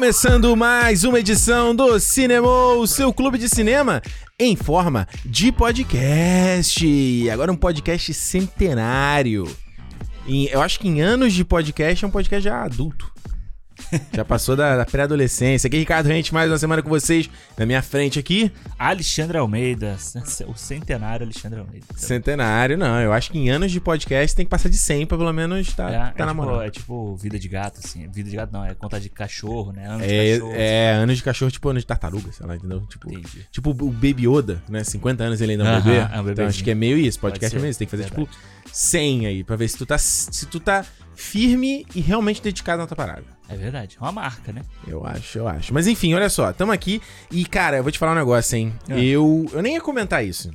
Começando mais uma edição do Cinema, o seu clube de cinema em forma de podcast. Agora um podcast centenário. Em- eu acho que em anos de podcast é um podcast já adulto. Já passou da, da pré-adolescência. Aqui, Ricardo Rente, mais uma semana com vocês. Na minha frente aqui, Alexandre Almeida, o centenário Alexandre Almeida. centenário. Não, eu acho que em anos de podcast tem que passar de 100 pra pelo menos tá, É, tá é na tipo, moral. é tipo vida de gato, assim. Vida de gato não, é conta de cachorro, né? Anos de É, cachorro. é, anos de cachorro, tipo anos de tartaruga, sei lá, entendeu? Tipo, Entendi. Tipo o Baby Yoda, né? 50 anos ele ainda é um Aham, bebê. é um então acho que é meio isso. Podcast é meio isso. Tem que fazer verdade. tipo 100 aí, pra ver se tu tá, se tu tá firme e realmente dedicado na tua parada. É verdade. É uma marca, né? Eu acho, eu acho. Mas enfim, olha só, tamo aqui e, cara, eu vou te falar um negócio, hein? Ah. Eu, eu nem ia comentar isso.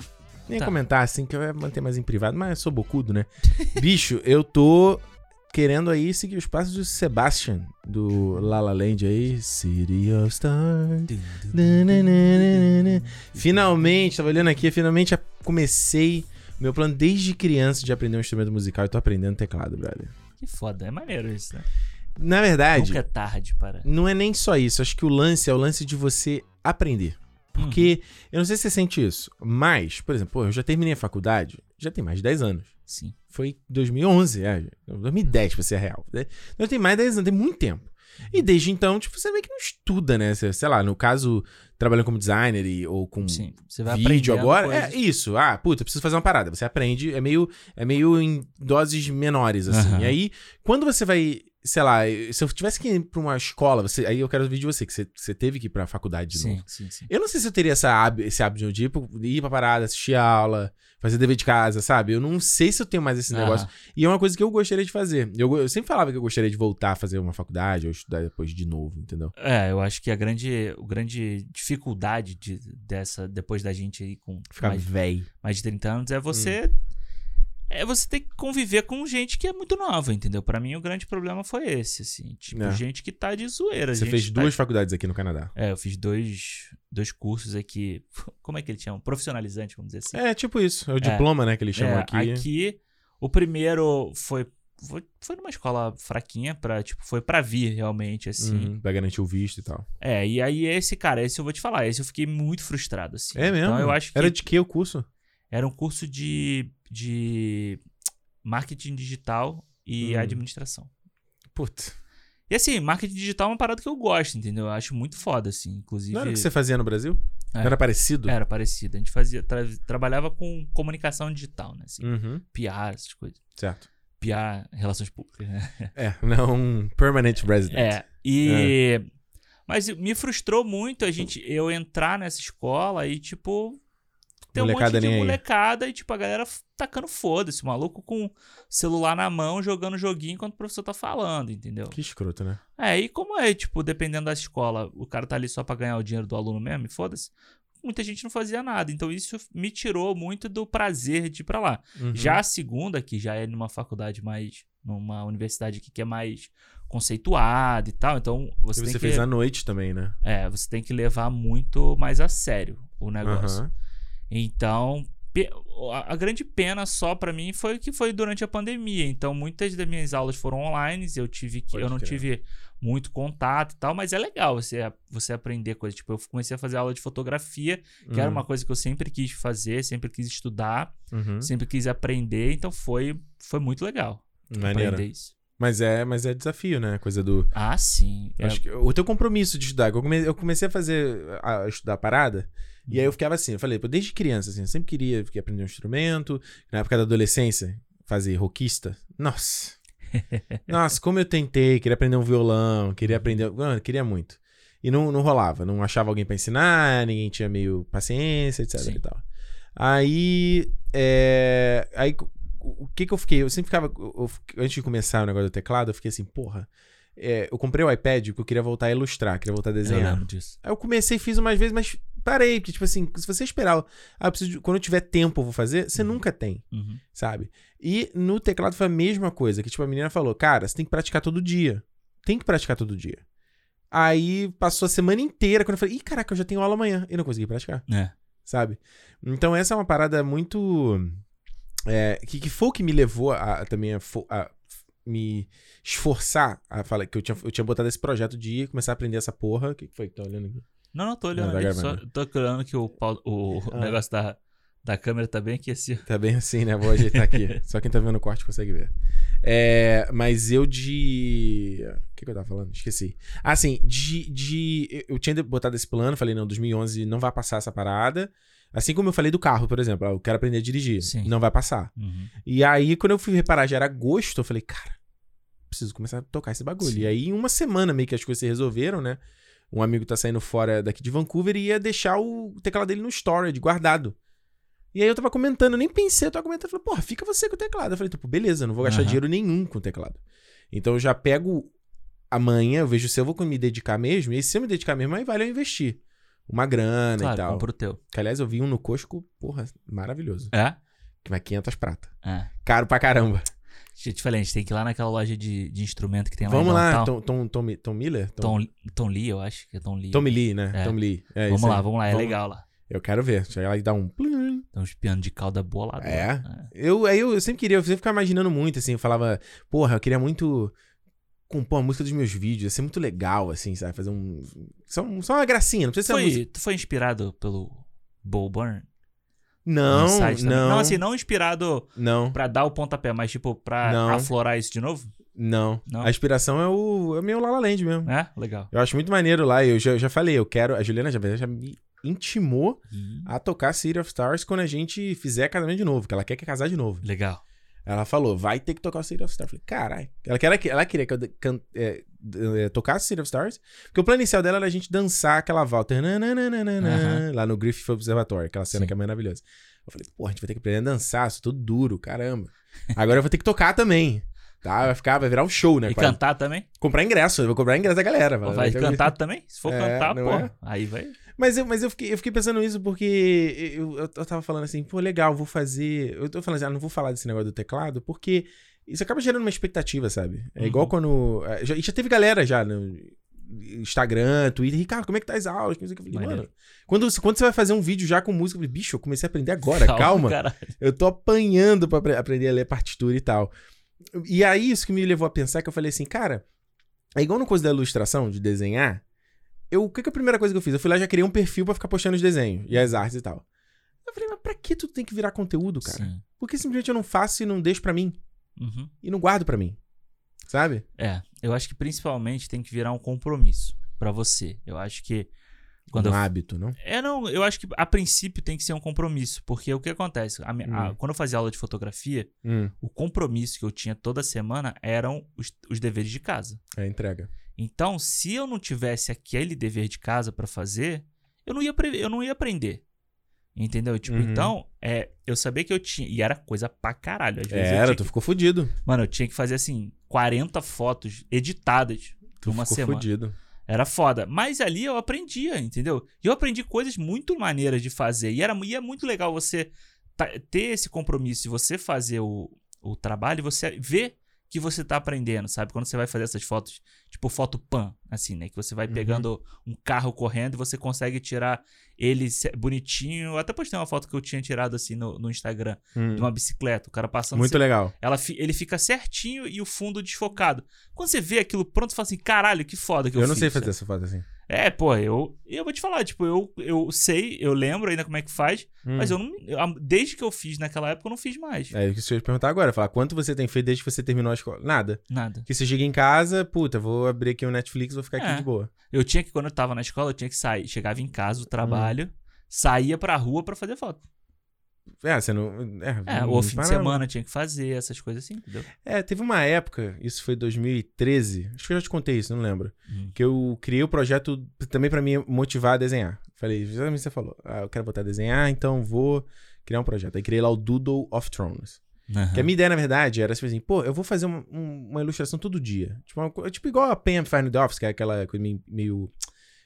Nem ia Tá. comentar, assim, que eu ia manter mais em privado, mas eu sou bocudo, né? Bicho, eu tô querendo aí seguir os passos do Sebastian, do La La Land aí, City of Stars. Finalmente, tava olhando aqui, finalmente comecei meu plano desde criança de aprender um instrumento musical e tô aprendendo teclado, brother. Que foda. É maneiro isso, né? Na verdade, Nunca é tarde para. não é nem só isso. Acho que o lance é o lance de você aprender. Porque eu não sei se você sente isso, mas, por exemplo, eu já terminei a faculdade, já tem mais de 10 anos. Sim. Foi 2011, é, 2010 pra ser real. né? Então tem mais de 10 anos, tem muito tempo. E desde então, tipo, você meio que não estuda, né? Você, sei lá, no caso, trabalhando como designer e- ou com Sim. Você vai vídeo agora, coisas. é isso. Ah, puta, eu preciso fazer uma parada. Você aprende, é meio, é meio em doses menores, assim. Aham. E aí, quando você vai, sei lá, se eu tivesse que ir pra uma escola, você, aí eu quero ouvir de você, que você, você teve que ir pra faculdade de Sim, novo. sim, sim. Eu não sei se eu teria essa esse hábito de ir, pro- ir pra parada, assistir aula, fazer dever de casa, sabe? Eu não sei se eu tenho mais esse negócio. E é uma coisa que eu gostaria de fazer. Eu, eu sempre falava que eu gostaria de voltar a fazer uma faculdade ou estudar depois de novo, entendeu? É, eu acho que a grande, a grande dificuldade de- dessa, depois da gente aí com Ficar mais, velho. mais de 30 anos, é você. É você ter que conviver com gente que é muito nova, entendeu? Pra mim, o grande problema foi esse, assim. Tipo, É. gente que tá de zoeira. Você fez tá- duas faculdades aqui no Canadá. É, eu fiz dois, dois cursos aqui. Como é que eles chamam? Profissionalizante, vamos dizer assim. É, tipo isso. É o diploma, né, que eles chamam É, aqui. o primeiro foi, foi. Foi numa escola fraquinha, pra, tipo, foi pra vir realmente, assim. Uhum, pra garantir o visto e tal. É, e aí esse, cara, esse eu vou te falar, esse eu fiquei muito frustrado, assim. É mesmo? Então eu acho que Era de que o curso? Era um curso de, de marketing digital e Hum. administração. Putz. E assim, marketing digital é uma parada que eu gosto, entendeu? Eu acho muito foda, assim. Inclusive. Não era o que você fazia no Brasil? É. Não era parecido? Era parecido. A gente fazia. tra- trabalhava com comunicação digital, né? Assim, Uhum, PR, essas coisas. certo. PR, relações públicas, né? É, não permanent resident. É. E. Mas me frustrou muito a gente, eu entrar nessa escola e, tipo. Ter um Molecada monte de nem aí. molecada e, tipo, a galera tacando foda-se. O maluco com celular na mão, jogando joguinho enquanto o professor tá falando, entendeu? Que escroto, né? É, e como é, tipo, dependendo da escola, o cara tá ali só pra ganhar o dinheiro do aluno mesmo, e foda-se. Muita gente não fazia nada. Então isso me tirou muito do prazer de ir pra lá. Uhum. Já a segunda, que já é numa faculdade mais. numa universidade aqui que é mais conceituada e tal. Então E você, você tem fez que. à noite também, né? É, você tem que levar muito mais a sério o negócio. Aham. Então, a, grande pena só pra mim foi que foi durante a pandemia. Então, muitas das minhas aulas foram online, eu tive que Pode eu não tive muito contato e tal, mas é legal você você aprender coisas. Tipo, eu comecei a fazer aula de fotografia, que era Uhum, uma coisa que eu sempre quis fazer, sempre quis estudar, uhum. sempre quis aprender, então foi foi muito legal Maneiro. aprender isso. Mas é, mas é desafio, né? Coisa do. Ah, sim. É- Acho que o teu compromisso de estudar. Eu come- eu comecei a fazer. a estudar a parada. E aí eu ficava assim, eu falei, pô, desde criança, assim, eu sempre queria, queria aprender um instrumento. Na época da adolescência, fazer rockista. Nossa. Nossa, como eu tentei, queria aprender um violão, queria aprender. Mano, queria muito. E não, não rolava, não achava alguém pra ensinar, ninguém tinha meio paciência, etc Sim. e tal. Aí. É, aí o que que eu fiquei? Eu sempre ficava. eu- eu- antes de começar o negócio do teclado, eu fiquei assim, porra. é, eu comprei o iPad porque eu queria voltar a ilustrar, queria voltar a eu desenhar. lembro disso. Aí eu comecei, fiz umas vezes, mas parei. Porque, tipo assim, se você esperar. Ah, eu preciso de- quando eu tiver tempo, eu vou fazer. Você Uhum. nunca tem, Uhum. sabe? E no teclado foi a mesma coisa. Que, tipo, a menina falou: Cara, você tem que praticar todo dia. Tem que praticar todo dia. Aí passou a semana inteira quando eu falei: Ih, caraca, eu já tenho aula amanhã. E não consegui praticar, É. sabe? Então essa é uma parada muito. É, que, que foi o que me levou a, a também a, a me esforçar a falar que eu tinha, eu tinha botado esse projeto de ir começar a aprender essa porra. O que que foi que tá olhando aqui? Não, não, tô olhando Não, ali. Só, tô olhando que o, o Ah. negócio da, da câmera tá bem aqui assim. Tá bem assim, né? Vou ajeitar aqui. Só quem tá vendo o corte consegue ver. É, mas eu de. O que, que eu tava falando? Esqueci. Assim, de, de. Eu tinha botado esse plano, falei, não, 2011 não vai passar essa parada. Assim como eu falei do carro, por exemplo. Eu quero aprender a dirigir. Sim. Não vai passar. Uhum. E aí, quando eu fui reparar, já era agosto, eu falei, cara, preciso começar a tocar esse bagulho. Sim. E aí, em uma semana meio que as coisas se resolveram, né? Um amigo tá saindo fora daqui de Vancouver e ia deixar o teclado dele no storage, guardado. E aí eu tava comentando, eu nem pensei, eu tava comentando, falei, porra, fica você com o teclado. Eu falei, tipo, beleza, não vou gastar Aham. dinheiro nenhum com o teclado. Então eu já pego amanhã, eu vejo se eu vou me dedicar mesmo, e se eu me dedicar mesmo, aí vale eu investir. Uma grana e Claro, tal. compra o teu. Que aliás, eu vi um no Costco, porra, maravilhoso. É? Que vai 500 prata. É. Caro pra caramba. Deixa eu te falar, a gente tem que ir lá naquela loja de, de instrumento que tem lá Vamos lá. Tom, Tom, Tom, Tom Miller? Tom, Tom Lee, eu acho que é Tom Lee. Tommy Lee, né? É. Tom Lee. É, vamos lá, vamos lá, é legal lá. Eu quero ver. Chega lá e dá um. Tem uns pianos de cauda boa lá. É? Eu, aí eu, eu sempre queria, eu sempre ficava imaginando muito, assim. Eu falava, porra, eu queria muito compor a música dos meus vídeos. Ia ser muito legal, assim, sabe? Fazer um. Só, um- só uma gracinha, não precisa ser uma música. Foi, tu foi inspirado pelo Bo Burnham? Não, não. Não, assim, não inspirado Não, pra dar o pontapé, mas tipo, pra Não. aflorar isso de novo? não. Não? A inspiração é o, é o meu La La Land mesmo. É? Legal. Eu acho muito maneiro lá. Eu já, já falei, eu quero. A Juliana já, já me intimou Ih, a tocar City of Stars quando a gente fizer casamento de novo, que ela quer que casar de novo. Legal. Ela falou, vai ter que tocar o City of Stars. Eu falei, caralho. Ela, quer- ela queria que eu can- é, é, tocasse City of Stars, porque o plano inicial dela era a gente dançar aquela volta Aham. lá no Griffith Observatory, aquela cena Sim. que é maravilhosa. Eu falei, pô, a gente vai ter que aprender a dançar, isso é tudo duro, caramba. Agora eu vou ter que tocar também. Tá? Vai ficar, vai virar um show, né? E Quase. cantar também? Comprar ingresso, eu vou comprar ingresso da galera. Vai ter- cantar também? Se for É, cantar, pô, é? aí vai. Mas eu, mas eu, fiquei, eu fiquei pensando nisso porque eu, eu, eu tava falando assim, pô, legal, vou fazer. Eu tô falando assim, ah, não vou falar desse negócio do teclado, porque isso acaba gerando uma expectativa, sabe? É Uhum. igual quando. é, Já, e já teve galera já no Instagram, Twitter, Ricardo, como é que tá as aulas? Eu falei, Maneiro. mano, quando, quando você vai fazer um vídeo já com música, eu falei, bicho, eu comecei a aprender agora, calma. caralho. Eu tô apanhando pra apre- aprender a ler partitura e tal. E aí, isso que me levou a pensar que eu falei assim, cara, é igual no coisa da ilustração, de desenhar. Eu, o que, que é a primeira coisa que eu fiz? Eu fui lá e já criei um perfil pra ficar postando os desenhos e as artes e tal. Eu falei, mas pra que tu tem que virar conteúdo, cara? Sim. Por que simplesmente eu não faço e não deixo pra mim? Uhum. E não guardo pra mim? Sabe? É, eu acho que principalmente tem que virar um compromisso pra você. Eu acho que quando um eu hábito, não? É, não, eu acho que a princípio tem que ser um compromisso, porque o que acontece? A minha- a- Hum. quando eu fazia aula de fotografia, Hum, o compromisso que eu tinha toda semana eram os, os deveres de casa. é entrega. Então, se eu não tivesse aquele dever de casa pra fazer, eu não ia, eu não ia aprender. Entendeu? Tipo, Uhum. então, é, eu sabia que eu tinha. E era coisa pra caralho. Às vezes Era, tu que- ficou fudido. Mano, eu tinha que fazer assim, 40 fotos editadas Tu numa ficou semana. fudido. Era foda. Mas ali eu aprendia, entendeu? E eu aprendi coisas muito maneiras de fazer. E, era, e é muito legal você ter esse compromisso você fazer o, o trabalho e você ver que você tá aprendendo, sabe? Quando você vai fazer essas fotos, tipo foto pan, assim, né? Que você vai Uhum. pegando um carro correndo e você consegue tirar ele bonitinho. Eu até postei uma foto que eu tinha tirado assim no, no Instagram Hum, de uma bicicleta, o cara passando Muito legal. ela ele fica certinho e o fundo desfocado. Quando você vê aquilo pronto, você fala assim, caralho, que foda que eu, Eu, não fiz, sei fazer sabe? essa foto assim. É, pô, eu, eu vou te falar, tipo, eu, eu sei, eu lembro ainda como é que faz, Hum. mas eu não. eu- desde que eu fiz naquela época, eu não fiz mais. É isso que eu ia te perguntar agora. Falar, quanto você tem feito desde que você terminou a escola? Nada. Nada. Que você chega em casa, puta, vou abrir aqui o Netflix, vou ficar aqui É. de boa. Eu tinha que, quando eu tava na escola, eu tinha que sair. Chegava em casa do trabalho, Hum. saía pra rua pra fazer foto. É, você não. É, É, não ou fim de para- semana tinha que fazer essas coisas assim, entendeu? É, teve uma época, isso foi 2013, acho que eu já te contei isso, não lembro. Hum. Que eu criei o projeto também pra me motivar a desenhar. Falei, exatamente você falou. Ah, eu quero voltar a desenhar, então vou criar um projeto. Aí criei lá o Doodle of Thrones. Aham. Que a minha ideia, na verdade, era tipo assim, pô, eu vou fazer uma, um- uma ilustração todo dia. Tipo, uma tipo igual a Pam faz no The Office, que é aquela coisa meio. meio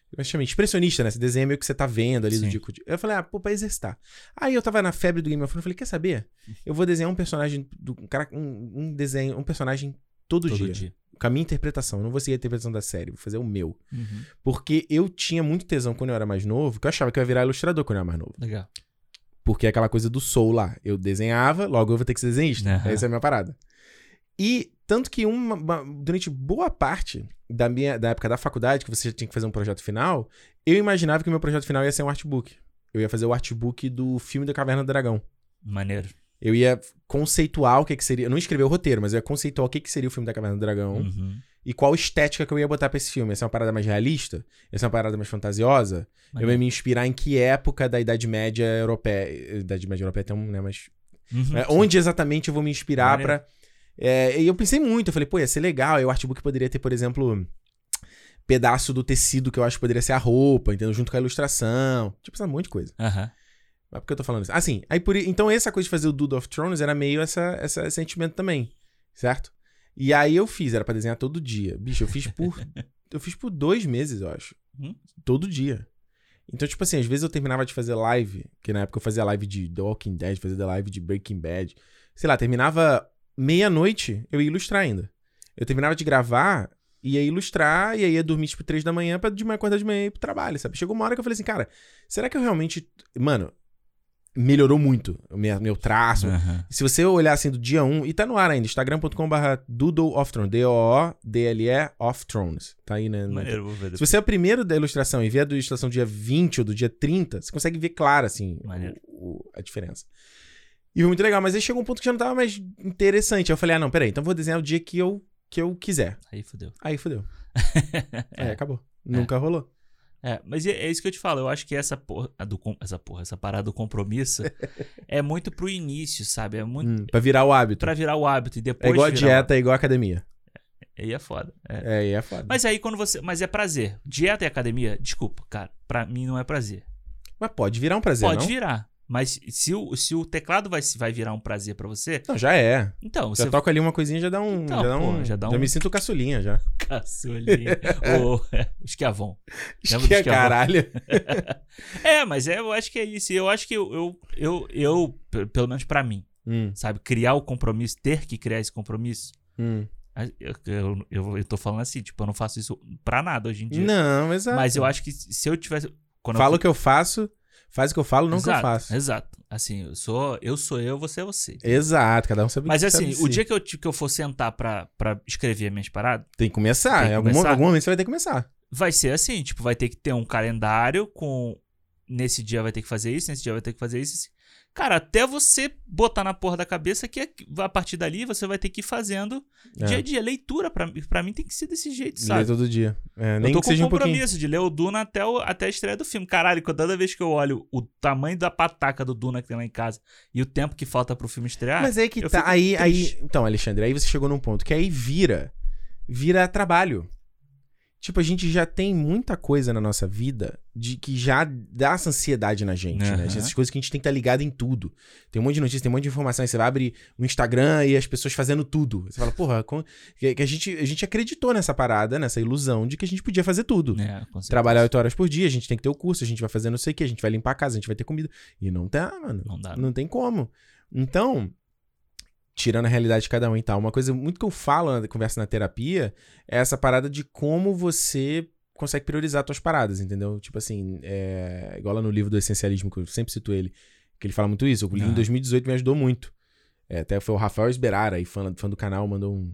como é chama? Expressionista, né? Você desenha meio que você tá vendo ali do Sim. dia com dia. Eu falei, ah, pô, pra exercitar. Aí eu tava na febre do Game of Thrones, eu falei, quer saber? Eu vou desenhar um personagem, do, um, cara, um, um desenho, um personagem todo, Todo dia. dia. Com a minha interpretação. Eu não vou seguir a interpretação da série, vou fazer o meu. Uhum. Porque eu tinha muito tesão quando eu era mais novo, que eu achava que eu ia virar ilustrador quando eu era mais novo. Legal. Porque é aquela coisa do soul lá. Eu desenhava, logo eu vou ter que ser desenhista. Aham. Essa é a minha parada. E Tanto que uma, uma- durante boa parte da minha da época da faculdade, que você tinha que fazer um projeto final, eu imaginava que o meu projeto final ia ser um artbook. Eu ia fazer o artbook do filme da Caverna do Dragão. Maneiro. Eu ia conceituar o que, que seria. Eu não escrever o roteiro, mas eu ia conceituar o que, que seria o filme da Caverna do Dragão Uhum. e qual estética que eu ia botar pra esse filme. Ia ser uma parada mais realista? Ia ser uma parada mais fantasiosa? Eu ia me inspirar em que época da Idade Média Europeia. Idade Média Europeia tem um, né? Mas. Uhum. é, onde exatamente eu vou me inspirar Maneiro. É, e eu pensei muito, eu falei, pô, ia ser legal. E o artbook poderia ter, por exemplo, pedaço do tecido que eu acho que poderia ser a roupa, entendeu? Junto com a ilustração. Tipo, um monte de coisa. Aham. Mas por que eu tô falando isso? Assim, aí por, então essa coisa de fazer o Dude of Thrones era meio essa, essa esse sentimento também, certo? E aí eu fiz, era pra desenhar todo dia. Bicho, eu fiz por. eu fiz por dois meses, eu acho. Hum. Todo dia. Então, tipo assim, às vezes eu terminava de fazer live, que na época eu fazia live de The Walking Dead, fazia live de Breaking Bad. Sei lá, terminava meia-noite, eu ia ilustrar ainda. Eu terminava de gravar, ia ilustrar, e aí ia dormir, tipo, três da manhã pra de manhã acordar de manhã e ir pro trabalho, sabe? Chegou uma hora que eu falei assim, cara, será que eu realmente. Mano, melhorou muito o meu, meu traço. Aham. Se você olhar assim do dia 1, e tá no ar ainda, instagram.com.br Doodle of Thrones, D-O-O-D-L-E of Thrones. Tá aí, né? Maneiro, vou ver Se você é o primeiro da ilustração e vê a do ilustração do dia 20 ou do dia 30, você consegue ver claro, assim, o- o- a diferença. E foi muito legal, mas aí chegou um ponto que já não tava mais interessante. Aí eu falei, ah, não, peraí, então vou desenhar o dia que eu, que eu quiser. Aí fodeu. Aí fodeu. Aí É. acabou. Nunca rolou. É, mas é, é isso que eu te falo. Eu acho que essa porra, do, essa porra, essa parada do compromisso é muito pro início, sabe? É muito Hum, pra virar o hábito. pra virar o hábito e depois É igual a virar o dieta, é igual a academia. hábito. Aí é foda. É. É, aí é foda. Mas aí quando você. Mas é prazer. Dieta e academia, desculpa, cara. Pra mim não é prazer. Mas pode virar um prazer, Pode não? virar. Mas se o, se o teclado vai, vai virar um prazer pra você, Não, já é. então Já você toca ali uma coisinha, já dá um. Então, já, dá pô, um já dá um- me sinto caçulinha já. caçulinha. Ou esquiavon. Esquiavon? caralho. É, mas é, eu acho que é isso. Eu acho que eu, eu, eu, eu, pe- pelo menos pra mim, Hum, sabe? Criar o compromisso, ter que criar esse compromisso. hum. Eu, eu, eu, eu tô falando assim, tipo, eu não faço isso pra nada hoje em dia. Não, exato. Mas eu acho que se eu tivesse. Falo o que eu faço, faz o que eu falo, não o que eu exato, faço. Exato. Assim, eu sou eu, sou eu você é você. Exato, cada um sabe Mas sabe assim, de o si. dia que eu, que eu for sentar pra, pra escrever minhas paradas, Tem que começar. Tem que algum, começar. algum momento você vai ter que começar. vai ser assim, tipo, vai ter que ter um calendário com nesse dia vai ter que fazer isso, nesse dia vai ter que fazer isso. Cara, até você botar na porra da cabeça que é- a partir dali você vai ter que ir fazendo É. dia a dia. Leitura, pra, pra mim, tem que ser desse jeito, Ler sabe? todo dia. É, Eu nem tô que com seja um pouquinho. compromisso de ler o Duna até, o- até a estreia do filme. Caralho, toda vez que eu olho o tamanho da pataca do Duna que tem lá em casa e o tempo que falta pro filme estrear, Mas aí que eu tá. Aí, aí. Então, Alexandre, aí você chegou num ponto que aí vira. Vira trabalho. Tipo, a gente já tem muita coisa na nossa vida de que já dá essa ansiedade na gente, né? Aham. Essas coisas que a gente tem que estar ligado em tudo. Tem um monte de notícia, tem um monte de informação. Aí você vai abrir o Instagram e as pessoas fazendo tudo. Você fala, porra, com- que, a, gente, a gente acreditou nessa parada, nessa ilusão de que a gente podia fazer tudo. É. Trabalhar oito horas por dia, a gente tem que ter o curso, a gente vai fazer não sei o que, a gente vai limpar a casa, a gente vai ter comida. E não tá, mano. Não dá. Não tem como. Então, tirando a realidade de cada um e tal, uma coisa muito que eu falo na conversa na terapia é essa parada de como você consegue priorizar suas paradas, entendeu? Tipo assim, é... igual lá no livro do Essencialismo, que eu sempre cito ele, que ele fala muito isso. Eu li em Aham. 2018 me ajudou muito. É, até foi o Rafael Esberara, aí, fã, fã do canal, mandou um.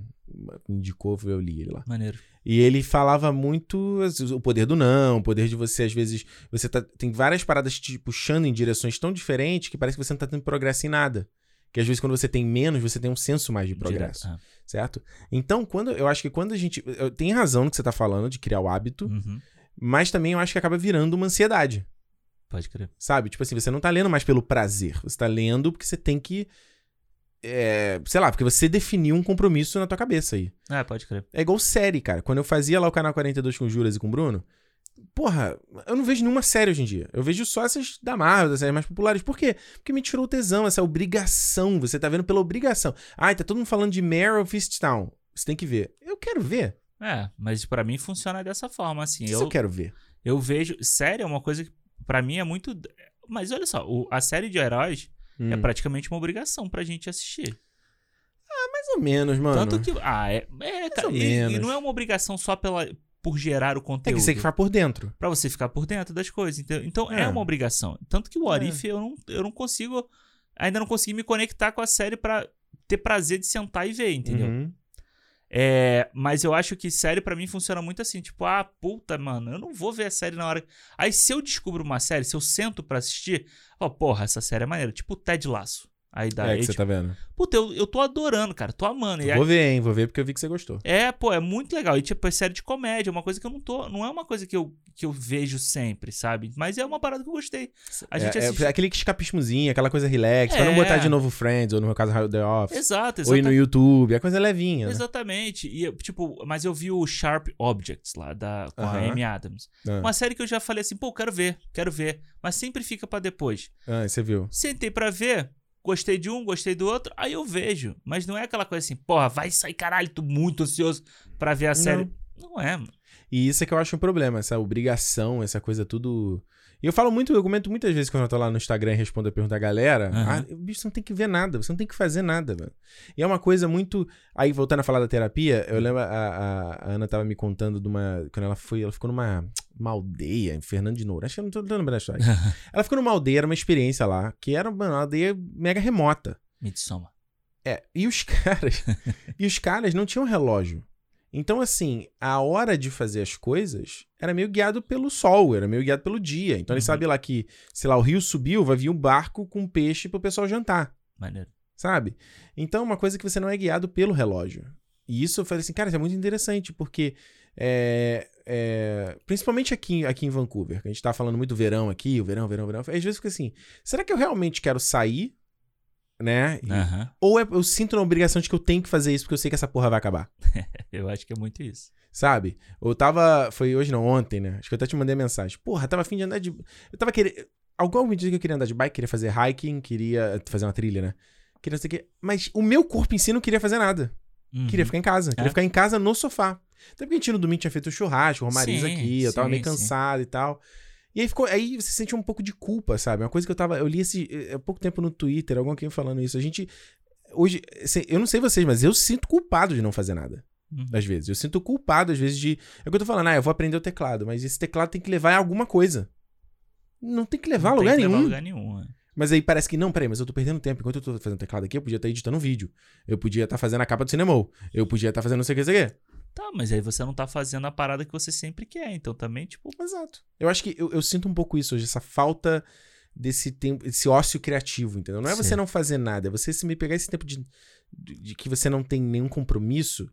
indicou, eu li ele lá. Maneiro. E ele falava muito o poder do não, o poder de você, às vezes, você tá, tem várias paradas te puxando em direções tão diferentes que parece que você não tá tendo progresso em nada. Que às vezes, quando você tem menos, você tem um senso mais de progresso, Direto. certo? Então, quando eu acho que quando a gente. Tem razão no que você tá falando de criar o hábito, uhum. mas também eu acho que acaba virando uma ansiedade, Pode crer. sabe? Tipo assim, você não tá lendo mais pelo prazer, você tá lendo porque você tem que. é, sei lá, porque você definiu um compromisso na tua cabeça aí. É, pode crer. É igual série, cara. Quando eu fazia lá o canal 42 com o Juras e com o Bruno, porra, eu não vejo nenhuma série hoje em dia. Eu vejo só essas da Marvel, das séries mais populares. Por quê? Porque me tirou o tesão, essa obrigação. Você tá vendo pela obrigação. Ai, tá todo mundo falando de Mare of Easttown. Você tem que ver. Eu quero ver. É, mas pra mim funciona dessa forma, assim. Isso Eu, eu quero ver. eu vejo. Série é uma coisa que pra mim é muito. Mas olha só, o- a série de heróis Hum, é praticamente uma obrigação pra gente assistir. Mais ou menos, mano. Tanto que. Ah, é. é cara, ou e, e não é uma obrigação só pela, por gerar o É conteúdo. que você tem que ficar por dentro. Pra você ficar por dentro das coisas. Então, então é. É. uma obrigação. Tanto que o É. Arif eu, não, eu não consigo. Ainda não consegui me conectar com a série pra ter prazer de sentar e ver, entendeu? Uhum. É, mas eu acho que série pra mim funciona muito assim, tipo, ah, puta, mano, eu não vou ver a série na hora. Aí se eu descubro uma série, se eu sento pra assistir, ó, porra, essa série é maneira, tipo Ted Laço. Aí da é que você tá vendo. Puta, eu, eu tô adorando, cara, tô amando. E Vou ver, hein? Vou ver porque eu vi que você gostou. é, pô, é muito legal. E, tipo, é série de comédia, é uma coisa que eu não tô. Não é uma coisa que eu, que eu vejo sempre, sabe? Mas é uma parada que eu gostei. A gente é, assiste. é aquele escapismozinho, aquela coisa relax, pra não É. botar de novo Friends, ou no meu caso The Office. Exato, Ou ir no. YouTube, é coisa levinha, né? Exatamente. E, tipo, mas eu vi o Sharp Objects lá, da, com a Aham. Amy Adams. Ah, Uma série que eu já falei assim, pô, quero ver, quero ver. Mas sempre fica pra depois. ah, você viu. Sentei pra ver, gostei de um, gostei do outro, aí eu vejo. Mas não é aquela coisa assim, porra, vai sair, caralho, tô muito ansioso pra ver a série. Não é, mano. E isso é que eu acho um problema, essa obrigação, essa coisa tudo. E eu falo muito, eu comento muitas vezes quando eu tô lá no Instagram e respondo a pergunta da galera. Aham. Ah, bicho, você não tem que ver nada, você não tem que fazer nada, velho. E é uma coisa muito. Aí, voltando a falar da terapia, eu lembro a, a- a Ana tava me contando de uma. Quando ela foi, ela ficou numa uma aldeia em Fernando de Noura. Acho que eu não tô, lembrando da história. ela ficou numa aldeia, era uma experiência lá, que era mano, uma aldeia mega remota. Midsommar. É, e os caras. e os caras não tinham relógio. Então, assim, a hora de fazer as coisas era meio guiado pelo sol, era meio guiado pelo dia. Então, ele Uhum. sabia lá que, sei lá, o rio subiu, vai vir um barco com peixe pro pessoal jantar, Maneiro. sabe? Então, uma coisa que você não é guiado pelo relógio. E isso eu falei assim, cara, isso é muito interessante, porque. é, é, principalmente aqui, aqui em Vancouver, que a gente tá falando muito verão aqui, o verão, verão, verão. Às vezes fica assim, será que eu realmente quero sair? Né? E- Aham. ou é- eu sinto na obrigação de que eu tenho que fazer isso porque eu sei que essa porra vai acabar. Eu acho que é muito isso. Sabe? Eu tava. Foi hoje não, ontem, né? Acho que eu até te mandei mensagem. Porra, tava afim de andar de. Eu tava querendo. Algum me disse que eu queria andar de bike, queria fazer hiking, queria fazer uma trilha, né? Queria não sei o quê. Mas o meu corpo em si não queria fazer nada. Uhum. Queria ficar em casa. Queria É. ficar em casa no sofá. Até porque a gente no domingo tinha feito churrasco, o Romariz Sim, aqui, eu tava sim, meio sim. cansado e tal. E aí ficou. Aí você sente um pouco de culpa, sabe? Uma coisa que eu tava. Eu li esse. Há pouco tempo no Twitter, alguém falando isso. A gente. Hoje. Eu não sei vocês, mas eu sinto culpado de não fazer nada. Uhum. Às vezes. Eu sinto culpado, às vezes, de. É o que eu tô falando, ah, eu vou aprender o teclado, mas esse teclado tem que levar em alguma coisa. Não tem que levar a Não tem lugar que levar nenhum. a lugar nenhum. é. Mas aí parece que, não, peraí, mas eu tô perdendo tempo. Enquanto eu tô fazendo teclado aqui, eu podia estar editando um vídeo. Eu podia estar fazendo a capa do cinema. Eu podia estar fazendo não sei o que, não sei o que. Tá, mas aí você não tá fazendo a parada que você sempre quer. Então também, tipo, Exato. Eu acho que eu, eu sinto um pouco isso hoje, essa falta desse tempo, esse ócio criativo, entendeu? Não é você Sim. não fazer nada, é você se me pegar esse tempo de, de, de que você não tem nenhum compromisso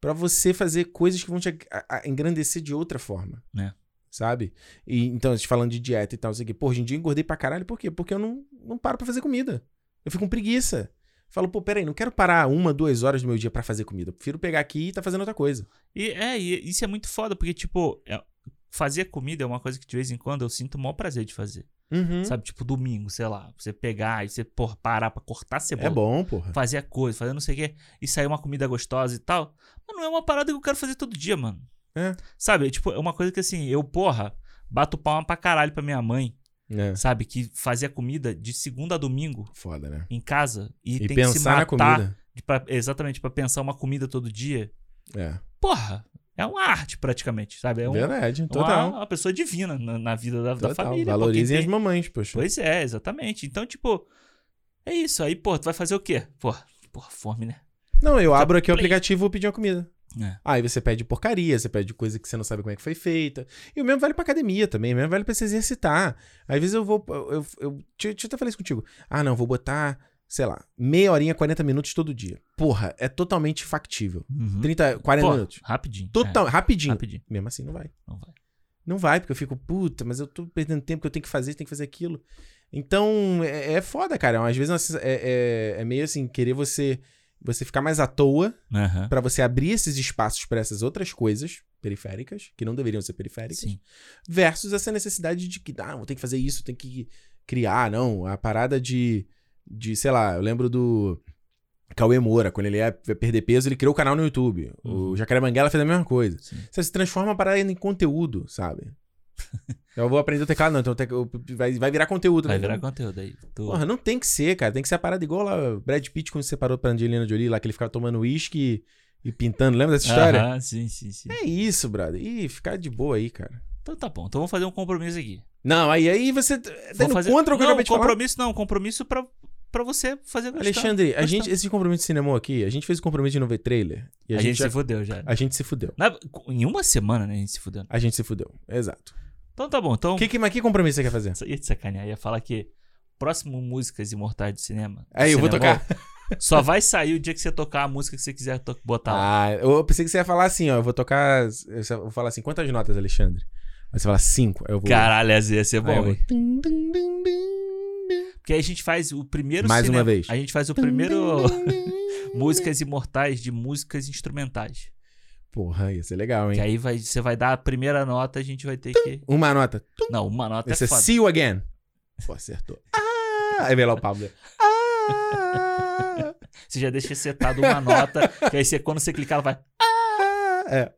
pra você fazer coisas que vão te a- a- engrandecer de outra forma. É. Sabe? E então, falando de dieta e tal, não sei o quê. Pô, hoje em dia eu engordei pra caralho, por quê? Porque eu não, não paro pra fazer comida. Eu fico com preguiça. Falo, pô, peraí, não quero parar uma, duas horas do meu dia pra fazer comida. Eu prefiro pegar aqui e tá fazendo outra coisa. E é, e isso é muito foda, porque, tipo, é- fazer comida é uma coisa que de vez em quando eu sinto o maior prazer de fazer. Uhum. Sabe, tipo, domingo, sei lá, você pegar e você por, parar pra cortar cebola. É bom, porra. Fazer a coisa, fazer não sei o quê, e sair uma comida gostosa e tal. Mas não é uma parada que eu quero fazer todo dia, mano. É. Sabe, tipo, é uma coisa que assim, eu, porra, bato palma pra caralho pra minha mãe, É. sabe, que fazia comida de segunda a domingo Foda, né? em casa e, E tem que se pensar na matar comida. de pra- exatamente pra pensar uma comida todo dia. É. Porra, é uma arte praticamente, sabe? É um, Verdade, uma, total. uma pessoa divina na, na vida da, da família. pô, Valorizem quem as tem- mamães, poxa. Pois é, exatamente. Então, tipo, é isso. Aí, pô, tu vai fazer o quê? Porra, porra fome, né? Não, eu abro aqui o Play. aplicativo e vou pedir uma comida. É. Aí você pede porcaria, você pede coisa que você não sabe como é que foi feita. E o mesmo vale pra academia também, o mesmo vale pra se exercitar. Às vezes eu vou. Eu, eu, eu, deixa, eu até falar isso contigo. Ah, não, vou botar, sei lá, meia horinha, 40 minutos todo dia. Porra, é totalmente factível. Uhum. 30, 40 Pô, minutos. Rapidinho. Total, É, rapidinho. rapidinho. Mesmo assim, não vai. Não vai. Não vai, porque eu fico, puta, mas eu tô perdendo tempo que eu tenho que fazer, tenho que fazer aquilo. Então, é, é foda, cara. Às vezes é, é, é meio assim, querer você você ficar mais à toa Aham. pra você abrir esses espaços pra essas outras coisas periféricas, que não deveriam ser periféricas, Sim. versus essa necessidade de que, ah, ter que fazer isso, tem que criar, não. A parada de, de sei lá, eu lembro do Cauê Moura, quando ele ia perder peso, ele criou o canal no YouTube. Uhum. O Jacaré Banguela fez a mesma coisa. Sim. Você se transforma a parada em conteúdo, sabe? eu vou aprender o teclado, não. Então o- vai, vai virar conteúdo, Vai né? virar conteúdo aí. Tu- Porra, não tem que ser, cara. Tem que ser a parada igual lá o Brad Pitt quando se separou pra Angelina Jolie, lá que ele ficava tomando uísque e pintando. Lembra dessa história? Aham, sim, sim, sim. É isso, brother. Ih, ficar de boa aí, cara. Então tá bom. Então vamos fazer um compromisso aqui. Não, aí, aí você tá Vou fazer... contra o que eu não, acabei de falar. compromisso não. Compromisso pra pra você fazer gostar. Alexandre, a Gostar. gente, esse compromisso de cinema aqui, a gente fez o compromisso de não ver trailer. E A, a, gente, gente, já- se fudeu já. a gente se fudeu. Na- em uma semana, né, a gente se fudeu. A gente se fudeu. Exato. Então tá bom. Então, Que, que, mas que compromisso você quer fazer? Ia te sacanear. Ia falar que próximo Músicas Imortais do Cinema. do Aí, eu vou Cinemol, tocar. Só vai sair o dia que você tocar a música que você quiser botar lá. Ah, eu pensei que você ia falar assim, ó. Eu vou tocar. Eu vou falar assim, quantas notas, Alexandre? Aí você fala cinco. Aí eu vou. Caralho, essa ia ser Aí bom, eu vou-? Porque aí a gente faz o primeiro Mais cinema- uma vez. A gente faz o primeiro Músicas Imortais de músicas instrumentais. Porra, ia ser legal, Que hein? aí vai, você vai dar a primeira nota, a gente vai ter que. Uma nota. Não, uma nota Vai é foda. See You Again. Pô, acertou. Ah! Aí vem lá o Pablo. Ah! Você já deixa setado uma nota, que aí você, quando você clicar, ela vai. Ah! É.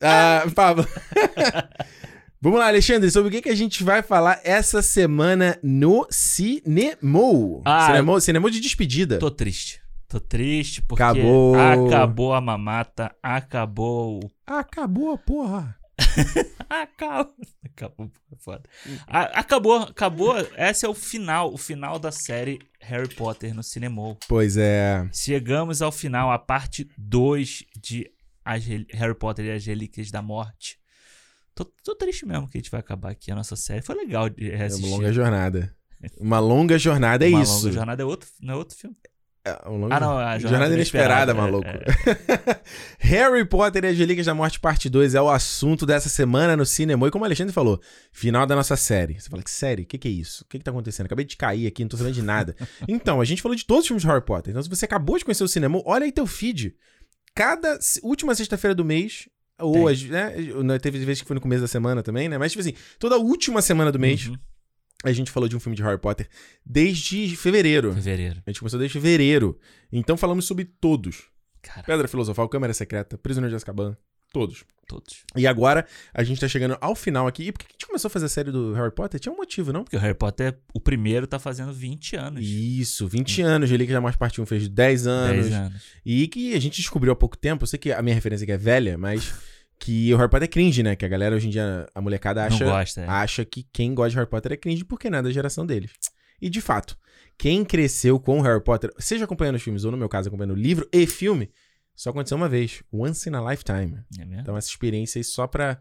Ah, Pablo. Vamos lá, Alexandre, sobre o que, que a gente vai falar essa semana no Cinemou? Ah, Cinemou, Cinemou de despedida. Tô triste. Tô triste porque Acabou. acabou a mamata, acabou Acabou a porra. Acabou. Acabou, é foda. Acabou, acabou. Esse é o final, o final da série Harry Potter no cinema. Pois é. Chegamos ao final, a parte 2 de Harry Potter e as Relíquias da Morte. Tô, tô triste mesmo que a gente vai acabar aqui a nossa série. Foi legal de É reassistir. uma longa jornada. Uma longa jornada é Uma isso. longa jornada é outro, não é outro filme. É, um longa- Ah, não, a Jornada, Jornada Inesperada, Inesperada, maluco. é, Harry Potter e as Relíquias da Morte, parte 2, é o assunto dessa semana no cinema. E como o Alexandre falou, final da nossa série. Você fala, que série? O que, que é isso? O que, que tá acontecendo? Acabei de cair aqui, não tô sabendo de nada. então, a gente falou de todos os filmes de Harry Potter. Então, se você acabou de conhecer o cinema, olha aí teu feed. Cada última sexta-feira do mês, ou as- né, não, teve vezes que foi no começo da semana também, né? Mas, tipo assim, toda última semana do mês, Uhum. A gente falou de um filme de Harry Potter desde fevereiro. Fevereiro. A gente começou desde fevereiro. Então falamos sobre todos. Cara, Pedra Filosofal, Câmara Secreta, Prisioneiro de Azkaban, todos. todos. E agora a gente tá chegando ao final aqui. E por que a gente começou a fazer a série do Harry Potter? Tinha um motivo, não? Porque o Harry Potter, o primeiro, tá fazendo 20 anos. Isso, 20 anos. Relíquia da Morte Parte 1 fez 10 anos. 10 anos. E que a gente descobriu há pouco tempo. Eu sei que a minha referência aqui é velha, mas que o Harry Potter é cringe, né? Que a galera hoje em dia, a molecada acha, gosta, é. acha que quem gosta de Harry Potter é cringe porque não é da geração deles. E de fato, quem cresceu com o Harry Potter, seja acompanhando os filmes ou no meu caso acompanhando o livro e filme, só aconteceu uma vez. Once in a lifetime. É mesmo? Então essa experiência aí só pra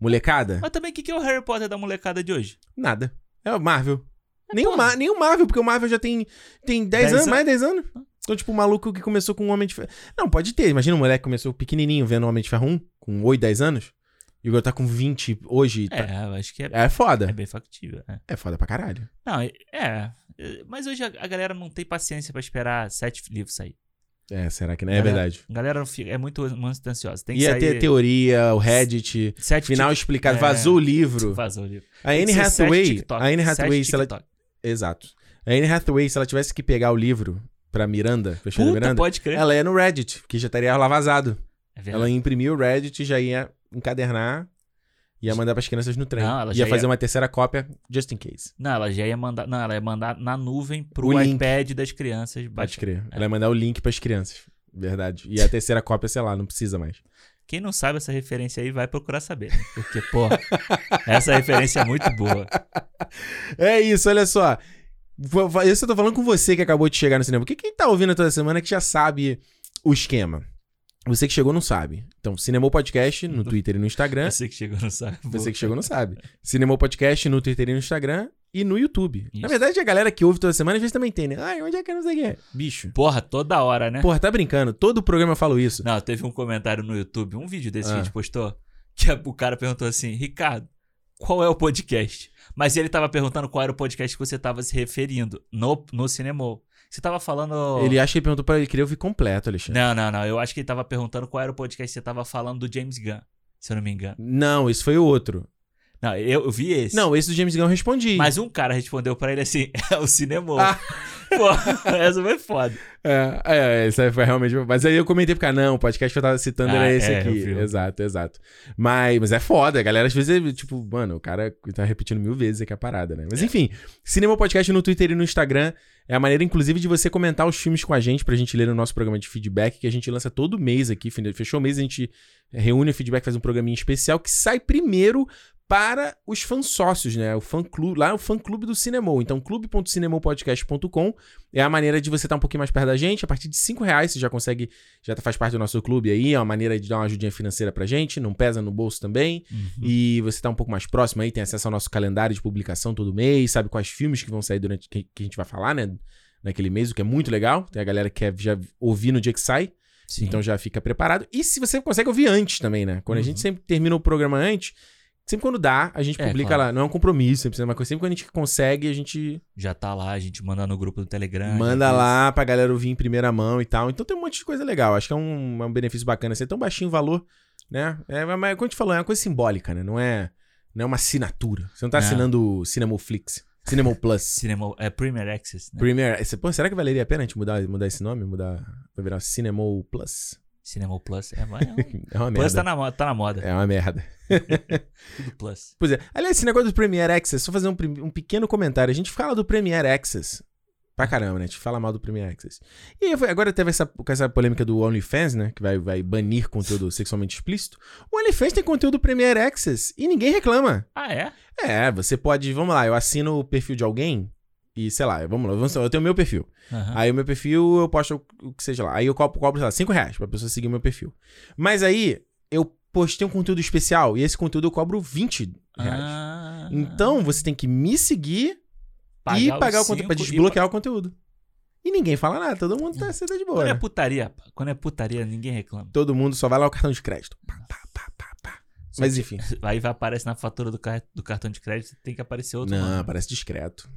molecada, Mas também, o que, que é o Harry Potter da molecada de hoje? nada. É o Marvel. nem, o. Ma nem o Marvel, porque o Marvel já tem, tem 10 10 anos, an- mais de 10 anos. Então, tipo, o maluco que começou com um Homem de Ferro. Não, pode ter. Imagina um moleque que começou pequenininho vendo o Homem de Ferro 1, com 8, 10 anos. E agora tá com 20 hoje. É, Tá... eu acho que é, É, é foda. bem factível. É. É foda pra caralho. Não, é, é. Mas hoje a, a galera não tem paciência pra esperar sete livros sair. É, será que não? É Galera, verdade. A galera é muito, ansiosa. Tem que Ia sair ter a teoria, o Reddit, sete final tic- explicado, é, vazou o livro. Vazou o livro. A Anne Hathaway, TikTok, a Anne Hathaway, se ela... Exato. A Anne Hathaway, se ela tivesse que pegar o livro pra Miranda, Puta, Miranda, pode crer. ela ia no Reddit, que já estaria lá vazado. É. Ela ia imprimir o Reddit, já ia encadernar, ia mandar pras crianças no trem. Não, ela ia já fazer ia- uma terceira cópia, just in case. Não, ela já ia mandar. Não, ela ia mandar na nuvem pro O link. iPad das crianças. Pode crer. Ela ia mandar o link pras crianças. Verdade. E a terceira cópia, sei lá, não precisa mais. Quem não sabe essa referência aí vai procurar saber. Porque, pô, essa referência é muito boa. É isso, olha só. Isso eu tô falando com você que acabou de chegar no cinema. Porque quem tá ouvindo toda semana que já sabe o esquema. Você que chegou não sabe. Então, Cinemou Podcast no Twitter e no Instagram. Você que chegou não sabe. Você que chegou não sabe. Cinemou Podcast no Twitter e no Instagram e no YouTube. Na Isso. verdade, a galera que ouve toda semana às vezes também tem, né? Ai, onde é que eu não sei o que é? Bicho. Porra, toda hora, né? Porra, tá brincando. Todo programa eu falo isso. Não, teve um comentário no YouTube, um vídeo desse que Ah. a gente postou, que o cara perguntou assim: Ricardo, qual é o podcast? Mas ele tava perguntando qual era o podcast que você tava se referindo no, no Cinemol. Você tava falando. Ele acha que ele perguntou pra ele, queria ouvir completo, Alexandre. Não, não, não. Eu acho que ele tava perguntando qual era o podcast que você tava falando do James Gunn, se eu não me engano. Não, esse foi o outro. Não, eu, eu vi esse. Não, esse do James Gunn eu respondi. Mas um cara respondeu pra ele assim: é o Cinemol. Ah. Pô, essa foi foda. É, é, isso aí foi realmente. Mas aí eu comentei porque, ah, não, o podcast que eu tava citando Ah, era esse é, aqui. Exato, exato. Mas, mas é foda, a galera às vezes, é, tipo, mano, o cara tá repetindo mil vezes aqui a parada, né? Mas enfim, Cinema Podcast no Twitter e no Instagram é a maneira, inclusive, de você comentar os filmes com a gente pra gente ler no nosso programa de feedback, que a gente lança todo mês aqui. Fechou o mês, a gente reúne o feedback, faz um programinha especial que sai primeiro para os fãs sócios, né? O fã clube, lá é o fã clube do Cinemol. Então, clube.cinemopodcast.com é a maneira de você estar um pouquinho mais perto da gente. A partir de 5 reais você já consegue, já faz parte do nosso clube aí. É uma maneira de dar uma ajudinha financeira pra gente, não pesa no bolso também. Uhum. E você tá um pouco mais próximo aí, tem acesso ao nosso calendário de publicação todo mês, sabe quais filmes que vão sair durante que, que a gente vai falar, né? Naquele mês, o que é muito legal. Tem a galera que quer já ouvir no dia que sai. Sim. Então já fica preparado. E se você consegue ouvir antes também, né? Quando a gente Uhum. sempre termina o programa antes, sempre quando dá, a gente É, publica claro. lá. Não é um compromisso, sempre é uma coisa. Sempre quando a gente consegue, a gente já tá lá, a gente manda no grupo do Telegram. manda lá pra galera ouvir em primeira mão e tal. Então tem um monte de coisa legal. Acho que é um, é um benefício bacana. Ser tão baixinho o valor, né? É, mas como a gente falou, é uma coisa simbólica, né? Não é, não é uma assinatura. Você não tá Não. assinando Cinemoflix, Cinema Plus. Cinema, é Premier Access, né? Premier. Pô, será que valeria a pena a gente mudar, mudar esse nome? Mudar pra virar Cinema Plus? Cinema Plus. É, é um... É uma Plus merda. tá na, tá na moda. É uma merda. Tudo Plus. Pois é. Aliás, esse negócio do Premier Access, só fazer um, um pequeno comentário. A gente fala do Premier Access pra caramba, né? A gente fala mal do Premier Access. E agora teve essa, com essa polêmica do OnlyFans, né? Que vai, vai banir conteúdo sexualmente explícito. O OnlyFans tem conteúdo Premier Access e ninguém reclama. Ah, é? É, você pode, vamos lá, eu assino o perfil de alguém e, sei lá, vamos lá, vamos eu tenho o meu perfil. Aham. Aí o meu perfil, eu posto o que seja lá. Aí eu cobro, cobro sei lá, 5 reais pra pessoa seguir o meu perfil. Mas aí, eu postei um conteúdo especial e esse conteúdo eu cobro 20 reais. Ah. Então, você tem que me seguir e os pagar o conteúdo pra e desbloquear o conteúdo. E ninguém fala nada, todo mundo tá, você tá de boa. Quando é né? putaria, quando é putaria, ninguém reclama. Todo mundo só vai lá o cartão de crédito. Pá, pá, pá, Mas enfim. Aí vai aparecer na fatura do, car- do cartão de crédito, tem que aparecer outro Não, nome. parece discreto.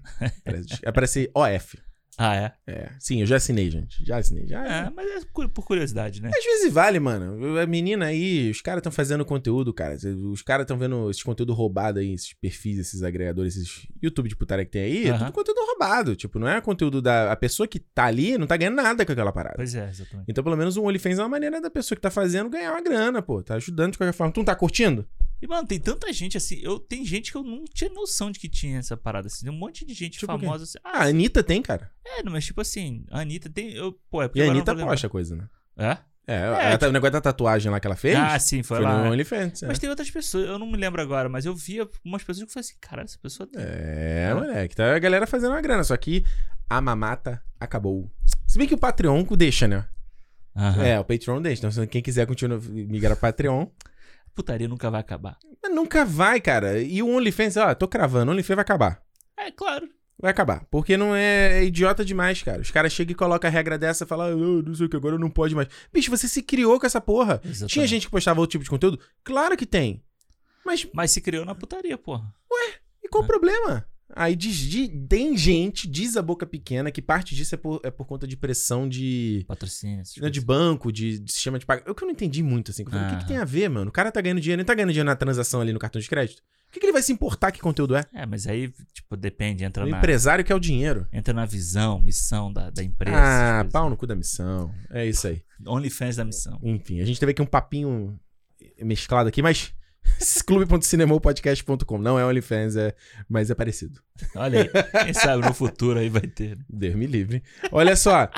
Parece, dis- aparece OF. Ah, é? É. Sim, eu já assinei, gente. Já assinei. Já. É, mas é por curiosidade, né? Às vezes vale, mano. A menina aí, os caras estão fazendo conteúdo, cara. Os caras estão vendo esse conteúdo roubado aí, esses perfis, esses agregadores, esses YouTube de putaria que tem aí. É Aham. tudo conteúdo roubado. Tipo, não é conteúdo da. A pessoa que tá ali não tá ganhando nada com aquela parada. Pois é, exatamente. Então, pelo menos, o OnlyFans é uma maneira da pessoa que tá fazendo ganhar uma grana, pô. Tá ajudando de qualquer forma. Tu não tá curtindo? E, mano, tem tanta gente assim. Eu, tem gente que eu não tinha noção de que tinha essa parada assim. Tem um monte de gente Tipo famosa assim. Ah, a Anitta tem, cara. é, não, mas tipo assim, a Anitta tem. Eu, pô, é porque E a Anitta posta coisa, né? É? É, É, tá- o negócio da tatuagem lá que ela fez Ah, sim, foi, foi lá. no OnlyFans. é. Mas tem outras pessoas, eu não me lembro agora, mas eu via umas pessoas que eu falei assim, cara, essa pessoa tem. É, moleque. Tá a galera fazendo uma grana. Só que a mamata acabou. Se bem que o Patreon deixa, né? Aham. É, o Patreon deixa. Então, se quem quiser continuar migrar pro Patreon. Putaria nunca vai acabar. Mas nunca vai, cara. E o OnlyFans, ó, tô cravando. O OnlyFans vai acabar. É, claro. Vai acabar. Porque não é, é idiota demais, cara. Os caras chegam e colocam a regra dessa e falam, ah, não sei o que, agora não pode mais. Bicho, você se criou com essa porra. Exatamente. Tinha gente que postava outro tipo de conteúdo? Claro que tem. Mas Mas se criou na putaria, porra. e qual o É. problema? Aí diz, de- tem gente, diz a boca pequena, que parte disso é por, é por conta de pressão de. Patrocínio. né, de banco, de, de sistema de pagamento. O que eu não entendi muito, assim. que Eu falei, o que, que Aham. tem a ver, mano? O cara tá ganhando dinheiro, ele tá ganhando dinheiro na transação ali no cartão de crédito. O que, que ele vai se importar que conteúdo é? É, mas aí, tipo, depende, entra O na, empresário quer o dinheiro. entra na visão, missão da, da empresa. Ah, pau no cu da missão. É isso aí. OnlyFans da missão. Enfim, a gente teve aqui um papinho mesclado aqui, mas. clube.cinemopodcast.com não é OnlyFans, é, mas é parecido. Olha aí. Quem sabe no futuro aí vai ter. né? Deus me livre. Olha só.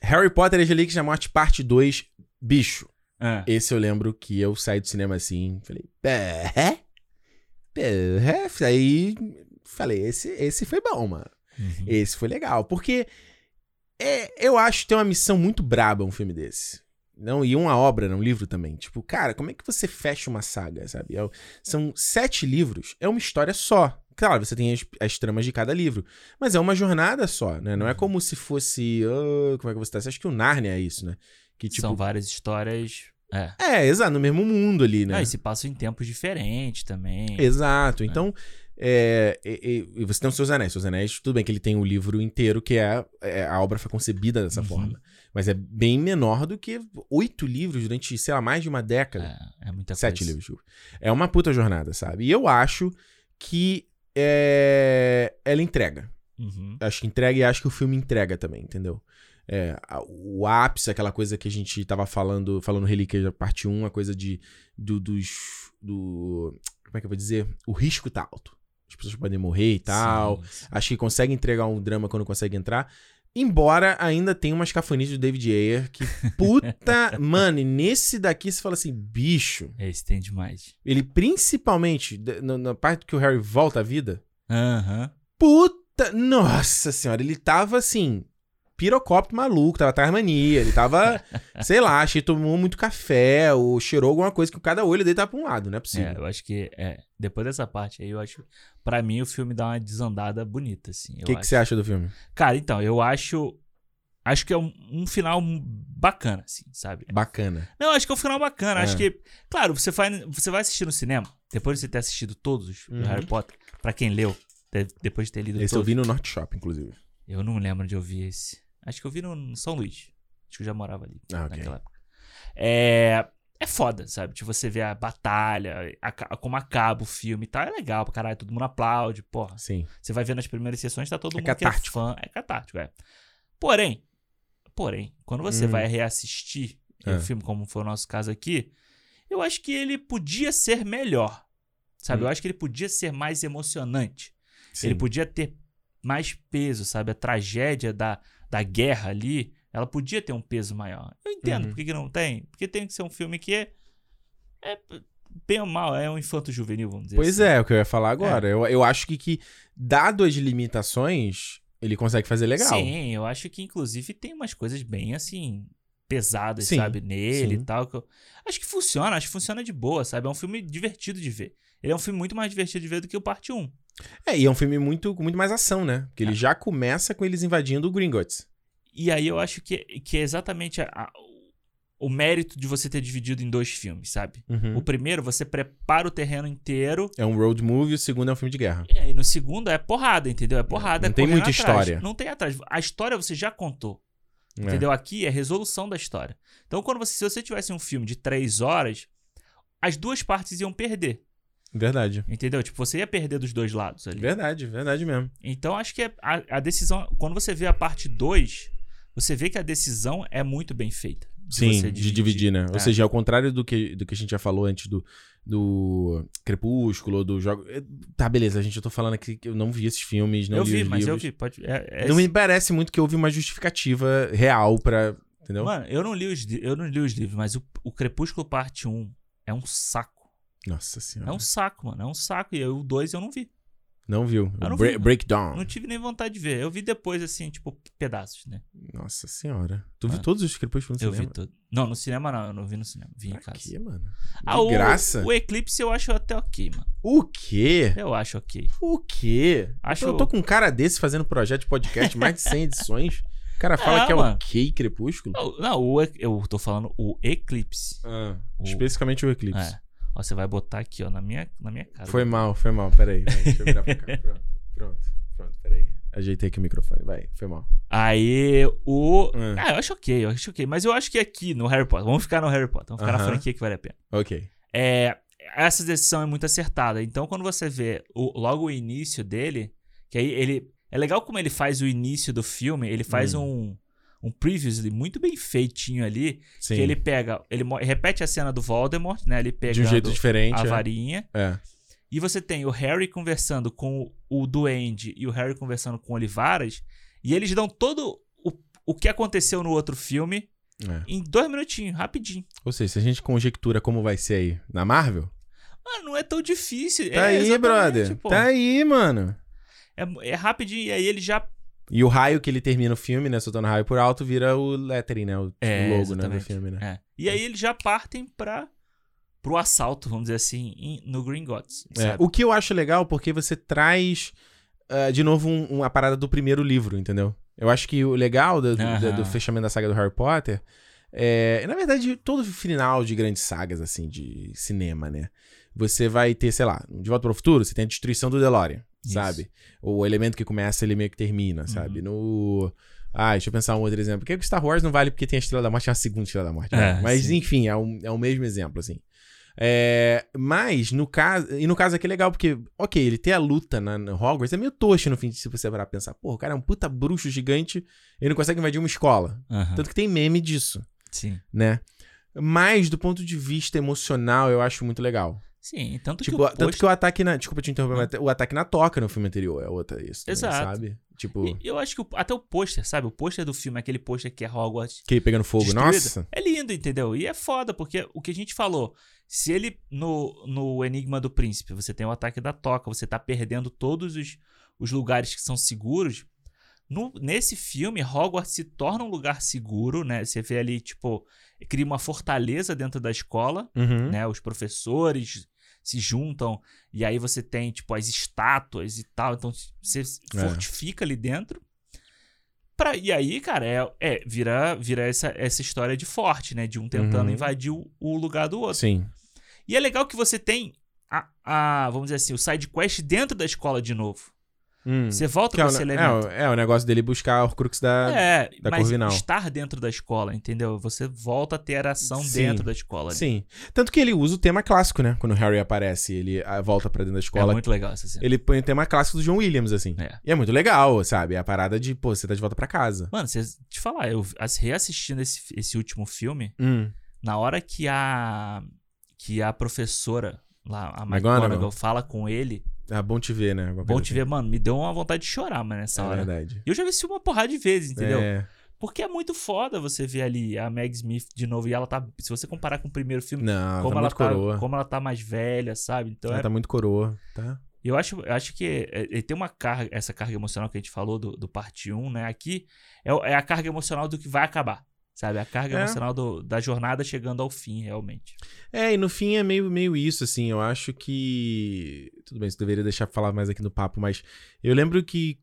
Harry Potter e as Relíquias da Morte, parte 2. Bicho, Ah, esse eu lembro que eu saí do cinema assim, falei, é? É? Aí, falei, esse, esse foi bom, mano. uhum. Esse foi legal. Porque é, eu acho que tem uma missão muito braba um filme desse. Não, e uma obra, né, um livro também. Tipo, cara, como é que você fecha uma saga, sabe? É são sete livros, é uma história só. Claro, você tem as, as tramas de cada livro, mas é uma jornada só, né? Não é como se fosse. ah, como é que você tá? Você acha que o Narnia é isso, né? Que tipo. São várias histórias. É. É, exato, no mesmo mundo ali, né? Ah, e se passam em tempos diferentes também. Exato. Então, é, e, e- você tem os seus anéis. Seus anéis, tudo bem que ele tem o livro inteiro, que é, é- a obra foi concebida dessa Uhum. forma. Mas é bem menor do que oito livros durante, sei lá, mais de uma década. É, é muita Sete coisa. livros. É uma puta jornada, sabe? E eu acho que é, ela entrega. Uhum. Acho que entrega e acho que o filme entrega também, entendeu? É, o ápice, aquela coisa que a gente tava falando, falando Relíquia da parte 1, a coisa de do, dos. Do, como é que eu vou dizer? O risco tá alto. As pessoas podem morrer e tal. Sim, sim. Acho que consegue entregar um drama quando consegue entrar. Embora ainda tenha umas cafonices do David Ayer que, puta. mano, e nesse daqui você fala assim, bicho. Esse tem demais. Ele principalmente, na, na parte que o Harry volta à vida, Aham. puta. Nossa senhora, ele tava assim. Pirocópio maluco, tava Tasmania, ele tava, sei lá, acho que tomou muito café, ou cheirou alguma coisa que cada olho dele tava pra um lado, não é É, possível. eu acho que é, depois dessa parte aí, eu acho. Pra mim, o filme dá uma desandada bonita, assim. O eu que, que você acha do filme? Cara, então, eu acho. Acho que é um, um final bacana, assim, sabe? Bacana. Não, acho que é um final bacana. É. Acho que. Claro, você vai, você vai assistir no cinema, depois de você ter assistido todos os do Uhum. Harry Potter, pra quem leu, de- depois de ter lido Esse eu todos. vi no North Shop, inclusive. Eu não lembro de ouvir esse. Acho que eu vi no, São Luís. Acho que eu já morava ali Ah, naquela época. É. É foda, sabe? Tipo, você vê a batalha, a- como acaba o filme e tal. É legal pra caralho, todo mundo aplaude, porra. Sim. Você vai ver nas primeiras sessões, tá todo É mundo catártico. que é fã. É catártico, é. Porém, porém, quando você Hum. vai reassistir É. o filme, como foi o nosso caso aqui, eu acho que ele podia ser melhor. Sabe? Hum. Eu acho que ele podia ser mais emocionante. Sim. Ele podia ter mais peso, sabe? A tragédia da, da guerra ali, ela podia ter um peso maior. Eu entendo Uhum. por que, que não tem. Porque tem que ser um filme que é, é bem ou mal, é um infanto juvenil, vamos dizer Pois assim. é, é o que eu ia falar agora. Eu, eu acho que, que, dado as limitações, ele consegue fazer legal. Sim, eu acho que inclusive tem umas coisas bem assim pesadas, Sim, sabe, nele sim. e tal. que eu- Acho que funciona, acho que funciona de boa, sabe? É um filme divertido de ver. Ele é um filme muito mais divertido de ver do que o parte 1. É, e é um filme muito, com muito mais ação, né? Porque ele É. já começa com eles invadindo o Gringotts. E aí eu acho que, que é exatamente a- a- o mérito de você ter dividido em dois filmes, sabe? Uhum. O primeiro, você prepara o terreno inteiro. É um road movie, o segundo é um filme de guerra. E aí no segundo é porrada, entendeu? É porrada. Não é tem muita atrás. história. Não tem atrás. A história você já contou. É. Entendeu? Aqui é resolução da história. Então, quando você, se você tivesse um filme de três horas, as duas partes iam perder. Verdade. Entendeu? Tipo, você ia perder dos dois lados ali. Verdade, verdade mesmo. Então, acho que a, a decisão. Quando você vê a parte 2, você vê que a decisão é muito bem feita. de Sim, de dividir, né? Ou É. seja, ao contrário do que, do que a gente já falou antes do, do Crepúsculo, do jogo. eh, Tá, beleza, a gente eu tô falando aqui que eu não vi esses filmes, não eu vi, os mas eu livros. vi. Pode, é- é Não me parece muito que houve uma justificativa real pra. Entendeu? Mano, eu não, li os, eu não li os livros, mas o, o Crepúsculo Parte 1 é um saco. Nossa senhora. É um saco, mano. É um saco. E eu, o 2 eu não vi. Não viu. Eu não vi, mano. Breakdown. Não tive nem vontade de ver. Eu vi depois, assim, tipo, pedaços, né? Nossa senhora. Tu viu Ah. todos os Crepúsculos no eu vi cinema? tudo. Não, no cinema não. Eu não vi no cinema. Vi em Pra casa. quê, mano? De Ah, o, graça? O Eclipse eu acho até ok, mano. O quê? Eu acho ok. O quê? Acho- Eu tô com um cara desse fazendo projeto de podcast, mais de 100 edições. O cara fala Ah, que é mano. ok Crepúsculo? Não, não, o, eu tô falando o Eclipse. Ah, O- Especificamente o Eclipse. É. Ó, você vai botar aqui, ó, na minha, na minha cara. Foi mal, foi mal. Peraí, deixa eu virar pra cá. Pronto, pronto, pronto, peraí. Ajeitei aqui o microfone, vai, foi mal. Aí, o. Hum. Ah, eu acho ok, eu acho ok. Mas eu acho que aqui no Harry Potter, vamos ficar no Harry Potter, vamos ficar na Aham. franquia que vale a pena. Ok. É, essa decisão é muito acertada. Então, quando você vê o- logo o início dele, que aí ele. É legal como ele faz o início do filme, ele faz um. Um previously muito bem feitinho ali. Sim. Que ele pega. Ele repete a cena do Voldemort, né? Ele pega De um jeito diferente. a é. varinha. É. E você tem o Harry conversando com o Duende e o Harry conversando com o Olivaras. E eles dão todo o, o que aconteceu no outro filme é. em dois minutinhos, rapidinho. Ou seja, se a gente conjectura como vai ser aí na Marvel, Mano, não é tão difícil. tá é aí, brother. pô. Tá aí, mano. É, é rapidinho, e aí ele já. E o raio que ele termina o filme, né? Soltando raio por alto, vira o lettering, né? O, É, o logo, né? Do filme, né? É. E aí eles já partem pra. Pro assalto, vamos dizer assim, em- no Green Gods. É, o que eu acho legal, porque você traz ah, de novo um- uma parada do primeiro livro, entendeu? Eu acho que o legal do, do- do fechamento da saga do Harry Potter é, na verdade, todo final de grandes sagas, assim, de cinema, né? Você vai ter, sei lá, De Volta para o Futuro, você tem a destruição do DeLorean, Isso. sabe? O elemento que começa, ele meio que termina, sabe? No... Ah, deixa eu pensar um outro exemplo. Por que o Star Wars não vale porque tem a Estrela da Morte e a segunda Estrela da Morte? né? É, Mas, sim. enfim, é, um, é o mesmo exemplo, assim. É, mas, no caso. E no caso aqui é legal, porque, ok, ele tem a luta na, no Hogwarts, é meio tocho no fim, se você parar pra pensar. Pô, o cara é um puta bruxo gigante, ele não consegue invadir uma escola. Aham. Tanto que tem meme disso, Sim. né? Mas, do ponto de vista emocional, eu acho muito legal. Sim, tanto Tipo, que o tanto que o ataque na. Desculpa te interromper, mas o ataque na toca no filme anterior é outra isso. Também, Exato. Sabe? Tipo, E eu acho que o- até o pôster, sabe? O pôster do filme, aquele pôster que é Hogwarts que ele pegando fogo. Nossa. É lindo, entendeu? E é foda, porque o que a gente falou, se ele no, no Enigma do Príncipe, você tem o ataque da toca, você tá perdendo todos os, os lugares que são seguros. No- nesse filme, Hogwarts se torna um lugar seguro, né? Você vê ali, tipo, cria uma fortaleza dentro da escola, Uhum. né? Os professores se juntam e aí você tem, tipo, as estátuas e tal. Então você É. fortifica ali dentro. Pra, e aí, cara, é, é vira, vira essa, essa história de forte, né? De um tentando Uhum. invadir o, o lugar do outro. Sim. E é legal que você tem a, a, vamos dizer assim, o side quest dentro da escola de novo. Hum. Você volta Que é, esse ne- elemento. é, é o negócio dele buscar o crux da. É, da mas Corvinal. estar dentro da escola, entendeu? Você volta a ter ação Sim. dentro da escola. ali. Sim. Tanto que ele usa o tema clássico, né? Quando o Harry aparece, ele ah, volta pra dentro da É escola. muito legal essa cena. Ele põe o tema clássico do John Williams, assim. É. E é muito legal, sabe? É a parada de, pô, você tá de volta pra casa. Mano, cê, te falar, eu as- reassistindo esse, esse último filme, Hum. na hora que a que a professora lá, a. McGonagall fala com ele, Ah, bom te ver, né? Bom te ver, mano, me deu uma vontade de chorar, mano, nessa assim. É hora. verdade. E eu já vi isso uma porrada de vezes, entendeu? É. Porque é muito foda você ver ali a Meg Smith de novo e ela tá, se você comparar com o primeiro filme, Não, ela como tá ela tá, coroa. como ela tá mais velha, sabe? Então Ela é tá muito coroa, tá? Eu acho, eu acho que é, ele tem uma carga, essa carga emocional que a gente falou do, do parte 1, né? Aqui é, é a carga emocional do que vai acabar. Sabe? A carga É. emocional do- da jornada chegando ao fim, realmente. É, e no fim é meio, meio isso, assim. Eu acho que. Tudo bem, você deveria deixar falar mais aqui no papo, mas eu lembro que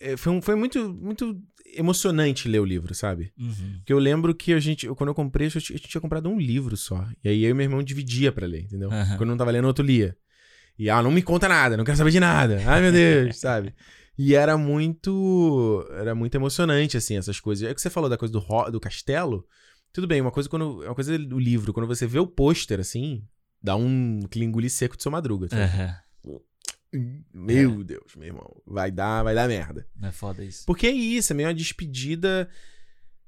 é, foi, um- foi muito, muito emocionante ler o livro, sabe? Uhum. Porque eu lembro que a gente, quando eu comprei, a gente, tinha comprado um livro só. E aí eu e meu irmão dividia pra ler, entendeu? Aham. Quando eu não tava lendo, outro lia. E, ah, não me conta nada, não quero saber de nada. Ai, meu Deus, sabe? E era muito. Era muito emocionante, assim, essas coisas. É que você falou da coisa do, ro- do castelo. Tudo bem, uma coisa quando. Uma coisa do livro, quando você vê o pôster, assim, dá um engolir seco de seu madruga. sabe? Aham. Meu Deus, meu irmão. Vai dar, vai dar merda. Não é foda isso. Porque é isso, é meio uma despedida.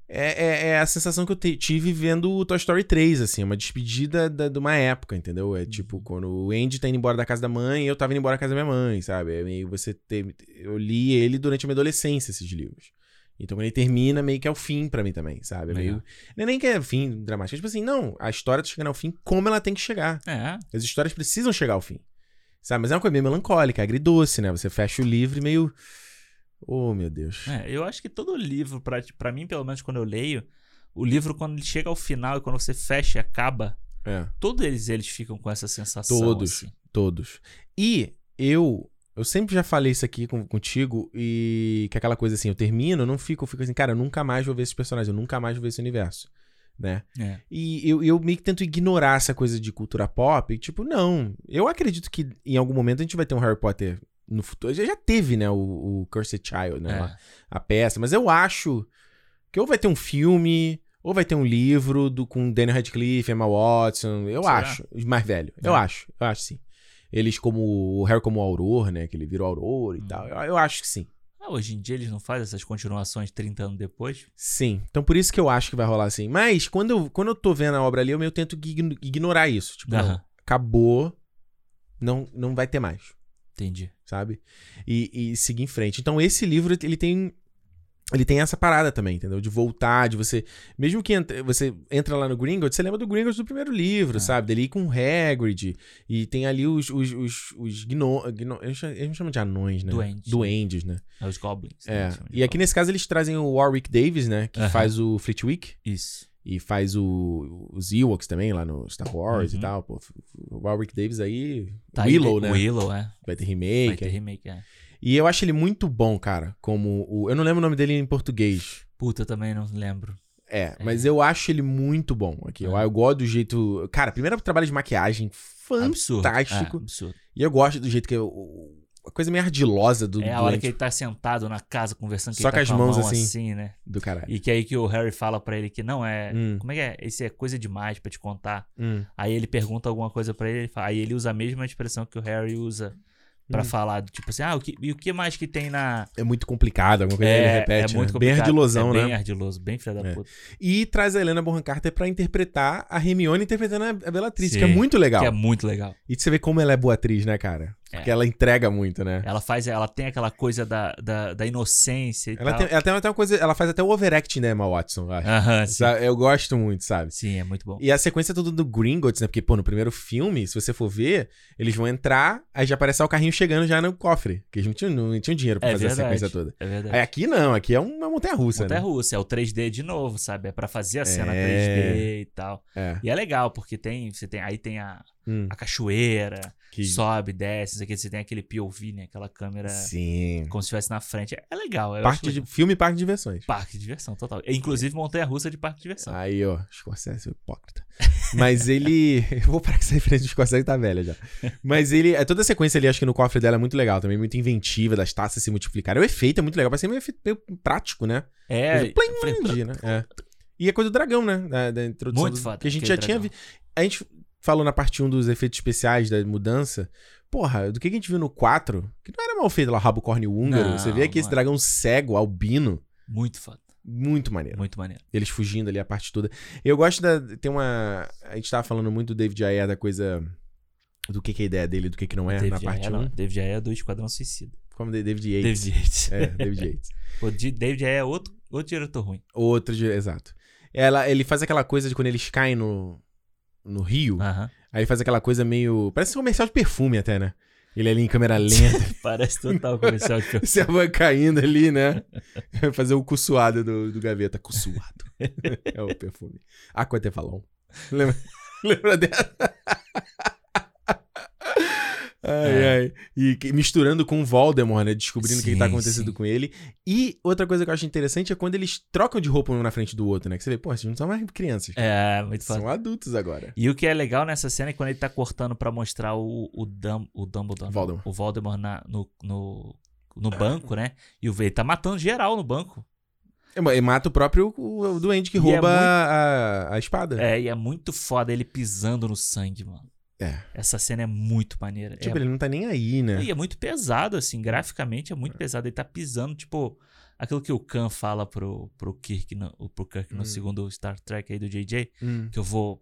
É, é- é a sensação que eu te- tive vendo o Toy Story 3, assim, uma despedida da- de uma época, entendeu? É tipo, quando o Andy tá indo embora da casa da mãe, eu tava indo embora da casa da minha mãe, sabe? É meio você ter. Eu li ele durante a minha adolescência, esses livros. Então, quando ele termina, meio que é o fim pra mim também, sabe? É meio. Não é nem que é fim dramático, é tipo assim, não, a história tá chegando ao fim como ela tem que chegar. É. As histórias precisam chegar ao fim. Sabe? Mas é uma coisa meio melancólica, agridoce, né? Você fecha o livro e meio. Oh, meu Deus. É, eu acho que todo livro, pra, pra mim, pelo menos quando eu leio, o livro, quando ele chega ao final e quando você fecha e acaba, É. todos eles, eles ficam com essa sensação. Todos. assim. Todos. E eu. Eu sempre já falei isso aqui com- contigo e que é aquela coisa assim, eu termino, eu não fico, eu fico assim, cara, eu nunca mais vou ver esses personagens, eu nunca mais vou ver esse universo, né? É. E eu, eu meio que tento ignorar essa coisa de cultura pop, e, tipo, não, eu acredito que em algum momento a gente vai ter um Harry Potter no futuro, já, já teve, né, o, o Cursed Child, né, É. a peça, mas eu acho que ou vai ter um filme, ou vai ter um livro do, com Daniel Radcliffe, Emma Watson, eu Será? acho, mais velho, eu É. acho, eu acho sim. Eles como, o Harry como o Auror, né, que ele virou Auror e Hum. tal, eu, eu acho que sim. Ah, hoje em dia eles não fazem essas continuações 30 anos depois? Sim, então por isso que eu acho que vai rolar assim. Mas quando eu, quando eu tô vendo a obra ali, eu meio tento igno- ignorar isso. Tipo, não, Aham. acabou, não, não vai ter mais, Entendi. sabe? E, e seguir em frente. Então esse livro, ele tem ele tem essa parada também, entendeu? De voltar, de você... Mesmo que você entra lá no Gringotts, você lembra do Gringotts do primeiro livro, É. sabe? Dele ir com o Hagrid. E tem ali os... os, os, os gno, gno, eles não chamam de anões, né? Duendes. Duendes, né? É os Goblins. É. né, de E aqui nesse caso eles trazem o Warwick Davis, né? Que faz o Fleetwick. Isso. E faz o, os Ewoks também lá no Star Wars Uhum. e tal. Pô, o Warwick Davis aí. Tá aí Willow, de- né? Willow, é. Vai ter Vai remake. ter remake, é. E eu acho ele muito bom, cara. Como o. Eu não lembro o nome dele em português. Puta, eu também não lembro. É, mas eu acho ele muito bom aqui. Eu, É. eu gosto do jeito. Cara, primeiro trabalho de maquiagem Absurdo. fantástico. É, absurdo. E eu gosto do jeito que. eu- a coisa meio ardilosa do, É a hora que ele tá sentado na casa conversando, Só ele tá com as com mãos mão assim. né? do caralho. E que aí que o Harry fala pra ele que não é. Hum, Como é que é? Isso é coisa demais pra te contar. hum. Aí ele pergunta alguma coisa pra ele, ele fala- aí ele usa a mesma expressão que o Harry usa pra Hum. falar, tipo assim, ah, o que, e o que mais que tem na. É muito complicado, alguma coisa que ele repete. é muito né? Bem complicado. ardilosão, é né? Bem ardiloso, bem filha da É. puta. E traz a Helena Bonham Carter pra interpretar a Hermione interpretando a Bellatrix, que é Sim, muito legal. Que é muito legal. E você vê como ela é boa atriz, né, cara? Porque ela entrega muito, né? Ela faz, ela tem aquela coisa da, da, da inocência e Ela tal. tem, ela tem até uma coisa. Ela faz até o overacting da Emma Watson, eu acho. Sim. Sabe? Eu gosto muito, sabe? Sim, é muito bom. E a sequência toda do Gringotts, né? Porque, pô, no primeiro filme, se você for ver, eles vão entrar, aí já aparece o carrinho chegando já no cofre. Porque eles não tinham, não tinham dinheiro pra É fazer verdade. a sequência toda. É verdade. Aí aqui não, aqui é uma montanha russa, Montanha né? russa, é o 3D de novo, sabe? É pra fazer a cena É. 3D e tal. É. E é legal, porque tem, você tem, aí tem a, Hum, a cachoeira, que... sobe, desce, isso aqui, você tem aquele POV, né? Aquela câmera Sim. como se estivesse na frente. É legal, acho de, legal. filme e parque de diversões. Parque de diversão, total. Inclusive montanha russa de parque de diversão. Aí, ó, Scorsese é hipócrita. Mas ele. Eu vou parar com essa referência do Scorsese tá velha já. Mas ele. É, toda a sequência ali, acho que no cofre dela é muito legal também, muito inventiva, das taças se multiplicarem. O efeito é muito legal, parece meio, efeito- meio prático, né? É, Coisa plim, né? É. E a coisa do dragão, né? Da, da introdução. Muito do, foda, Que a gente já tinha dragão. visto. A gente falou na parte 1 dos efeitos especiais da mudança. Porra, do que a gente viu no 4, que não era mal feito lá, rabo córneo húngaro. Não, Você vê aqui esse dragão cego, albino. muito foda. Muito maneiro. Muito maneiro. Eles fugindo ali a parte toda. Eu gosto da. Tem uma. A gente tava falando muito do David Ayer, da coisa. Do que, que é a ideia dele, do que, que não é, na David parte Ayer, 1. não. David Ayer é do Esquadrão Suicida. Como David Yates. David Yates. É, David Yates. O David Ayer é outro, outro diretor ruim. Outro, exato. Ela, ele faz aquela coisa de quando eles caem no, no rio, Aham. aí faz aquela coisa meio. Parece um comercial de perfume até, né? Ele ali em câmera lenta, Parece total comercial de filme. você vai caindo ali, né? Fazer o cuçoado do, do gaveta. Cuçoado. é o perfume. Aquatefalon. Lembra, lembra dessa? Ai, É. ai. E misturando com o Voldemort, né? Descobrindo o que, que tá acontecendo sim. com ele. E outra coisa que eu acho interessante é quando eles trocam de roupa um na frente do outro, né? Que você vê, pô, esses não são mais crianças. É, muito foda. são adultos agora. E o que é legal nessa cena é quando ele tá cortando pra mostrar o, o, Dum, o Dumbledore. não, Voldemort. O Voldemort na- no, no, no banco, né? E o ele tá matando geral no banco. E mata o próprio o, o duende que E é rouba muito- a, a espada. É, e é muito foda ele pisando no sangue, mano. É. Essa cena é muito maneira. Tipo, é, ele não tá nem aí, né? e é muito pesado, assim, graficamente é muito pesado. Ele tá pisando, tipo, aquilo que o Khan fala pro, pro Kirk, no, pro Kirk no Hum. segundo Star Trek aí do JJ, Hum. que eu vou.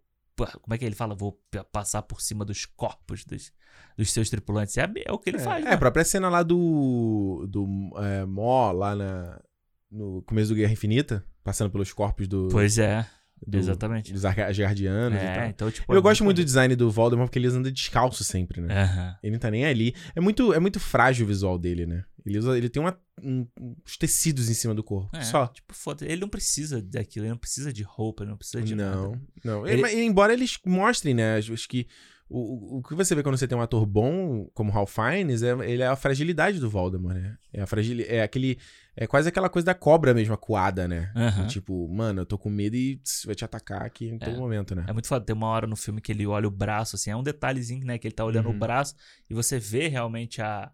Como é que ele fala? Vou passar por cima dos corpos dos, dos seus tripulantes. É, é o que ele é, faz, é, a mano. própria cena lá do. do é, Mó, lá na, no começo do Guerra Infinita, passando pelos corpos do, Pois é, do- exatamente. dos Asgardianos e É, tal. então, tipo. Eu é gosto muito do design do Voldemort porque ele anda descalço sempre, né? Aham. Ele não tá nem ali. É muito, é muito frágil o visual dele, né? Ele, usa, ele tem uma, um- uns tecidos em cima do corpo. É, Só. Tipo, foda Ele não precisa daquilo, ele não precisa de roupa, ele não precisa de Não, nada. não. Ele- Mas, embora eles mostrem, né? Acho que o, o- que você vê quando você tem um ator bom, como Ralph Fiennes, é, ele é a fragilidade do Voldemort, né? É, a fragil, é aquele. É quase aquela coisa da cobra mesmo, acuada, né? Aham. Tipo, mano, eu tô com medo e vai te atacar aqui em todo É. momento, né? É muito foda. Tem uma hora no filme que ele olha o braço, assim, é um detalhezinho, né? Que ele tá olhando Uhum. o braço e você vê realmente a,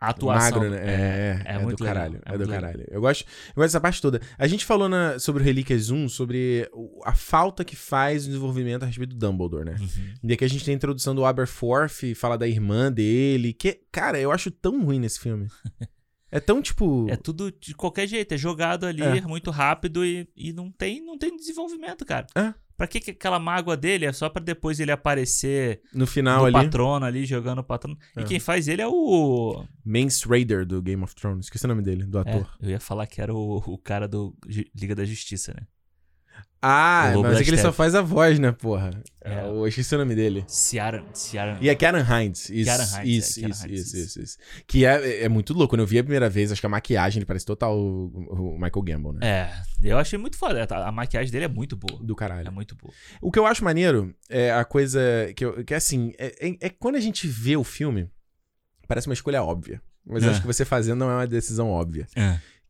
a atuação. Magro, né? É, é, é do muito legal, caralho. é É, do legal. caralho. Eu gosto, eu gosto dessa parte toda. A gente falou na- sobre o Relíquias 1, sobre a falta que faz o desenvolvimento a respeito do Dumbledore, né? Uhum. E aqui a gente tem a introdução do Aberforth, fala da irmã dele, que, cara, eu acho tão ruim nesse filme. É tão, tipo... É tudo de qualquer jeito, é jogado ali É. muito rápido e, e não, tem, não tem desenvolvimento, cara. É. Pra que, que aquela mágoa dele é só pra depois ele aparecer no final no ali, patrono ali, jogando o patrono. É. E quem faz ele é o. Mance Raider do Game of Thrones. Esqueci o nome dele, do É, ator. eu ia falar que era o, o cara do Liga da Justiça, né? Ah, mas é que ele só faz a voz, né, porra? É. É. Eu esqueci o nome dele. Ciaran. Ciaran. E é Karen Hines. Isso, Karen Hines, é, isso, isso, Hines, isso, isso. isso. Que é, é muito louco. Quando eu vi a primeira vez, acho que a maquiagem ele parece total o, o Michael Gambon, né? É, eu achei muito foda. A maquiagem dele é muito boa. Do caralho. É muito boa. O que eu acho maneiro é a coisa que, eu, que assim, é, é- é quando a gente vê o filme, parece uma escolha óbvia. Mas eu É. acho que você fazendo não é uma decisão óbvia.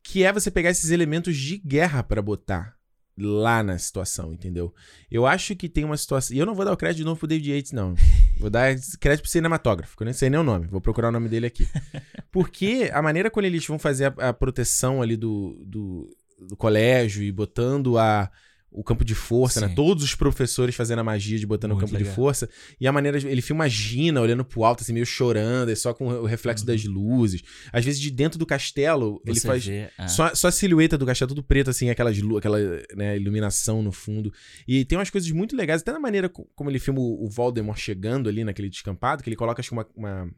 Que é você pegar esses elementos de guerra pra botar lá na situação, entendeu? Eu acho que tem uma situação. E eu não vou dar o crédito de novo pro David Yates, não. Vou dar crédito pro cinematógrafo, que eu nem sei nem o nome. Vou procurar o nome dele aqui. Porque a maneira como eles vão fazer a, a proteção ali do, do, do colégio e botando a, o campo de força, né? Sim. Todos os professores fazendo a magia de botando o campo de legal. força. E a maneira. de- Ele filma a Gina olhando pro alto, assim, meio chorando, e só com o reflexo Uhum. das luzes. Às vezes, de dentro do castelo, ele Você faz. vê. ah, Só, só a silhueta do castelo tudo preto, assim, aquelas, aquela né, iluminação no fundo. E tem umas coisas muito legais, até na maneira co- como ele filma o o Voldemort chegando ali naquele descampado, que ele coloca, acho que uma. uma-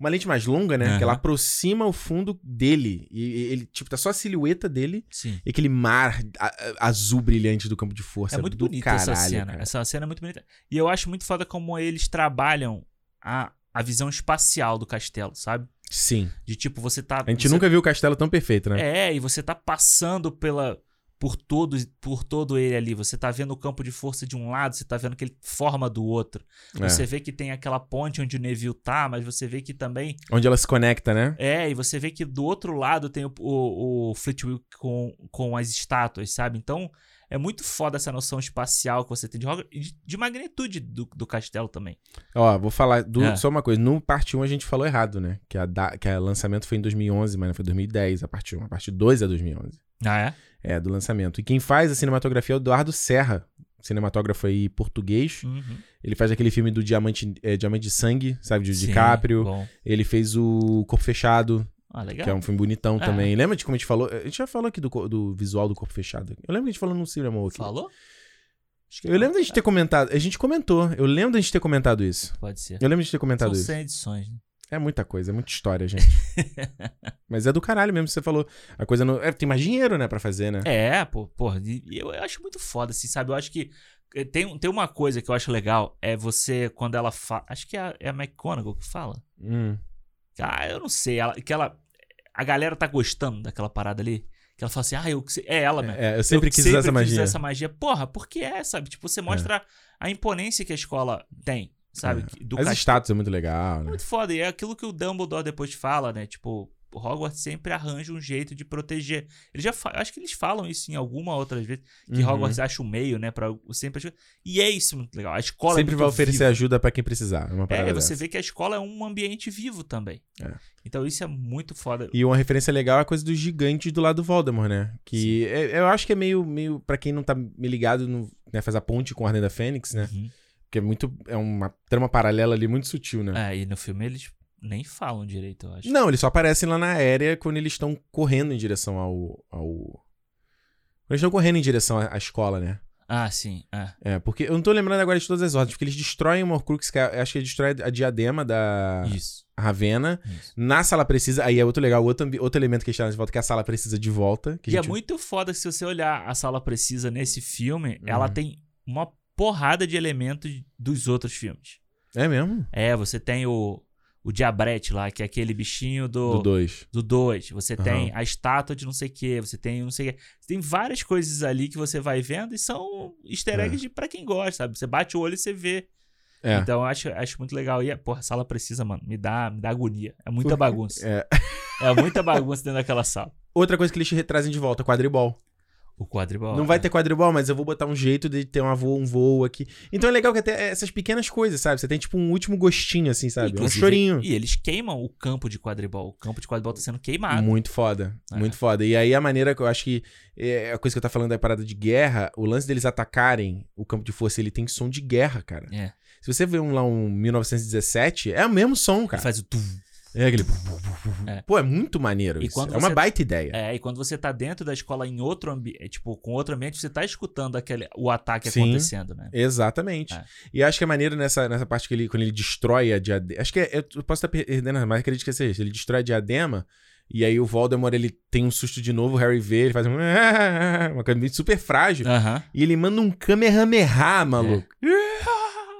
uma lente mais longa, né? Que Aham. ela aproxima o fundo dele. E ele, tipo, tá só a silhueta dele Sim. e aquele mar a- a- azul brilhante do campo de força. É muito do bonita caralho, essa cena. cara. Essa cena é muito bonita. E eu acho muito foda como eles trabalham a, a visão espacial do castelo, sabe? Sim. De tipo, você tá. A gente você- nunca viu o castelo tão perfeito, né? É, e você tá passando pela. Por todo, por todo ele ali. Você tá vendo o campo de força de um lado, você tá vendo que ele forma do outro. É. Você vê que tem aquela ponte onde o Neville tá, mas você vê que também. Onde ela se conecta, né? É, e você vê que do outro lado tem o, o, o Fleetwood com, com as estátuas, sabe? Então, é muito foda essa noção espacial que você tem de, Hogwarts de, de magnitude do, do castelo também. Ó, vou falar do- É. só uma coisa. No parte 1 a gente falou errado, né? Que a, da, que a lançamento foi em 2011, mas não foi 2010 a parte 1. A parte 2 é 2011. Ah, é? É, do lançamento. E quem faz a cinematografia é o Eduardo Serra, cinematógrafo aí português. Uhum. Ele faz aquele filme do Diamante, é, Diamante de Sangue, sabe? De Sim, DiCaprio. Bom. Ele fez o Corpo Fechado, Ah, legal. que é um filme bonitão É. também. Lembra de como a gente falou? A gente já falou aqui do, do visual do Corpo Fechado. Eu lembro que a gente falou no cinema aqui. Falou? Eu lembro da gente ter comentado. A gente comentou. Eu lembro da gente ter comentado isso. Pode ser. Eu lembro de ter comentado São isso. 100 edições, né? É muita coisa, é muita história, gente. Mas é do caralho mesmo, você falou. A coisa não. É, tem mais dinheiro, né, pra fazer, né? É, pô, porra, eu, eu acho muito foda, assim, sabe? Eu acho que eh, tem, tem uma coisa que eu acho legal, é você, quando ela fala. Acho que é a, é a McGonagall que fala. Hum. Ah, eu não sei. Ela, que ela. A galera tá gostando daquela parada ali. Que ela fala assim, ah, eu. É ela mesmo. É, eu sempre eu quis usar essa quis magia. usar essa magia. Porra, porque é, sabe? Tipo, você mostra a imponência que a escola tem, sabe? É. Do As castelo. estátuas é muito legal, né? Muito foda. E é aquilo que o Dumbledore depois fala, né? Tipo, o Hogwarts sempre arranja um jeito de proteger. Ele já fa- Acho que eles falam isso em alguma outra vez. Que Uhum. Hogwarts acha um meio, né? Pra sempre. E é isso muito legal. A escola Sempre é vai oferecer viva. ajuda pra quem precisar. É É, você vê que a escola é um ambiente vivo também. É. Então isso é muito foda. E uma referência legal é a coisa dos gigantes do lado do Voldemort, né? Que é- eu acho que é meio, meio para quem não tá me ligado, no, né, faz a ponte com a Ordem da Fênix, né? Uhum. Porque é muito é uma trama paralela ali muito sutil, né? É, e no filme eles nem falam direito, eu acho. Não, eles só aparecem lá na aérea quando eles estão correndo em direção ao ao quando eles estão correndo em direção à, escola, né? Ah, sim. É. É, porque eu não tô lembrando agora de todas as ordens, porque eles destroem uma Horcrux, que é- acho que eles destroem a diadema da Isso. Ravena. isso. Na sala precisa, aí é outro legal, outro, outro elemento que eles trazem de volta, que é a sala precisa de volta. E é gente- muito foda que se você olhar a sala precisa nesse filme, Uhum. ela tem uma porrada de elementos dos outros filmes. É mesmo? É, você tem o, o Diabrete lá, que é aquele bichinho Do do 2. do 2. Você Aham. tem a estátua de não sei o que, você tem não sei o. Você tem várias coisas ali que você vai vendo e são easter É. eggs de pra quem gosta, sabe? Você bate o olho e você vê. É. Então eu acho, acho muito legal. E, porra, a sala precisa, mano, me dá, me dá agonia. É muita bagunça. É. É muita bagunça dentro daquela sala. Outra coisa que eles trazem de volta, quadribol. O quadribol. não vai é. ter quadribol, mas eu vou botar um jeito de ter uma voo, um voo aqui. Então é legal que até essas pequenas coisas, sabe? Você tem tipo um último gostinho, assim, sabe? Inclusive, um chorinho. E eles queimam o campo de quadribol. O campo de quadribol tá sendo queimado. Muito foda, É. muito foda. E aí a maneira que eu acho que é a coisa que eu tá falando da parada de guerra, o lance deles atacarem o campo de força, ele tem som de guerra, cara. É. Se você vê um lá um 1917, é o mesmo som, Ele cara. faz o tum. É aquele É. Pô, é muito maneiro E isso. É uma baita ideia. É, e quando você tá dentro da escola em outro ambiente, tipo, com outro ambiente, você tá escutando aquele, o ataque Sim. acontecendo, né? Exatamente. É. E acho que é maneiro nessa, nessa parte que ele, quando ele destrói a diadema. Acho que é, eu posso estar perdendo, mas acredito que seja isso. Ele destrói a diadema. E aí o Voldemort ele tem um susto de novo, o Harry vê, ele faz um. Uma coisa super frágil. Aham. E ele manda um Kamehameha, maluco.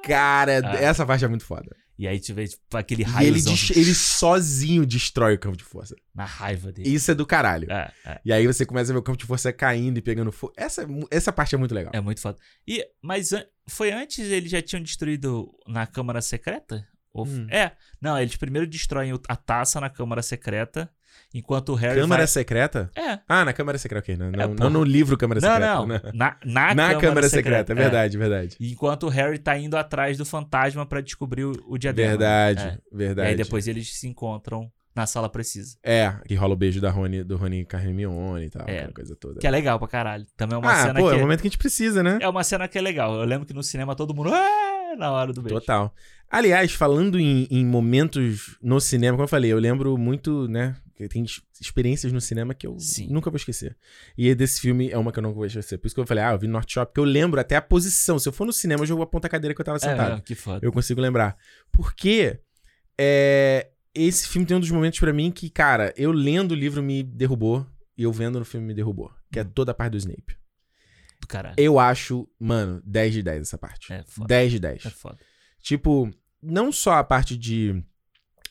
Cara, É. essa parte é muito foda. E aí tu vê tipo, aquele E ele, des- ele sozinho destrói o campo de força. na raiva dele. Isso é do caralho. É, é, E aí você começa a ver o campo de força caindo e pegando fogo. Essa, essa parte é muito legal. é muito foda. E, mas foi antes eles já tinham destruído na Câmara Secreta? Ou Hum. É. Não, eles primeiro destroem a taça na Câmara Secreta, enquanto o Harry Câmara vai... Secreta? É. Ah, na Câmara Secreta, ok. Não, não, porra. não no livro Câmara Não, Secreta. não. né? Na, na, Na Câmara, Secreta, é é. verdade, verdade. Enquanto o Harry tá indo atrás do fantasma pra descobrir o, o diadema. Verdade, É. E verdade. aí depois eles se encontram na sala precisa. É, que rola o beijo da Rony, do Rony com a Hermione e tal, É. aquela coisa toda. Que é legal pra caralho. Também é uma ah, cena pô, que é o momento que a gente precisa, né? é uma cena que é legal. Eu lembro que no cinema todo mundo "Ah!" na hora do beijo. Total. Aliás, falando em, em momentos no cinema, como eu falei, eu lembro muito, né? Que Tem ex- experiências no cinema que eu Sim. nunca vou esquecer. E desse filme é uma que eu nunca vou esquecer. Por isso que eu falei, ah, eu vi no North Shop, porque eu lembro até a posição. Se eu for no cinema, eu jogo a ponta cadeira que eu tava sentado. É, que foda. Eu consigo lembrar. Porque é, esse filme tem um dos momentos pra mim que, cara, eu lendo o livro me derrubou e eu vendo no filme me derrubou. Que é Hum. toda a parte do Snape. Do caralho. Eu acho, mano, 10 de 10 essa parte. É foda. 10 de 10. É foda. Tipo, não só a parte de.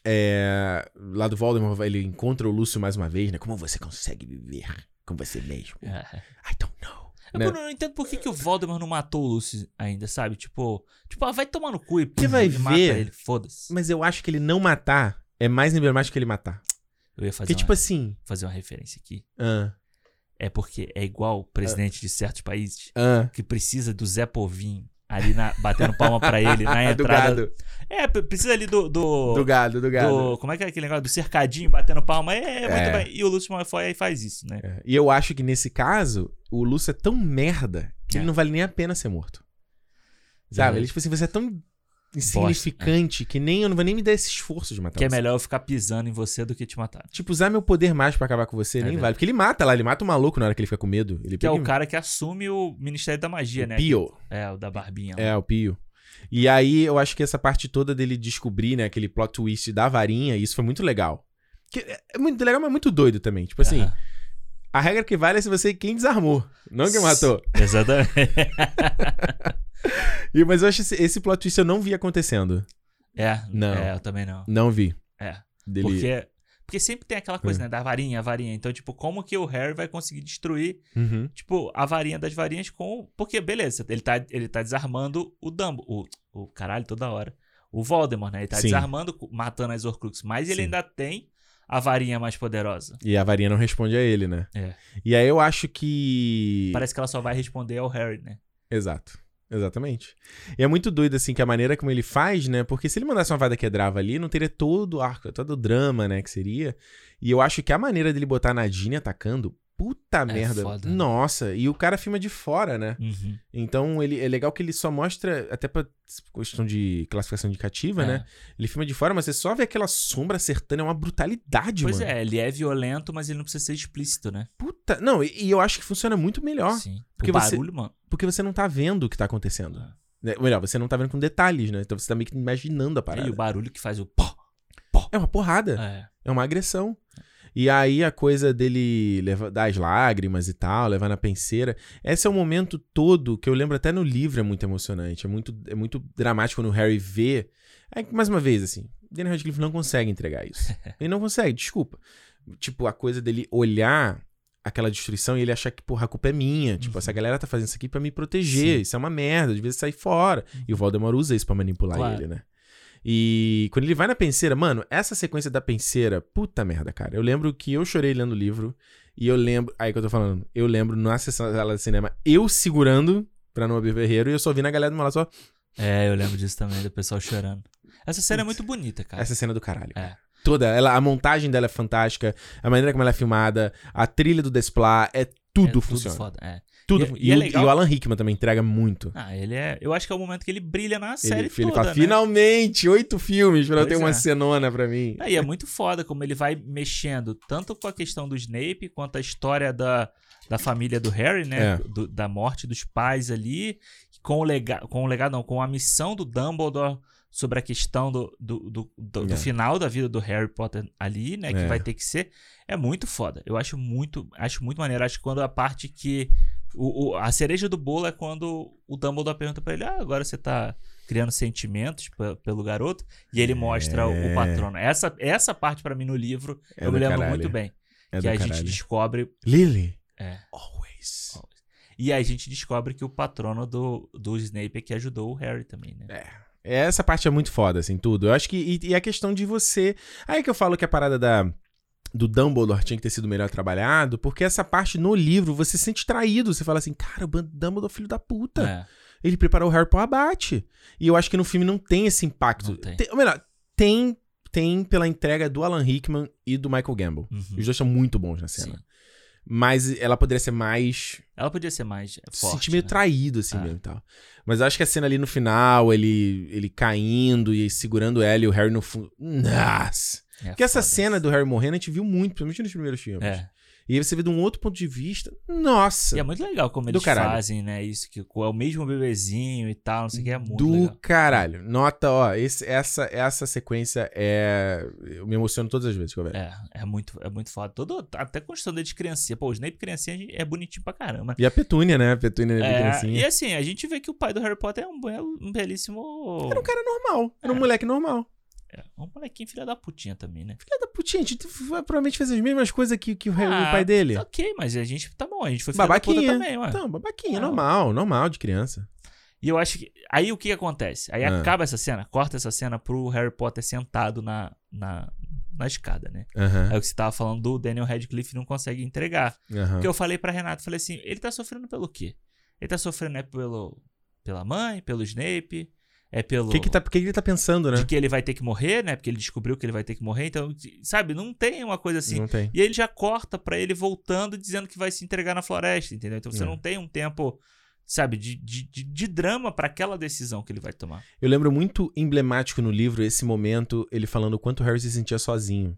É, lá do Voldemort, ele encontra o Lúcio mais uma vez, né? Como você consegue viver com você mesmo? É. I don't know. Eu Né? não entendo por que, que o Voldemort não matou o Lucius ainda, sabe? Tipo, tipo, ah, vai tomar no cu e, Você vai e mata ver. ele, foda-se. Mas eu acho que ele não matar é mais emblemático que ele matar. Eu ia fazer, Porque, uma, tipo assim. fazer uma referência aqui. Ah, É porque é igual o presidente de certos países ah, que precisa do Zé Povinho ali na, batendo palma pra ele na do entrada. gado. É, precisa ali do. Do, Do gado, do gado. do- Como é que é aquele negócio? Do cercadinho batendo palma. É, muito É. bem. E o Lúcio Malfoy aí faz isso, né? É, E eu acho que nesse caso, o Lúcio é tão merda que É. ele não vale nem a pena ser morto. Sabe? Ele, tipo assim, você é tão insignificante que nem eu não vou nem me dar esse esforço de matar Que é você. melhor eu ficar pisando em você do que te matar. Tipo, usar meu poder mais pra acabar com você É nem verdade. vale. Porque ele mata lá, ele mata o maluco na hora que ele fica com medo. Ele Que é o cara que assume o Ministério da Magia, né? Pio. É, o da barbinha. lá. É, o Pio. E aí eu acho que essa parte toda dele descobrir, né, aquele plot twist da varinha, isso foi muito legal. Que é é muito legal, mas muito doido também. Tipo assim. A regra que vale é se você quem desarmou, não quem matou. Exatamente. E, mas eu acho esse, esse plot twist eu não vi acontecendo. É, Não. é, eu também não. Não vi. É. Dele... Porque, porque sempre tem aquela coisa, É. né? Da varinha, a varinha. Então, tipo, como que o Harry vai conseguir destruir, Uhum. tipo, a varinha das varinhas com. Porque, beleza, ele tá, ele tá desarmando o Dumbo. O, o caralho, toda hora. O Voldemort, né? Ele tá Sim. desarmando, matando as Horcruxes. Mas ele Sim. ainda tem a varinha mais poderosa. E a varinha não responde a ele, né? É. E aí eu acho que. Parece que ela só vai responder ao Harry, né? Exato. Exatamente. E é muito doido, assim, que a maneira como ele faz, né? Porque se ele mandasse uma vada quebrava ali, não teria todo o arco, todo o drama, né? Que seria. E eu acho que a maneira dele botar a Nadine atacando, puta merda. foda, né? Nossa, e o cara filma de fora, né? Uhum. Então ele, é legal que ele só mostra, até pra questão de classificação indicativa, É. né? Ele filma de fora, mas você só vê aquela sombra acertando, é uma brutalidade, Pois mano. é, ele é violento, mas ele não precisa ser explícito, né? Puta. Não, e, e eu acho que funciona muito melhor. Sim. porque o você- barulho, mano. Porque você não tá vendo o que tá acontecendo. É. Né? Ou melhor, você não tá vendo com detalhes, né? Então você tá meio que imaginando a parada. E o barulho que faz o pó. É uma porrada. É. É uma agressão. E aí a coisa dele levar, dar as lágrimas e tal, levar na penseira. Esse é um momento todo que eu lembro até no livro é muito emocionante. É muito, é muito dramático quando o Harry vê. É que, mais uma vez, assim, Daniel Radcliffe não consegue entregar isso. Ele não consegue, desculpa. Tipo, a coisa dele olhar aquela destruição e ele achar que, porra, a culpa é minha. Tipo, Uhum. essa galera tá fazendo isso aqui pra me proteger. Sim. Isso é uma merda, devia sair fora. E o Voldemort usa isso pra manipular Claro. ele, né? E quando ele vai na penseira, mano, essa sequência da penseira, puta merda, cara. Eu lembro que eu chorei lendo o livro. E eu lembro. Aí que eu tô falando. Eu lembro na sessão da sala de cinema, eu segurando pra não abrir berreiro. E eu só vi na galera do meu lado só. É, eu lembro disso também, do pessoal chorando. Essa cena é muito bonita, cara. Essa cena do caralho. É. Toda. Ela, a montagem dela é fantástica. A maneira como ela é filmada. A trilha do Desplat. É tudo é funciona. Tudo foda, é. Tudo. E- fu- e E, é o, e o Alan Rickman também entrega muito. Ah, ele é. Eu acho que é o momento que ele brilha na série Ele, toda. ele fala, né? finalmente, oito filmes pra ter Pois uma é. cenona pra mim. Aí é muito foda como ele vai mexendo tanto com a questão do Snape quanto a história da, da família do Harry, né? É. Do- da morte dos pais ali, com o legado, com o legado não, com a missão do Dumbledore sobre a questão do, do, do, do- do É. final da vida do Harry Potter ali, né? Que É. vai ter que ser. É muito foda. Eu acho muito, acho muito maneiro. Acho que quando a parte que. O, o- a cereja do bolo é quando o Dumbledore pergunta pra ele: Ah, agora você tá criando sentimentos pe- pelo garoto. E ele mostra o, É. o patrono. Essa, essa parte pra mim no livro É eu me lembro caralho. muito bem. É que a gente caralho. descobre. Lily. É, Always. e aí a gente descobre que o patrono do, do Snape é que ajudou o Harry também, né? É. Essa parte é muito foda, assim, tudo. Eu acho que. E, e a questão de você. Aí que eu falo que a parada da. Do Dumbledore tinha que ter sido melhor trabalhado, porque essa parte no livro você se sente traído. Você fala assim, cara, o Dumbledore é filho da puta. É. Ele preparou o Harry pro abate. E eu acho que no filme não tem esse impacto. Não tem. ou melhor, tem, tem pela entrega do Alan Rickman e do Michael Gamble. Uhum. Os dois são muito bons na cena. Sim. Mas ela poderia ser mais Ela podia ser mais se forte. sentir meio né? traído, assim Ah. mesmo e tal. Mas eu acho que a cena ali no final, ele, ele caindo e segurando ela e o Harry no fundo. Nossa! É Porque essa cena do Harry morrendo a gente viu muito, principalmente nos primeiros filmes. É. E aí você vê de um outro ponto de vista. Nossa! E é muito legal como eles fazem, né? Isso que é o mesmo bebezinho e tal, não sei o que, é muito do legal. caralho. Nota, ó, esse- essa, essa sequência é. Eu me emociono todas as vezes que eu vejo. É, é muito, é muito foda. Todo, até a construção dele de criancinha. Pô, o Snape criancinha é bonitinho pra caramba. E a Petúnia, né? A Petúnia é, É, criancinha. e assim, a gente vê que o pai do Harry Potter é um, um belíssimo. Era um cara normal. Era um É. moleque normal. É, um molequinho filha da putinha também, né? Filha da putinha, a gente provavelmente fez as mesmas coisas que, que o, Ah, pai dele. Ok, mas a gente tá bom, a gente foi filha Babaquinha. também, ué. Então, babaquinha, Não. normal, normal de criança. E eu acho que. Aí o que acontece? Aí Ah. acaba essa cena, corta essa cena pro Harry Potter sentado na, na, na escada, né? Aham. É o que você tava falando do Daniel Radcliffe não consegue entregar. aham. Porque eu falei pra Renato, falei assim, ele tá sofrendo pelo quê? Ele tá sofrendo é pelo, pela mãe, pelo Snape, é pelo... O que, que, tá, que, ele tá pensando, né? De que ele vai ter que morrer, né? Porque ele descobriu que ele vai ter que morrer. Então, sabe, não tem uma coisa assim. Não tem. E aí ele já corta pra ele voltando dizendo que vai se entregar na floresta, entendeu? Então você É. não tem um tempo, sabe, de, de, de, de drama pra aquela decisão que ele vai tomar. Eu lembro muito emblemático no livro esse momento, ele falando o quanto o Harry se sentia sozinho.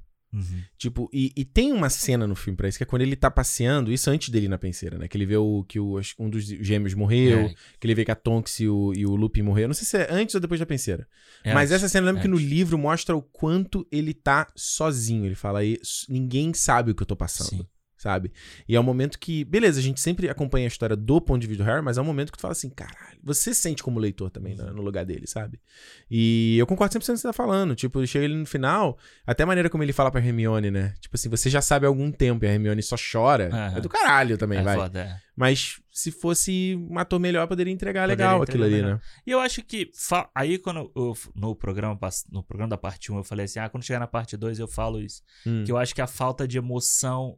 Tipo, e, e tem uma cena no filme pra isso, que é quando ele tá passeando, isso antes dele ir na penseira, né? Que ele vê o, que o, um dos gêmeos morreu, É, que ele vê que a Tonks e o, e o Lupin morreram. Não sei se é antes ou depois da penseira. é Mas antes. essa cena, eu lembro que no antes. livro mostra o quanto ele tá sozinho. Ele fala aí, ninguém sabe o que eu tô passando. Sim. Sabe? E é um momento que, beleza, a gente sempre acompanha a história do ponto de vista do Harry, mas é um momento que tu fala assim, caralho, você sente como leitor também né, no lugar dele, sabe? E eu concordo 100% com o que você tá falando. Tipo, chega ele no final, até a maneira como ele fala pra Hermione, né? Tipo assim, você já sabe há algum tempo e a Hermione só chora. Aham. É do caralho também, É vai. foda, é. Mas se fosse um ator melhor, poderia entregar Poderia legal entregar aquilo ali, melhor. né? E eu acho que. Aí, quando eu, no programa no programa da parte 1, eu falei assim: ah, quando chegar na parte 2, eu falo isso. Hum. Que eu acho que a falta de emoção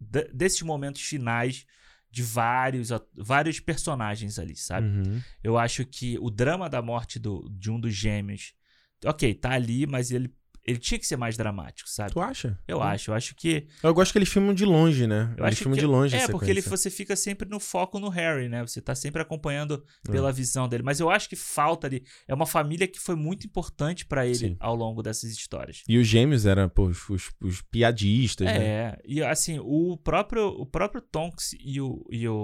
de- desses momentos finais de vários, vários personagens ali, sabe? Uhum. Eu acho que o drama da morte do, de um dos gêmeos. Ok, tá ali, mas ele, ele tinha que ser mais dramático, sabe? Tu acha? Eu acho, eu acho que. Eu gosto que eles filmam de longe, né? Eu eles filmam que, de longe É, porque ele, você fica sempre no foco no Harry, né? Você tá sempre acompanhando É. pela visão dele. Mas eu acho que falta ali. É uma família que foi muito importante pra ele Sim. ao longo dessas histórias. E os gêmeos eram, pô, os, os- os piadistas, né? É, e assim, o próprio, o próprio Tonks e o, e o,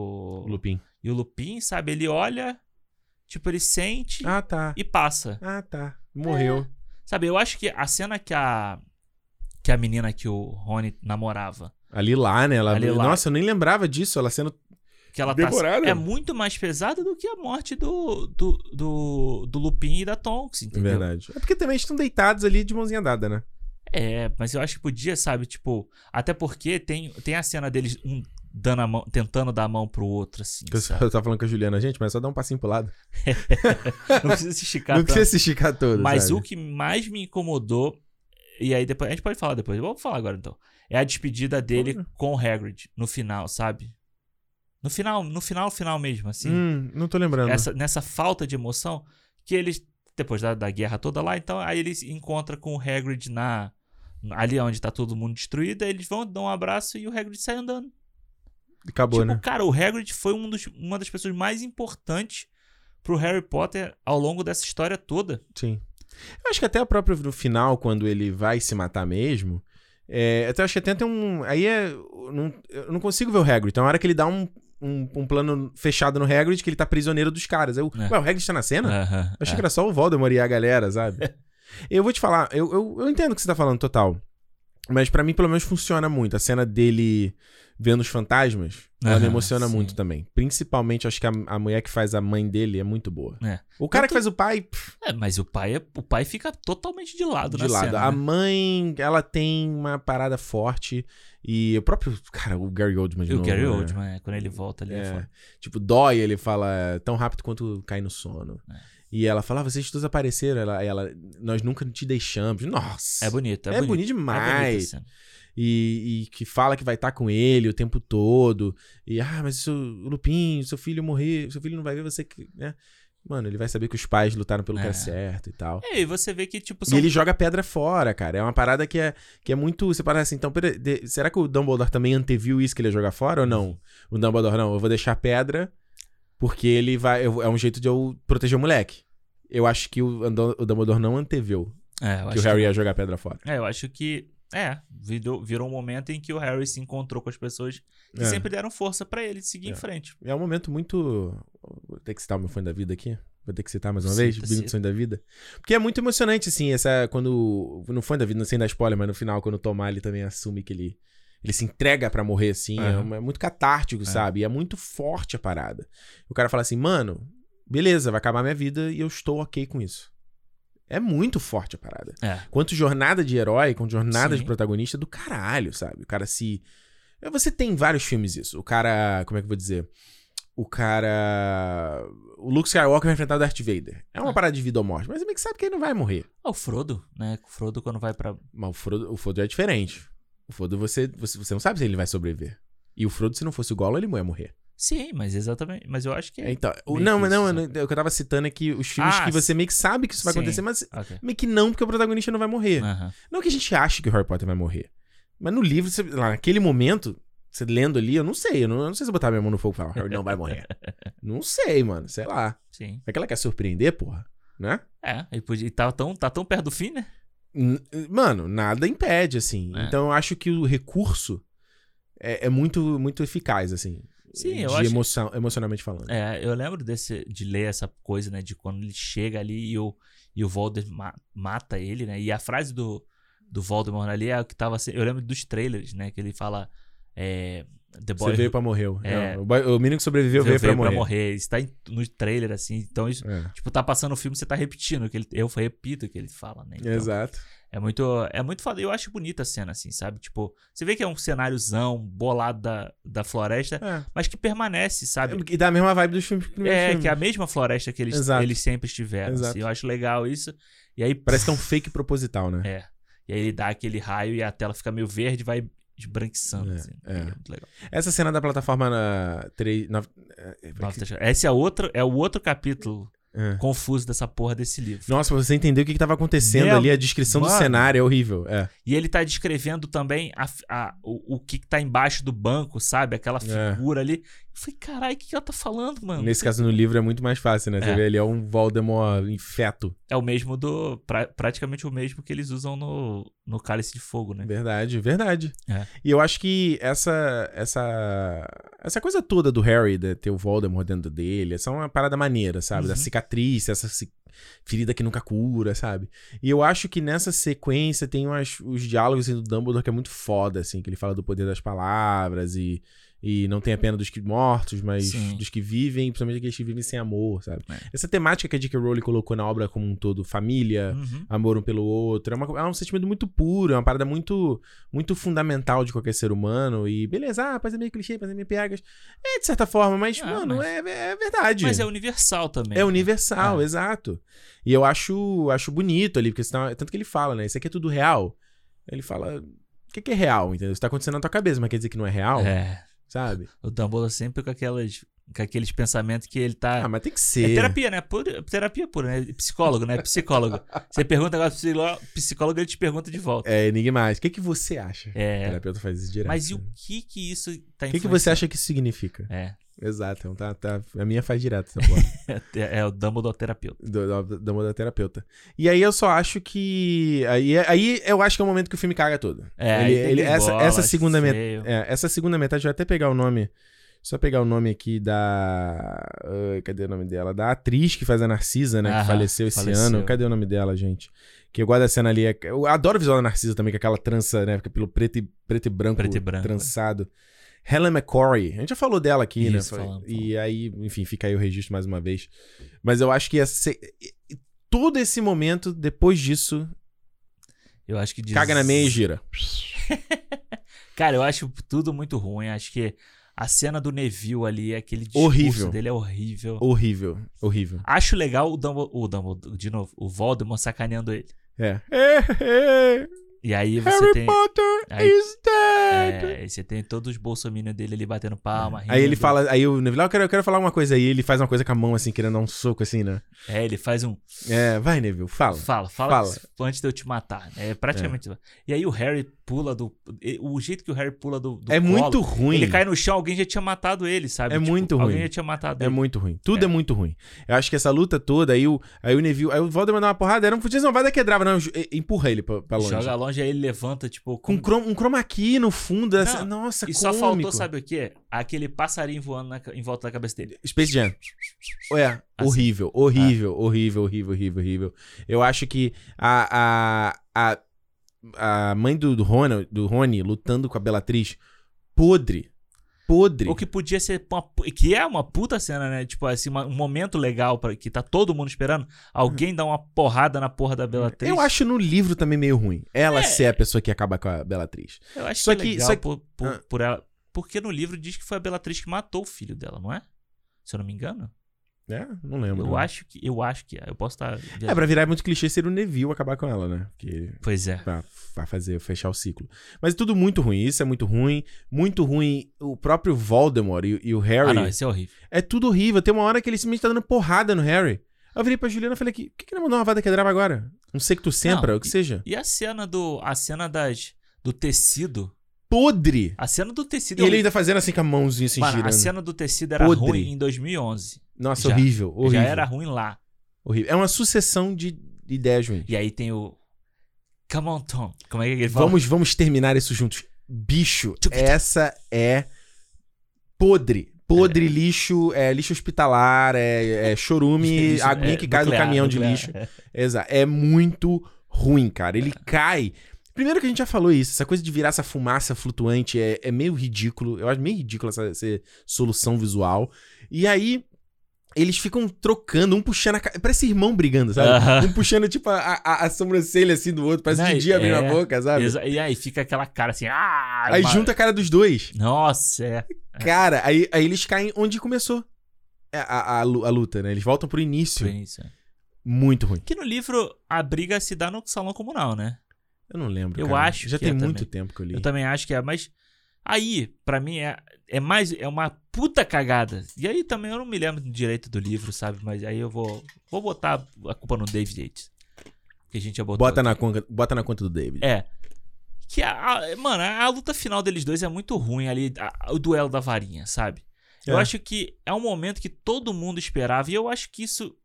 O Lupin. e o Lupin, sabe? Ele olha, tipo, ele sente Ah, tá. e passa. Ah, tá. Morreu. Sabe, eu acho que a cena que a, que a menina que o Rony namorava, Ali lá, né? Ela... Nossa, eu nem lembrava disso. Ela sendo. que ela tá, Devorada. é muito mais pesada do que a morte do, do, do, do Lupin e da Tonks, entendeu? Verdade. É porque também estão deitados ali de mãozinha dada, né? É, mas eu acho que podia, sabe, tipo, até porque tem, tem a cena deles um dando a mão, tentando dar a mão pro outro, assim, eu, sabe? eu tava falando com a Juliana, gente, mas é só dar um passinho pro lado. Não precisa se esticar não tanto. precisa se esticar todo. Mas sabe? o que mais me incomodou, e aí depois, a gente pode falar depois, vamos falar agora então, é a despedida dele com o Hagrid, no final, sabe? No final, no final, final mesmo, assim. Hum, não tô lembrando. essa, nessa falta de emoção que eles depois da, da guerra toda lá, então aí eles encontram com o Hagrid na ali onde tá todo mundo destruído, aí eles vão dar um abraço e o Hagrid sai andando. Acabou, tipo, né? cara, o Hagrid foi um dos, uma das pessoas mais importantes pro Harry Potter ao longo dessa história toda. Sim. Eu acho que até o próprio no final, quando ele vai se matar mesmo. É, até acho que até tem um. Aí é. eu Não, eu não consigo ver o Hagrid. Então, a hora que ele dá um, um, um plano fechado no Hagrid, que ele tá prisioneiro dos caras. Eu, É. Ué, o Hagrid tá na cena? Aham, Eu achei é. que era só o Voldemort e a galera, sabe? eu vou te falar, eu, eu, eu entendo o que você tá falando, total. Mas pra mim, pelo menos, funciona muito. A cena dele vendo os fantasmas, ela me emociona sim. muito também. Principalmente, acho que a, a mulher que faz a mãe dele é muito boa. É. O cara Tanto- que faz o pai, pff, É, mas o pai, é, o pai fica totalmente de lado de lado. cena, A né? mãe, ela tem uma parada forte. E o próprio, cara, o Gary Oldman de o novo, Gary né? Oldman, é, quando ele volta ali é, É. Tipo, dói, ele fala tão rápido quanto cai no sono. É. E ela fala, ah, vocês todos apareceram. Ela, ela, nós nunca te deixamos. Nossa. É bonito, é, É, bonito bonito. É bonita a demais. cena. E, e que fala que vai estar com ele o tempo todo. E, ah, mas o Lupin, seu filho morrer, seu filho não vai ver você que. Né? Mano, ele vai saber que os pais lutaram pelo que É. é certo e tal. É, e você vê que, tipo, E são... ele joga pedra fora, cara. É uma parada que é, que é muito. Você para assim, então, pera- de- será que o Dumbledore também anteviu isso que ele ia jogar fora ou não? O Dumbledore, não, eu vou deixar pedra porque ele vai. eu- é um jeito de eu proteger o moleque. Eu acho que o, o Dumbledore não anteveu É, que o Harry ia jogar pedra fora. É, eu acho que É, virou, virou um momento em que o Harry se encontrou com as pessoas que É. sempre deram força pra ele seguir em É. frente. É um momento muito. Vou ter que citar o meu fã da vida aqui. Vou ter que citar mais uma Cita, vez, cita. Sonho da Vida. Porque é muito emocionante, assim, essa. Quando. No fã da vida, não sei dar spoiler, mas no final, quando o Tomar ele também assume que ele. Ele se entrega pra morrer, assim. É, uma- é muito catártico, sabe? E é muito forte a parada. O cara fala assim, mano, beleza, vai acabar minha vida e eu estou ok com isso. É muito forte a parada. É. Quanto jornada de herói, quanto jornada Sim. de protagonista do caralho, sabe? O cara se. Você tem vários filmes isso. O cara. Como é que eu vou dizer? O cara. O Luke Skywalker vai enfrentar o Darth Vader. É uma Ah. parada de vida ou morte, mas meio que sabe que ele não vai morrer. Ah, o Frodo, né? O Frodo quando vai pra. Mas o Frodo, o Frodo é diferente. O Frodo você, você, você não sabe se ele vai sobreviver. E o Frodo, se não fosse o Gollum, ele não ia morrer. Sim, mas exatamente. Mas eu acho que. É, Então, o- não, não, isso, eu o que eu tava citando é que os filmes Ah, que você meio que sabe que isso vai sim. acontecer, mas Ok. meio que não, porque o protagonista não vai morrer. Aham. Não que a gente ache que o Harry Potter vai morrer. Mas no livro, você- lá naquele momento, você lendo ali, eu não sei. Eu não, eu não sei se eu botar minha mão no fogo e falar, o Harry não vai morrer. não sei, mano. Sei lá. Sim. É que ela quer surpreender, porra. Né? É, e podia, e tá, tão, tá tão perto do fim, né? N- Mano, nada impede, assim. É. Então eu acho que o recurso é, é muito, muito eficaz, assim. Sim, de eu acho- emoção, emocionalmente falando. É, eu lembro desse, de ler essa coisa, né? De quando ele chega ali e o, e o Voldemort ma- mata ele, né? E a frase do, do Voldemort ali é o que tava... Eu lembro dos trailers, né? Que ele fala... É, The Boy Você veio pra morrer. É. O, boy- o menino que sobreviveu veio, pra morrer. Isso tá no trailer, assim. Então, isso, É, tipo, tá passando o filme, você tá repetindo. Que ele, eu repito o que ele fala, né? Então, Exato. É muito, é muito foda. Eu acho bonita a cena, assim, sabe? Tipo, você vê que é um cenáriozão bolado da, da floresta, É. mas que permanece, sabe? E dá a mesma vibe dos filmes primeiros É, que é a mesma floresta que eles, Exato. eles sempre estiveram. Exato. assim. eu acho legal isso. E aí, Parece que é um fake proposital, né? É. E aí ele dá aquele raio e a tela fica meio verde e vai esbranquiçando. É, assim. é. É muito legal. Essa cena da plataforma na 3. Na, é, Nossa, deixa- Esse é, outro, é o outro capítulo é. confuso dessa porra desse livro. Nossa, pra você entender o que, que tava acontecendo Meu- ali, a descrição do Mano. cenário é horrível. É. E ele tá descrevendo também a, a- o, o que que tá embaixo do banco, sabe? Aquela É. figura ali. Eu falei, caralho, o que, que ela tá falando, mano? Nesse caso, no livro é muito mais fácil, né? Você É. vê ali, é um Voldemort em feto. É o mesmo do. pra- praticamente o mesmo que eles usam no, no Cálice de Fogo, né? Verdade, verdade. É. E eu acho que essa, essa, essa coisa toda do Harry, de ter o Voldemort dentro dele, essa é uma parada maneira, sabe? Da Uhum. cicatriz, essa ferida que nunca cura, sabe? E eu acho que nessa sequência tem umas, os diálogos assim, do Dumbledore que é muito foda, assim, que ele fala do poder das palavras e, e não tem a pena dos que mortos, mas Sim. dos que vivem, principalmente aqueles que vivem sem amor, sabe? É. Essa temática que a J.K. Rowling colocou na obra como um todo, família, Uhum. amor um pelo outro. É, uma- é um sentimento muito puro, é uma parada muito, muito fundamental de qualquer ser humano. E beleza, ah, pode ser meio clichê, pode ser meio piegas. É de certa forma, mas, Ah, mano, mas- É, é verdade. Mas é universal também. É universal, É. exato. E eu acho, acho bonito ali, porque senão, tanto que ele fala, né? Isso aqui é tudo real. Ele fala. O que, que é real, entendeu? Isso tá acontecendo na tua cabeça, mas quer dizer que não é real, É. sabe? O Dumbledore sempre com aquelas. Com aqueles pensamentos que ele tá. Ah, mas tem que É ser. terapia, né? Pura- terapia pura, né? Psicólogo, né? Psicólogo. Você pergunta agora pro psicólogo, ele te pergunta de volta. É enigmático. O que, que você acha? O É. terapeuta faz isso direto. Mas e o né? que que isso tá O que, que você acha que isso significa? É. Exato, então tá, tá, a minha faz direto essa porra. É, é o Dumbledore terapeuta. do, do, do da terapeuta. E aí eu só acho que. Aí, aí eu acho que é o momento que o filme caga todo. É, Ele- ele- que essa, bola, essa segunda met- é, essa segunda metade, eu vou até pegar o nome. Só pegar o nome aqui da. ai, cadê o nome dela? Da atriz que faz a Narcisa, né? que Aham, faleceu esse faleceu. ano. Cadê o nome dela, gente? Que eu gosto da cena ali. é- Eu adoro o visual da Narcisa também, com aquela trança, né? Fica pelo preto e, preto e branco, Preto e branco, trançado. Helen McCory. A gente já falou dela aqui, Isso, né? falamos, E aí, enfim, fica aí o registro mais uma vez. Mas eu acho que todo esse momento, depois disso, Eu acho que diz... caga na meia e gira. Cara, eu acho tudo muito ruim. Acho que a cena do Neville ali, aquele discurso Horrível. dele é horrível. Horrível, horrível. Acho legal o Dumbledore, o Dumbledore, de novo, o Voldemort sacaneando ele. É. É, é, E aí você Harry tem. Potter aí- is dead. É, você tem todos os bolsominions dele ali batendo palma. Aí ele fala, aí o Neville, ah, eu quero, eu quero falar uma coisa aí, ele faz uma coisa com a mão assim, querendo dar um soco assim, né? É, ele faz um. É, vai Neville, fala. Fala, fala, Fala. antes de eu te matar. É praticamente. E aí o Harry, pula do. O jeito que o Harry pula do. do É colo, muito ruim. Ele cai no chão, alguém já tinha matado ele, sabe? É muito Alguém ruim. já tinha matado É ele. muito ruim. Tudo é. muito ruim. Eu acho que essa luta toda, aí o, aí o Neville. Aí o Voldemort dá uma porrada, era um fudido, não vai dar quebrava, não. Empurra ele pra, pra longe. Joga longe, aí ele levanta, tipo. Com com- um chroma key no fundo. essa- Não, nossa, E só cômico. faltou, sabe o quê? Aquele passarinho voando na em volta da cabeça dele. Space Jam. É, Assim. horrível, horrível, horrível, horrível, horrível, horrível. Eu acho que a, a, a, a mãe do, do, Rony, do Rony lutando com a Bellatrix, podre. Podre. O que podia ser. Uma, que é uma puta cena, né? Tipo assim, uma- um momento legal para que tá todo mundo esperando. Alguém dá uma porrada na porra da Bellatrix. Eu acho no livro também meio ruim. Ela É. ser a pessoa que acaba com a Bellatrix. Eu acho Só que, é que- legal só que- por, por, Ah. por ela. Porque no livro diz que foi a Bellatrix que matou o filho dela, não é? Se eu não me engano. É, não lembro. Eu acho que eu acho que é. Eu posso estar. É, pra virar muito clichê ser o Neville acabar com ela, né? Porque Pois é. pra, pra fazer, fechar o ciclo. Mas tudo muito ruim. Isso é muito ruim. Muito ruim o próprio Voldemort e, e o Harry. Ah, não, isso é horrível. É tudo horrível. Tem uma hora que ele simplesmente tá dando porrada no Harry. Eu virei pra Juliana e falei aqui, o que, que ele mandou uma vada quebrava agora? Um secto sempra, Não, o que seja. E a cena do. A cena das. Do tecido. Podre! A cena do tecido. E ele ainda fazendo assim com a mãozinha assim Mano, a girando. cena do tecido era Podre. ruim em 2011. Nossa, já- horrível, horrível. Já era ruim lá. horrível. É uma sucessão de ideias ruins. E aí tem o. Come on, Tom. Como é que ele fala? Vamos, vamos terminar isso juntos. Bicho, essa é podre. Podre, lixo, é lixo hospitalar, é, é chorume, Lixo- aguinha é, que cai do caminhão de nuclear. lixo. Exato. É muito ruim, cara. Ele cai. Primeiro que a gente já falou isso, essa coisa de virar essa fumaça flutuante é, é meio ridículo. Eu acho meio ridículo essa, essa solução visual. E aí, eles ficam trocando, um puxando a. Parece irmão brigando, sabe? Aham. Um puxando, tipo, a, a, a sobrancelha assim do outro. Parece Não, Didi abrindo é. a boca, sabe? E aí fica aquela cara assim. Ah, Aí uma- junta a cara dos dois. Nossa, é. Cara, aí, aí eles caem onde começou a, a, a a luta, né? Eles voltam pro início. Isso. é. Muito ruim. Que no livro a briga se dá no salão comunal, né? Eu não lembro. Eu cara. acho Já tem é muito também. tempo que eu li. Eu também acho que é, mas aí, pra mim, é, é mais. É uma puta cagada. E aí também eu não me lembro direito do livro, sabe? Mas aí eu vou. Vou botar a culpa no David Yates. Que a gente já botou. Bota aqui. na, conta, bota na conta do David. É. Que a, a- mano, a, a luta final deles dois é muito ruim ali, o duelo da varinha, sabe? Eu É. acho que é um momento que todo mundo esperava e eu acho que isso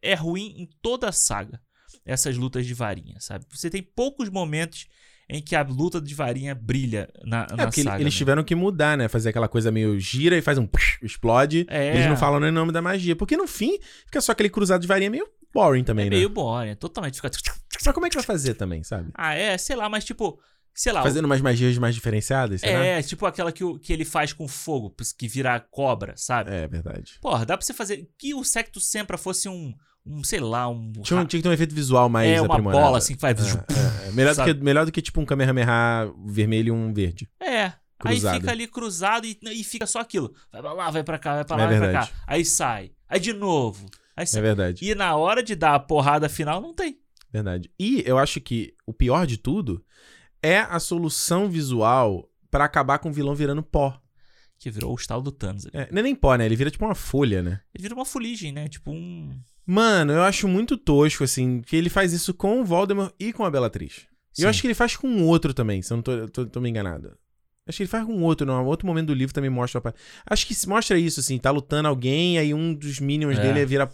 é ruim em toda a saga. Essas lutas de varinha, sabe? Você tem poucos momentos em que a luta de varinha brilha na, É, na porque saga. eles né? tiveram que mudar, né? Fazer aquela coisa meio gira e faz um explode. É. Eles não falam nem o nome da magia. Porque no fim, fica só aquele cruzado de varinha meio boring também, É né? meio boring, é totalmente fica. Mas como é que vai fazer também, sabe? Ah, é, sei lá, mas tipo, sei lá. Fazendo umas magias mais diferenciadas? É, tipo aquela que, o- que ele faz com fogo, que vira cobra, sabe? É, verdade. Porra, dá pra você fazer. Que o Secto Sempra fosse um. Um, sei lá, um. Tinha, um- tinha que ter um efeito visual mais é, uma aprimorado. bola assim que faz. É, é. Melhor, do que, melhor do que tipo um Kamehameha vermelho e um verde. É. Cruzado. Aí fica ali cruzado e, e fica só aquilo. Vai pra lá, vai pra cá, vai pra É lá, vai pra cá. Aí sai. Aí de novo. Aí É sai. verdade. E na hora de dar a porrada final, não tem. Verdade. E eu acho que o pior de tudo é a solução visual pra acabar com o vilão virando pó. Que virou o estalo do Thanos. ali. É, não é nem pó, né? Ele vira tipo uma folha, né? Ele vira uma fuligem, né? Tipo um. Mano, eu acho muito tosco, assim, que ele faz isso com o Voldemort e com a Bellatrix. E Sim. eu acho que ele faz com o outro também, se eu não tô, tô, tô me enganado. Acho que ele faz com outro, não. Outro momento do livro também mostra. a- Acho que mostra isso, assim, tá lutando alguém, aí um dos minions É. dele vira.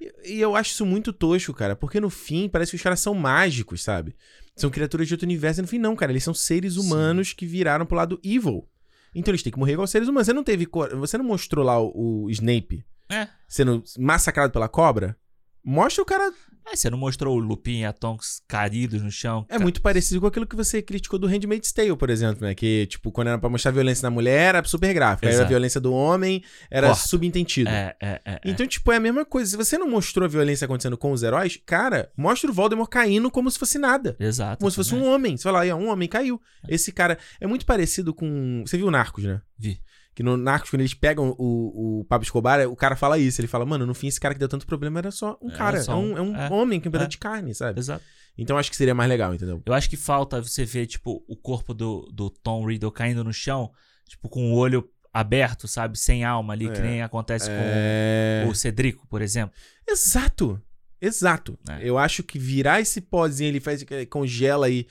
E, e eu acho isso muito tosco, cara, porque no fim parece que os caras são mágicos, sabe? São criaturas de outro universo, e no fim não, cara. Eles são seres Sim. humanos que viraram pro lado evil. Então eles têm que morrer igual seres humanos. Você não teve. Você não mostrou lá o, o Snape É. sendo massacrado pela cobra? Mostra o cara. É, você não mostrou o Lupin e a Tonks caídos no chão? É muito parecido com aquilo que você criticou do Handmaid's Tale, por exemplo, né? Que, tipo, quando era pra mostrar violência na mulher, era super gráfico. Aí a violência do homem era Corta. subentendido. É, é, é. é. Então, tipo, é a mesma coisa. Se você não mostrou a violência acontecendo com os heróis, cara, mostra o Voldemort caindo como se fosse nada. Exato. Como se fosse um homem. Você fala, aí, um homem caiu. Esse cara é muito parecido com. Você viu o Narcos, né? Vi. Que no Narcos, quando eles pegam o, o Pablo Escobar, o cara fala isso. Ele fala, mano, no fim, esse cara que deu tanto problema era só um Era cara. só é um- é um é. homem com um pedaço É. de carne, sabe? Exato. Então acho que seria mais legal, entendeu? Eu acho que falta você ver, tipo, o corpo do, do Tom Riddle caindo no chão, tipo, com o olho aberto, sabe? Sem alma ali, que É. nem acontece É... com o Cedrico, por exemplo. Exato. Exato. É. Eu acho que virar esse pozinho, ele faz, congela e.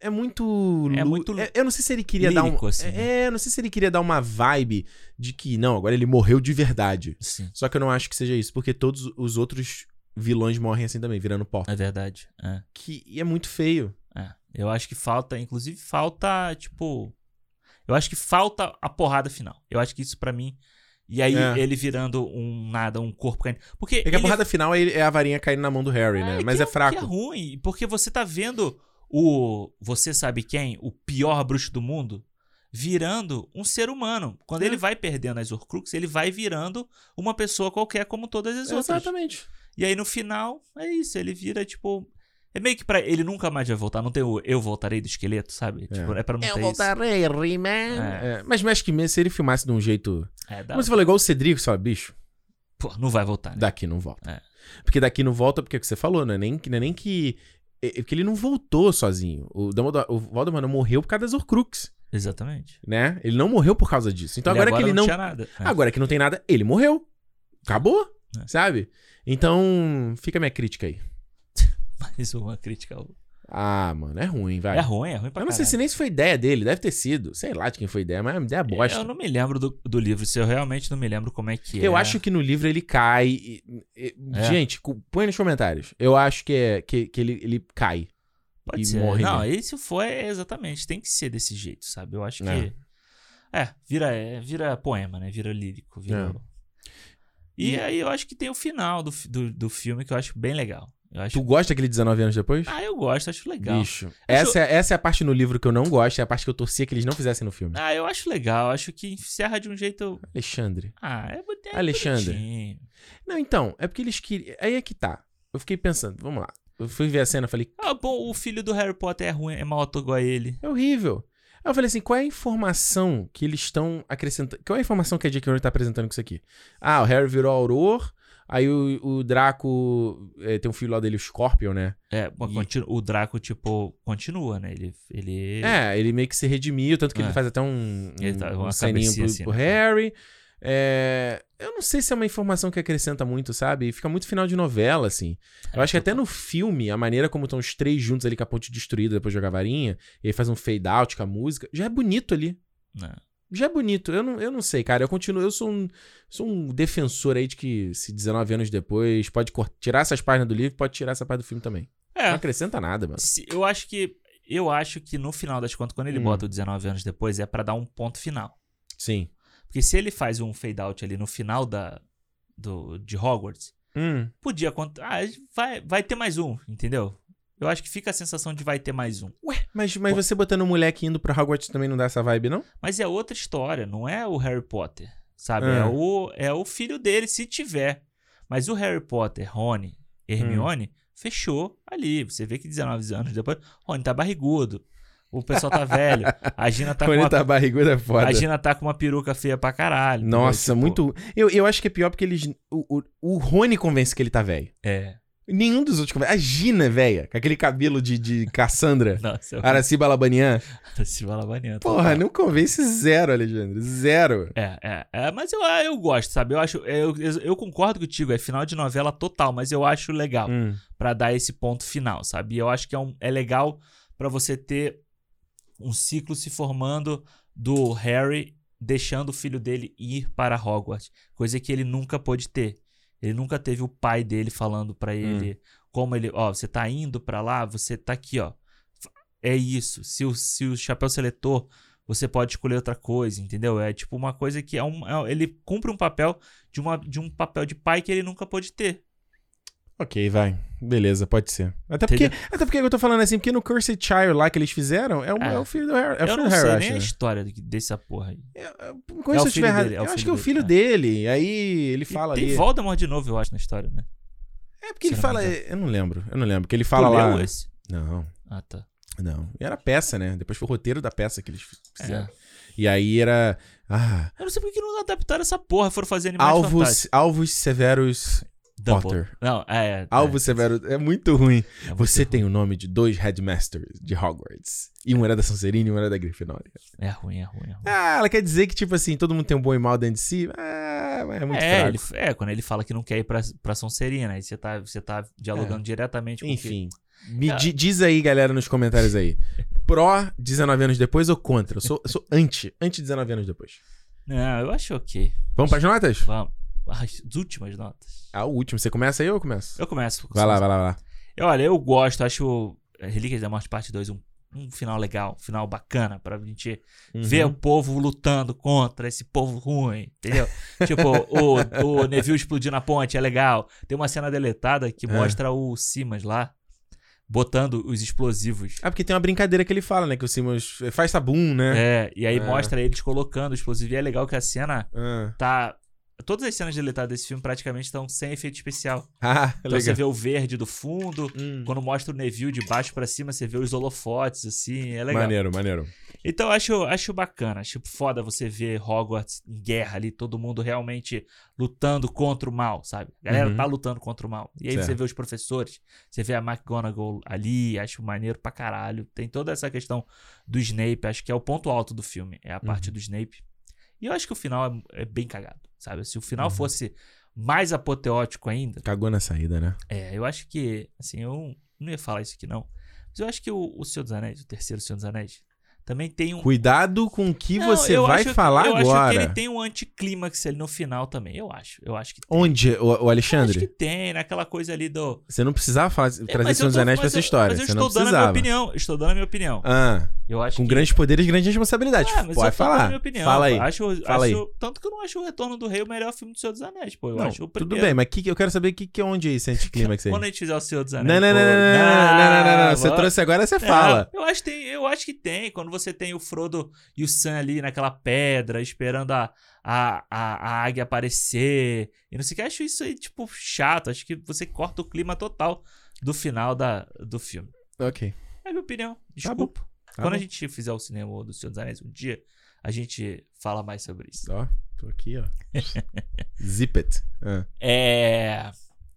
é muito. É muito é- eu não sei se ele queria dar um. lírico, assim, é, eu não sei se ele queria dar uma vibe de que, não, agora ele morreu de verdade. Sim, Só que eu não acho que seja isso, porque todos os outros vilões morrem assim também, virando pó. é verdade. É, Que e é muito feio. é. Eu acho que falta, inclusive, falta, tipo. Eu acho que falta a porrada final. Eu acho que isso pra mim. E aí É. ele virando um nada, um corpo caindo. Porque. É que a ele- porrada final é é a varinha caindo na mão do Harry, né? Mas é fraco. Que é ruim, porque você tá vendo o. Você sabe quem? O pior bruxo do mundo? Virando um ser humano. Quando É. ele vai perdendo as Horcruxes, ele vai virando uma pessoa qualquer, como todas as outras. Exatamente. E aí no final, é isso, ele vira tipo. É meio que pra. Ele nunca mais vai voltar. Não tem o Eu Voltarei do esqueleto, sabe? Tipo, é pra não ter voltarei, He-Man. É. É, mas acho que se ele filmasse de um jeito. isso. É, dá- Como você falou, igual o Cedrico, só, bicho, Pô, não vai voltar, né? daqui não volta. É. Porque daqui não volta, porque é o que você falou, não é nem, não é nem que. É é que ele não voltou sozinho. O, Dumbledore, o Voldemort não morreu por causa das Horcrux, Exatamente. né? Ele não morreu por causa disso. Então agora, que ele não. tinha nada. É. Agora que não tem nada, ele morreu. Acabou. É. Sabe? Então, fica a minha crítica aí. Mais uma crítica. ao- Ah, mano, é ruim, vai. É ruim, é ruim pra eu não sei caralho. se nem se foi ideia dele, deve ter sido. Sei lá de quem foi ideia, mas é uma ideia bosta. Eu não me lembro do, do livro, se eu realmente não me lembro como é que é. Eu acho que no livro ele cai. e- e- É. Gente, põe nos comentários. Eu acho que, é, que, que ele, ele cai. Pode e ser. morre não, mesmo. isso foi exatamente. Tem que ser desse jeito, sabe? Eu acho que. É. É, vira, é, vira poema, né? Vira lírico. Vira... É. E, aí eu acho que tem o final do, do, do filme que eu acho bem legal. Acho... Tu gosta daquele 19 anos depois? Ah, eu gosto, acho legal. Bicho. Essa, é, essa é a parte no livro que eu não gosto, é a parte que eu torcia que eles não fizessem no filme. Ah, eu acho legal. Acho que encerra de um jeito. Alexandre. Ah, é, é Alexandre. bonitinho. Não, então, é porque eles queriam. Aí é que tá. Eu fiquei pensando, vamos lá. Eu fui ver a cena e falei, Ah, bom, o filho do Harry Potter é ruim, é mau ator igual a ele. é horrível. Aí eu falei assim, qual é a informação que eles estão acrescentando? Qual é a informação que a J.K. Rowling tá apresentando com isso aqui? Ah, o Harry virou Auror, aí o, o Draco eh, tem um filho lá dele, o Scorpion, né? É, E- o Draco, tipo, continua, né? Ele. ele... É, ele meio que se redimiu, tanto que É. ele faz até um, tá- um, uma um ceninho pro, assim, pro né? Harry. É, eu não sei se é uma informação que acrescenta muito, sabe? Fica muito final de novela, assim. Eu É, acho que até total. no filme, a maneira como estão os três juntos ali com a ponte destruída depois de jogar varinha, e aí faz um fade out com a música, já é bonito ali. Né? Já é bonito. Eu não, eu não sei, cara. Eu continuo. Eu sou um, sou um defensor aí de que se 19 anos depois pode tirar essas páginas do livro, pode tirar essa parte do filme também. Não É, acrescenta nada, mano. se- eu acho que. Eu acho que no final das contas, quando ele Hum. bota o 19 anos depois, é pra dar um ponto final. Sim. Porque se ele faz um fade out ali no final da, do, de Hogwarts, Hum. podia acontecer. Ah, vai, vai ter mais um, entendeu? Eu acho que fica a sensação de vai ter mais um. Ué, mas, mas você botando o moleque indo pra Hogwarts também não dá essa vibe, não? Mas é outra história, não é o Harry Potter, sabe? Ah. É, o, é o filho dele, se tiver. Mas o Harry Potter, Rony, Hermione, Hum. fechou ali. Você vê que 19 anos depois, Rony tá barrigudo. O pessoal tá velho. A Gina tá com Quando uma, ele tá barrigudo é foda. a Gina tá com uma peruca feia pra caralho. Nossa, Tipo, muito. Eu, eu acho que é pior porque eles. O, o, o Rony convence que ele tá velho. É. Nenhum dos outros convence. A Gina é velha, com aquele cabelo de, de Cassandra. Nossa, eu Araci Balabanian. fala banhando. Porra, não convence zero, Alexandre. Zero. É, é, é, mas eu, eu gosto, sabe? Eu acho, eu, eu, eu concordo contigo, é final de novela total, mas eu acho legal Hum. pra dar esse ponto final, sabe? Eu acho que é, um, é legal pra você ter um ciclo se formando do Harry deixando o filho dele ir para Hogwarts, coisa que ele nunca pôde ter. Ele nunca teve o pai dele falando pra ele como ele, ó, você tá indo pra lá, você tá aqui, ó. É isso. Se o, se o chapéu seletor, você pode escolher outra coisa, entendeu? É tipo uma coisa que é um, é- ele cumpre um papel de, uma, de um papel de pai que ele nunca pôde ter. Ok, vai. Beleza, pode ser. Até porque, Entendeu? até porque eu tô falando assim, porque no Cursed Child lá que eles fizeram, é o, É. é o filho do Harry. É o eu não Harry, sei nem a né? história de- dessa porra aí. Eu- eu- É o se eu filho dele, é o Eu acho que é o filho é. dele. Aí ele fala e tem ali. Voldemort de novo, eu acho, na história, né? É porque ele fala. Eu não lembro. Eu não lembro. Que ele fala tu lá. leu esse? Não, Ah, tá. não. E era peça, né? Depois foi o roteiro da peça que eles fizeram. É. E aí era. Ah. Eu não sei por que não adaptaram essa porra, foram fazer animais Alvos, fantásticos. alvos severos Dumbledore. Potter. Não, é. é Alvos severos. É muito ruim. é muito Você ruim. tem o nome de dois headmasters de Hogwarts. E um era da Sonserina e um era da Grifinória. É ruim, é ruim, é ruim. Ah, ela quer dizer que, tipo assim, todo mundo tem um bom e mal dentro de si? Ah, é muito é, fraco. ele, é, quando ele fala que não quer ir pra, pra Sonserina, aí você tá, você tá dialogando diretamente com o que- Enfim. Me É. di- diz aí, galera, nos comentários aí. pró 19 anos depois ou contra? Eu sou, eu sou anti, anti 19 anos depois. Não, eu acho ok. Vamos pras notas? Vamos. As últimas notas. Ah, o último. Você começa aí ou eu começo? Eu começo. Vai lá, vai lá, vai lá. Eu, olha, eu gosto, acho Relíquias da Morte Parte 2 um, um final legal, um final bacana pra gente Uhum. ver o povo lutando contra esse povo ruim, entendeu? tipo, o, o Neville explodindo a ponte é legal. Tem uma cena deletada que É. mostra o Simas lá botando os explosivos. Ah, porque tem uma brincadeira que ele fala, né? Que o Simmons faz sabum, né? É, e aí É. mostra eles colocando o explosivo. E é legal que a cena Ah, tá. Todas as cenas deletadas desse filme praticamente estão sem efeito especial. Ah, Então legal. você vê o verde do fundo. Hum. Quando mostra o Neville de baixo pra cima, você vê os holofotes, assim, é legal. Maneiro, maneiro. Então eu acho, acho bacana, acho foda você ver Hogwarts em guerra ali, todo mundo realmente lutando contra o mal, sabe? A galera Uhum. tá lutando contra o mal. E aí você Certo. vê os professores, você vê a McGonagall ali, acho maneiro pra caralho. Tem toda essa questão do Snape, acho que é o ponto alto do filme, é a parte Uhum. do Snape. E eu acho que o final é, é bem cagado, sabe? Se o final Uhum. fosse mais apoteótico ainda, Cagou na saída, né? é, eu acho que, assim, eu não ia falar isso aqui não, mas eu acho que o, o Senhor dos Anéis, o terceiro Senhor dos Anéis, também tem um, Cuidado com o que não, você eu vai acho falar eu agora. acho que ele tem um anticlímax ali no final também. Eu acho. Eu acho que tem. Onde, o, o Eu acho que Alexandre? tem, naquela coisa ali do. Você não precisava falar, É, trazer eu Senhor dos Anéis pra essa eu- história. Mas eu Você não estou dando a minha precisava. opinião. Estou dando a minha opinião. Ah, Eu acho com que... grandes poderes, grandes responsabilidades. Ah, eu Pode falar. minha opinião. Fala aí. Acho, Fala aí. acho- Tanto que eu não acho o Retorno do Rei o melhor filme do Senhor dos Anéis, pô. Eu Não, acho o tudo primeiro. bem, mas que, eu quero saber que, que onde é esse anticlímax aí. Quando a gente fizer o Senhor dos Não, Anéis. não, não, não, não, não, não, não, não. Você vamos- trouxe agora, você É, fala. eu, acho que tem, eu acho que tem. Quando você tem o Frodo e o Sam ali naquela pedra, esperando a, a, a, a águia aparecer. E não sei o que. Acho isso aí, tipo, chato. Acho que você corta o clima total do final da, do filme. Ok. É a minha opinião. Tá Desculpa. Tá Quando a bom. gente fizer o cinema do Senhor dos Anéis um dia, a gente fala mais sobre isso. Ó, tô aqui, ó. Zip it. Ah. É.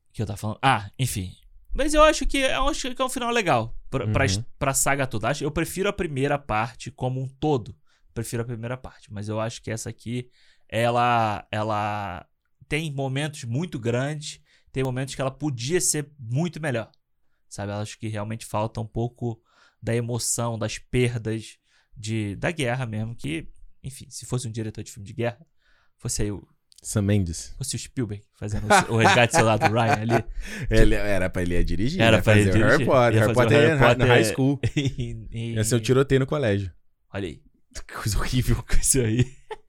O que eu tava falando? Ah, enfim. Mas eu acho que eu acho que é um final legal pra, Uhum. pra saga toda. Eu prefiro a primeira parte como um todo. Prefiro a primeira parte. Mas eu acho que essa aqui, ela, ela tem momentos muito grandes. Tem momentos que ela podia ser muito melhor. Sabe? Eu acho que realmente falta um pouco da emoção, das perdas de, da guerra mesmo. Que, enfim, se fosse um diretor de filme de guerra, fosse aí o Sam Mendes. fosse o Spielberg fazendo o, resgate do soldado Ryan ali. Ele, era pra ele ir dirigir. Era né? pra ele o Harry dirigir. Potter. Harry Potter Harry ia na- Potter- high school. E- e- Ia ser o tiroteio no colégio. Olha aí, Que coisa horrível. com isso aí.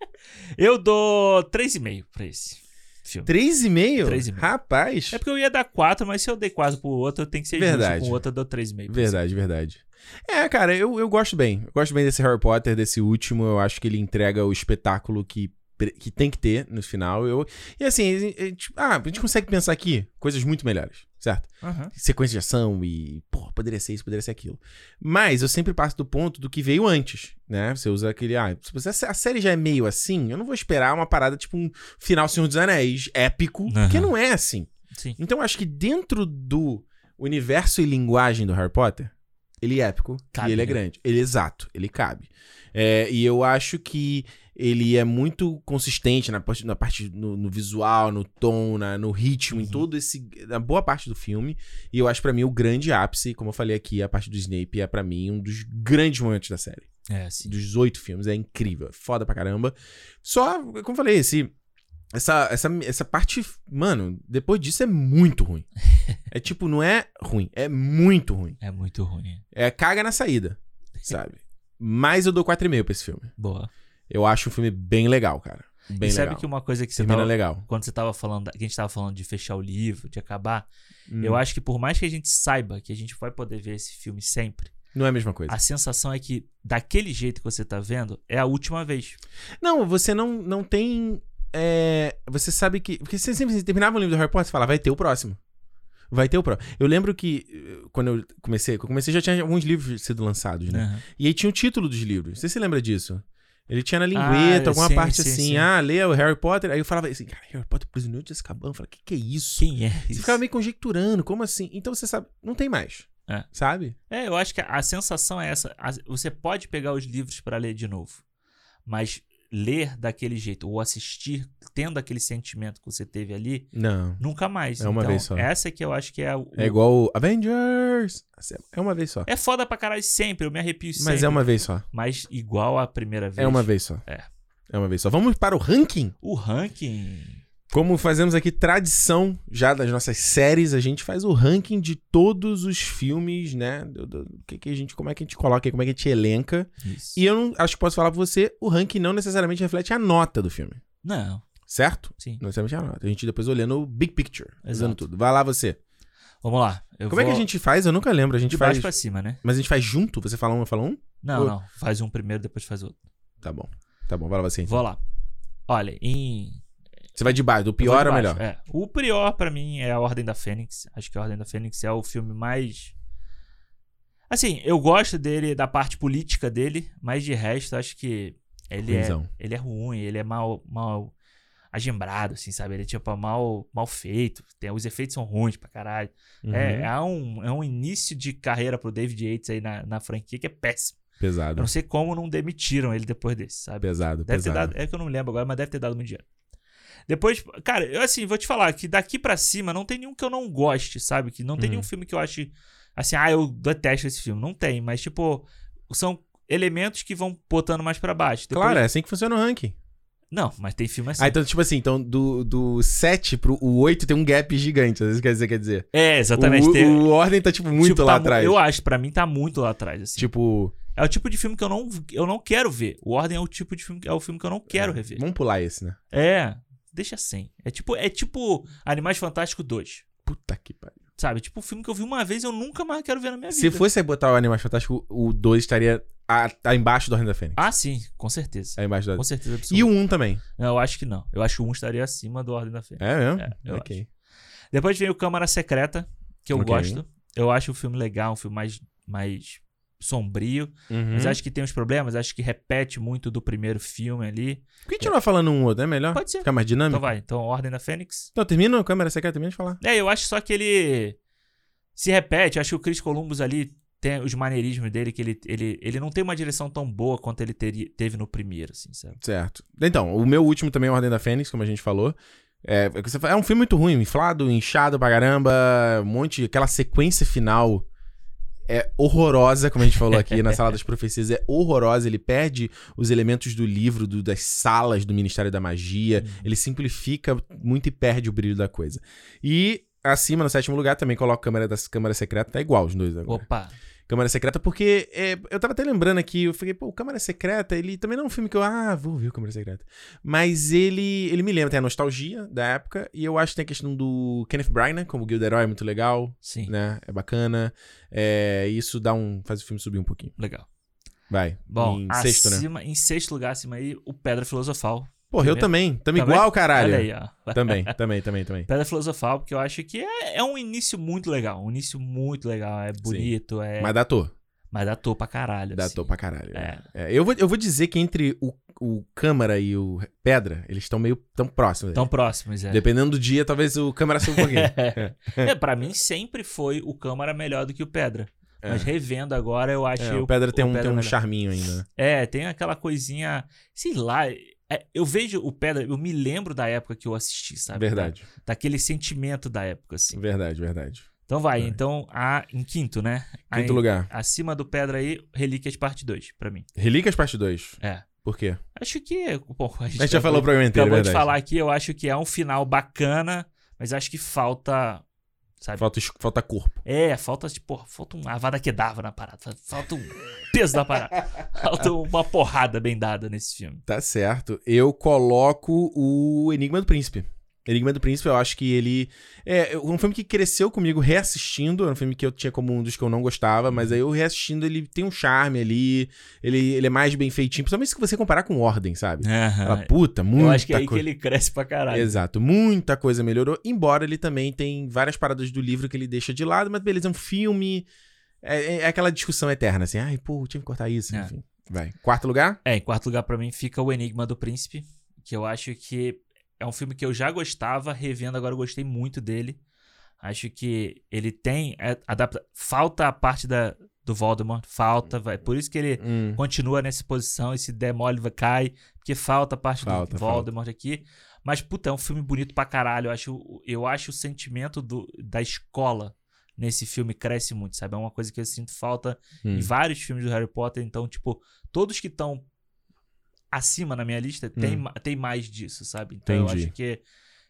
Eu dou 3,5 pra esse filme. 3,5? 3,5. Rapaz. É porque eu ia dar 4, mas se eu dei 4 pro outro, eu tenho que ser Verdade. justo com o outro, eu dou 3,5. pra Verdade, verdade. É, cara, eu, eu gosto bem. Eu gosto bem desse Harry Potter, desse último. Eu acho que ele entrega o espetáculo que, que tem que ter no final. Eu, e assim, a gente- ah, a gente consegue pensar aqui coisas muito melhores, certo? Aham. Sequência de ação e, pô, poderia ser isso, poderia ser aquilo. Mas eu sempre passo do ponto do que veio antes, né? Você usa aquele, ah, se você- a série já é meio assim, eu não vou esperar uma parada tipo um final Senhor dos Anéis, épico, Aham. porque não é assim. Sim. Então eu acho que dentro do universo e linguagem do Harry Potter, ele é épico Cabe, e ele é né? grande. Ele é exato, ele cabe. É, e eu acho que ele é muito consistente na, parte- na parte no, no visual, no tom, na- no ritmo, em Uhum. todo esse. na boa parte do filme. E eu acho pra mim o grande ápice, como eu falei aqui, a parte do Snape é pra mim um dos grandes momentos da série. É, sim. Dos oito filmes. É incrível, é foda pra caramba. Só, como eu falei, esse. Essa, essa, essa parte, mano, depois disso é muito ruim. é tipo, não é ruim, é muito ruim. É muito ruim. É caga na saída, sabe? Mas eu dou 4,5 pra esse filme. Boa. Eu acho um filme bem legal, cara. Bem e sabe legal. que uma coisa que você Termina tava, legal. quando você tava falando, que a gente tava falando de fechar o livro, de acabar, Hum, eu acho que por mais que a gente saiba que a gente vai poder ver esse filme sempre, Não é a mesma coisa. a sensação é que daquele jeito que você tá vendo é a última vez. Não, você não, não tem. é, você sabe que. Porque você sempre você terminava o livro do Harry Potter e fala, vai ter o próximo. Vai ter o próximo. Eu lembro que eh, quando eu comecei, quando eu comecei já tinha alguns livros sido lançados, né? Aham. E aí tinha o título dos livros. Você se lembra disso? Ele tinha na lingueta, Ah, alguma sim, parte sim, assim, sim. ah, lê o Harry Potter. Aí eu falava assim, cara, Harry Potter Prisioneiro de Azkaban. Eu falava, o que, que é isso? Quem é Você isso? ficava meio conjecturando, como assim? Então você sabe, não tem mais. É. Sabe? É, eu acho que a, sensação é essa. Você pode pegar os livros pra ler de novo, mas ler daquele jeito ou assistir tendo aquele sentimento que você teve ali, Não. nunca mais. É uma então, vez só. Essa que eu acho que é o. É igual o Avengers. É uma vez só. É foda pra caralho sempre, eu me arrepio sempre. Mas é uma vez só. Mas igual a primeira vez. É uma vez só. É. É uma vez só. Vamos para o ranking? O ranking. Como fazemos aqui tradição já das nossas séries, a gente faz o ranking de todos os filmes, né? Do, do- do que, que a gente, como é que a gente coloca, como é que a gente elenca. Isso. E eu não, acho que posso falar pra você, o ranking não necessariamente reflete a nota do filme, Não, certo? sim. Não necessariamente a nota. A gente depois olhando o big picture, usando tudo. Vai lá você. Vamos lá. Como é que a vou gente faz? Eu nunca lembro. A gente De faz. baixo pra cima, né? Mas a gente faz junto? Você fala um, eu falo um? Não, Ou- não. Faz um primeiro, depois faz outro. Tá bom. Tá bom, vai lá você. então. Vou lá. Olha, em. Você vai de baixo, do eu pior ao melhor. É. O pior pra mim é A Ordem da Fênix. Acho que A Ordem da Fênix é o filme mais. Assim, eu gosto dele, da parte política dele, mas de resto, acho que ele é, ele é ruim, ele é mal, mal agembrado, assim, sabe? Ele é tipo mal, mal feito. Tem, os efeitos são ruins pra caralho. Uhum. É, é, um, é um início de carreira pro David Yates aí na, na franquia que é péssimo. Eu Pesado. não sei como não demitiram ele depois desse, sabe? Pesado, Deve pesado. dado. É que eu não me lembro agora, mas deve ter dado muito dinheiro. Depois, cara, eu assim, vou te falar que daqui pra cima não tem nenhum que eu não goste, sabe? Que não tem Uhum. nenhum filme que eu ache assim, ah, eu detesto esse filme. Não tem, mas tipo, são elementos que vão botando mais pra baixo. Depois- Claro, é assim que funciona o ranking. Não, mas tem filme assim. Ah, então, tipo assim, então do, do 7 pro o 8 tem um gap gigante, às vezes quer dizer, quer dizer. É, exatamente. O, tem- o Ordem tá, tipo, muito tipo, lá tá atrás. Eu acho, pra mim tá muito lá atrás, assim. Tipo, É o tipo de filme que eu não, eu não quero ver. O Ordem é o tipo de filme, é o filme que eu não quero rever. vamos pular esse, né? É, deixa sem. É tipo, é tipo Animais Fantásticos 2. Puta que pariu. Sabe? Tipo, um filme que eu vi uma vez eu nunca mais quero ver na minha Se vida. fosse aí botar o Animais Fantásticos, o 2 estaria a, a embaixo do Ordem da Fênix. Ah, sim, com certeza. É embaixo do Com certeza absoluta. E o 1 também. Não, eu acho que não. Eu acho que o 1 estaria acima do Ordem da Fé. É mesmo? É, eu ok. Depois vem o Câmara Secreta, que eu Ok. gosto. Eu acho o filme legal, um filme mais, mais sombrio. Uhum. Mas acho que tem uns problemas, acho que repete muito do primeiro filme ali. Por que a gente não vai falando um outro? É melhor? Pode ser. Ficar mais dinâmico? Então vai. Então, Ordem da Fênix. Então, termina a câmera secreta, termina de falar. É, eu acho só que ele se repete. Acho que o Chris Columbus ali tem os maneirismos dele, que ele, ele, ele não tem uma direção tão boa quanto ele teria, teve no primeiro, assim, sabe? Certo. Então, o meu último também é Ordem da Fênix, como a gente falou. É, é é um filme muito ruim, inflado, inchado pra caramba, um monte. Aquela sequência final é horrorosa, como a gente falou aqui na Sala das Profecias, é horrorosa. Ele perde os elementos do livro, do- das salas do Ministério da Magia. Ele simplifica muito e perde o brilho da coisa. E acima, no sétimo lugar, também coloco Câmara, da, Câmara Secreta, tá igual os dois agora. Opa! Câmara Secreta, porque é, eu tava até lembrando aqui, eu falei, pô, o Câmara Secreta, ele também não é um filme que eu, ah, vou ver o Câmara Secreta. Mas ele ele me lembra, tem a nostalgia da época, e eu acho que tem a questão do Kenneth Branagh, como Gilderoy, é muito legal, Sim, né? É bacana. É, isso dá um. faz o filme subir um pouquinho. legal. Vai. Bom, em sexto, né? acima, em sexto lugar acima aí, o Pedra Filosofal. Porra, eu também. Tamo Também? igual, caralho. Olha aí, ó. Também, também, também, também. Pedra Filosofal, porque eu acho que é, é um início muito legal. Um início muito legal. É bonito, é. Mas dá tô. Mas dá tô pra caralho. Dá assim. pra caralho. É. É, eu, vou, eu vou dizer que entre o, o Câmara e o Pedra, eles estão meio tão próximos. Tão próximos, é. Dependendo do dia, talvez o Câmara suba um pouquinho. é, pra mim sempre foi o Câmara melhor do que o Pedra. É. Mas revendo agora, eu achei É, o Pedra tem um, Pedra tem um melhor. charminho ainda. né? É, tem aquela coisinha. Sei lá. É, eu vejo o Pedra, eu me lembro da época que eu assisti, sabe? Verdade, Da- daquele sentimento da época, assim. verdade, verdade. Então vai, É. então a, em quinto, né? Quinto Aí, lugar. Acima do Pedra aí, Relíquias Parte 2, pra mim. Relíquias Parte 2. É. Por quê? Acho que. Bom, a gente, A gente já falou o programa inteiro, Acabou verdade. de falar aqui, eu acho que é um final bacana, mas acho que falta. Sabe? Falta, falta corpo. É, falta, tipo, falta um avada kedavra na parada. Falta um peso da parada. Falta uma porrada bem dada nesse filme. Tá certo. Eu coloco o Enigma do Príncipe. Enigma do Príncipe, eu acho que ele. É um filme que cresceu comigo reassistindo. Era um filme que eu tinha como um dos que eu não gostava, mas aí eu reassistindo, ele tem um charme ali. Ele, ele é mais bem feitinho. Principalmente se você comparar com Ordem, sabe? Fala, Aham. puta, muita Eu acho que é aí que coisa. ele cresce pra caralho. Exato, muita coisa melhorou. Embora ele também tem várias paradas do livro que ele deixa de lado, mas beleza, é um filme. É, é aquela discussão eterna, assim. Ai, pô, tinha que cortar isso. É. Enfim. Vai. Quarto lugar? É, em quarto lugar pra mim fica O Enigma do Príncipe, que eu acho que é um filme que eu já gostava, revendo agora eu gostei muito dele. Acho que ele tem é, adapta falta a parte da do Voldemort. Falta, vai. Por isso que ele Hum. continua nessa posição e se demole, cai. Porque falta a parte Falta, do Voldemort aqui. Mas, puta, é um filme bonito pra caralho. Eu acho, eu acho o sentimento do, da escola nesse filme cresce muito, sabe? É uma coisa que eu sinto falta Hum. em vários filmes do Harry Potter. Então, tipo, todos que estão acima na minha lista tem, Hum. tem mais disso, sabe? Então eu Entendi. acho que.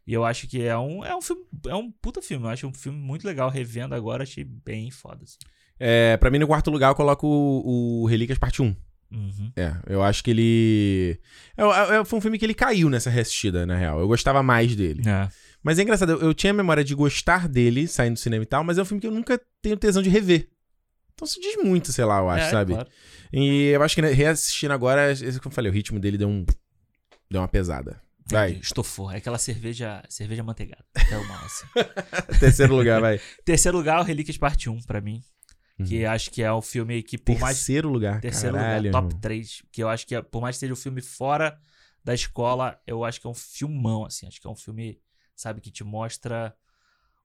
E eu acho que é um, é um filme. É um puta filme. Eu acho um filme muito legal. Revendo agora, achei bem foda. Assim. É, pra mim, no quarto lugar, eu coloco o, o Relíquias Parte 1. Uhum. É, eu acho que ele. É, é, foi um filme que ele caiu nessa reassistida, na real. Eu gostava mais dele. É. Mas é engraçado, eu, eu tinha a memória de gostar dele saindo do cinema e tal, mas é um filme que eu nunca tenho tesão de rever. Então isso diz muito, sei lá, eu acho, É, sabe? claro. E eu acho que né, reassistindo agora, esse que eu falei, o ritmo dele deu um. Deu uma pesada. Vai. Entendi. Estofou. É aquela cerveja, cerveja manteigada. Até o assim. Terceiro lugar, vai. Terceiro lugar, o Relíquias Parte 1, pra mim. Que acho que é o filme que, por mais. Terceiro lugar. Terceiro caralho, lugar, top irmão. 3. Que eu acho que, é- por mais que seja um filme fora da escola, eu acho que é um filmão, assim. Acho que é um filme, sabe, que te mostra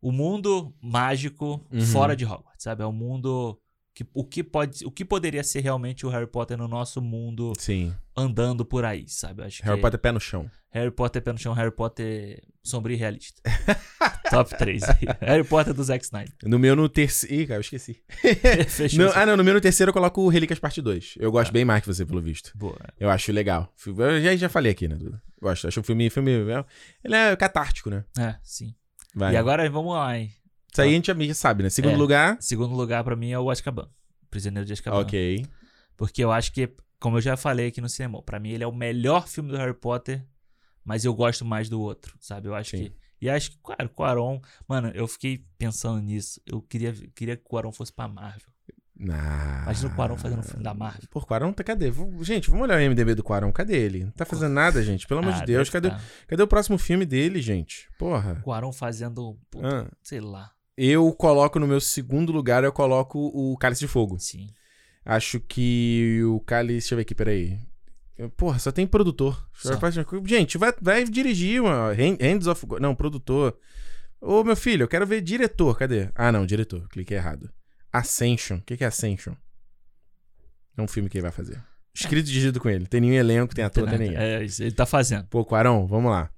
o mundo mágico Uhum. fora de Hogwarts, sabe? É um mundo. Que, o, que pode, o que poderia ser realmente o Harry Potter no nosso mundo Sim. andando por aí, sabe? Acho Harry que Potter pé no chão. Harry Potter pé no chão, Harry Potter sombrio e realista. Top 3. Harry Potter do Zack Snyder. No meu, no terceiro. Ih, cara, eu esqueci. Fechou. No- ah, não, no meu, no terceiro, eu coloco o Relíquias Parte 2. Eu gosto bem mais que você, pelo visto. Boa. Eu acho legal. Eu já, já falei aqui, né, Duda? Gosto. Acho um filme. filme é- ele é catártico, né? É, sim. Vai. E agora vamos lá, hein? Isso aí a gente já sabe, né? Segundo É. lugar. Segundo lugar pra mim é o Azkaban. Prisioneiro de Azkaban. Ok. Porque eu acho que, como eu já falei aqui no cinema, pra mim ele é o melhor filme do Harry Potter, mas eu gosto mais do outro, sabe? Eu acho Sim. que. E acho que, claro, o. Mano, eu fiquei pensando nisso. Eu queria, queria que o Quaron fosse pra Marvel. Ah. Imagina o Quaron fazendo um filme da Marvel. Pô, Quaron tá cadê? Gente, vamos olhar o MDB do Quaron. Cadê ele? Não tá fazendo nada, gente. Pelo amor Ah, de Deus. Cadê, tá. cadê o próximo filme dele, gente? Porra. Quaron fazendo. puta, Ah. Sei lá. Eu coloco no meu segundo lugar, eu coloco o Cálice de Fogo. Sim. Acho que o Cálice. Deixa eu ver aqui, peraí. Porra, só tem produtor. Só. Gente, vai, vai dirigir uma. Hand- Hands of. Não, produtor. Ô, meu filho, eu quero ver diretor. Cadê? Ah, não, diretor. Cliquei errado. Ascension. O que que é Ascension? É um filme que ele vai fazer. Escrito e dirigido com ele. Tem nenhum elenco, tem ator, tem ninguém. É, ele tá fazendo. Pô, Quarão, vamos lá.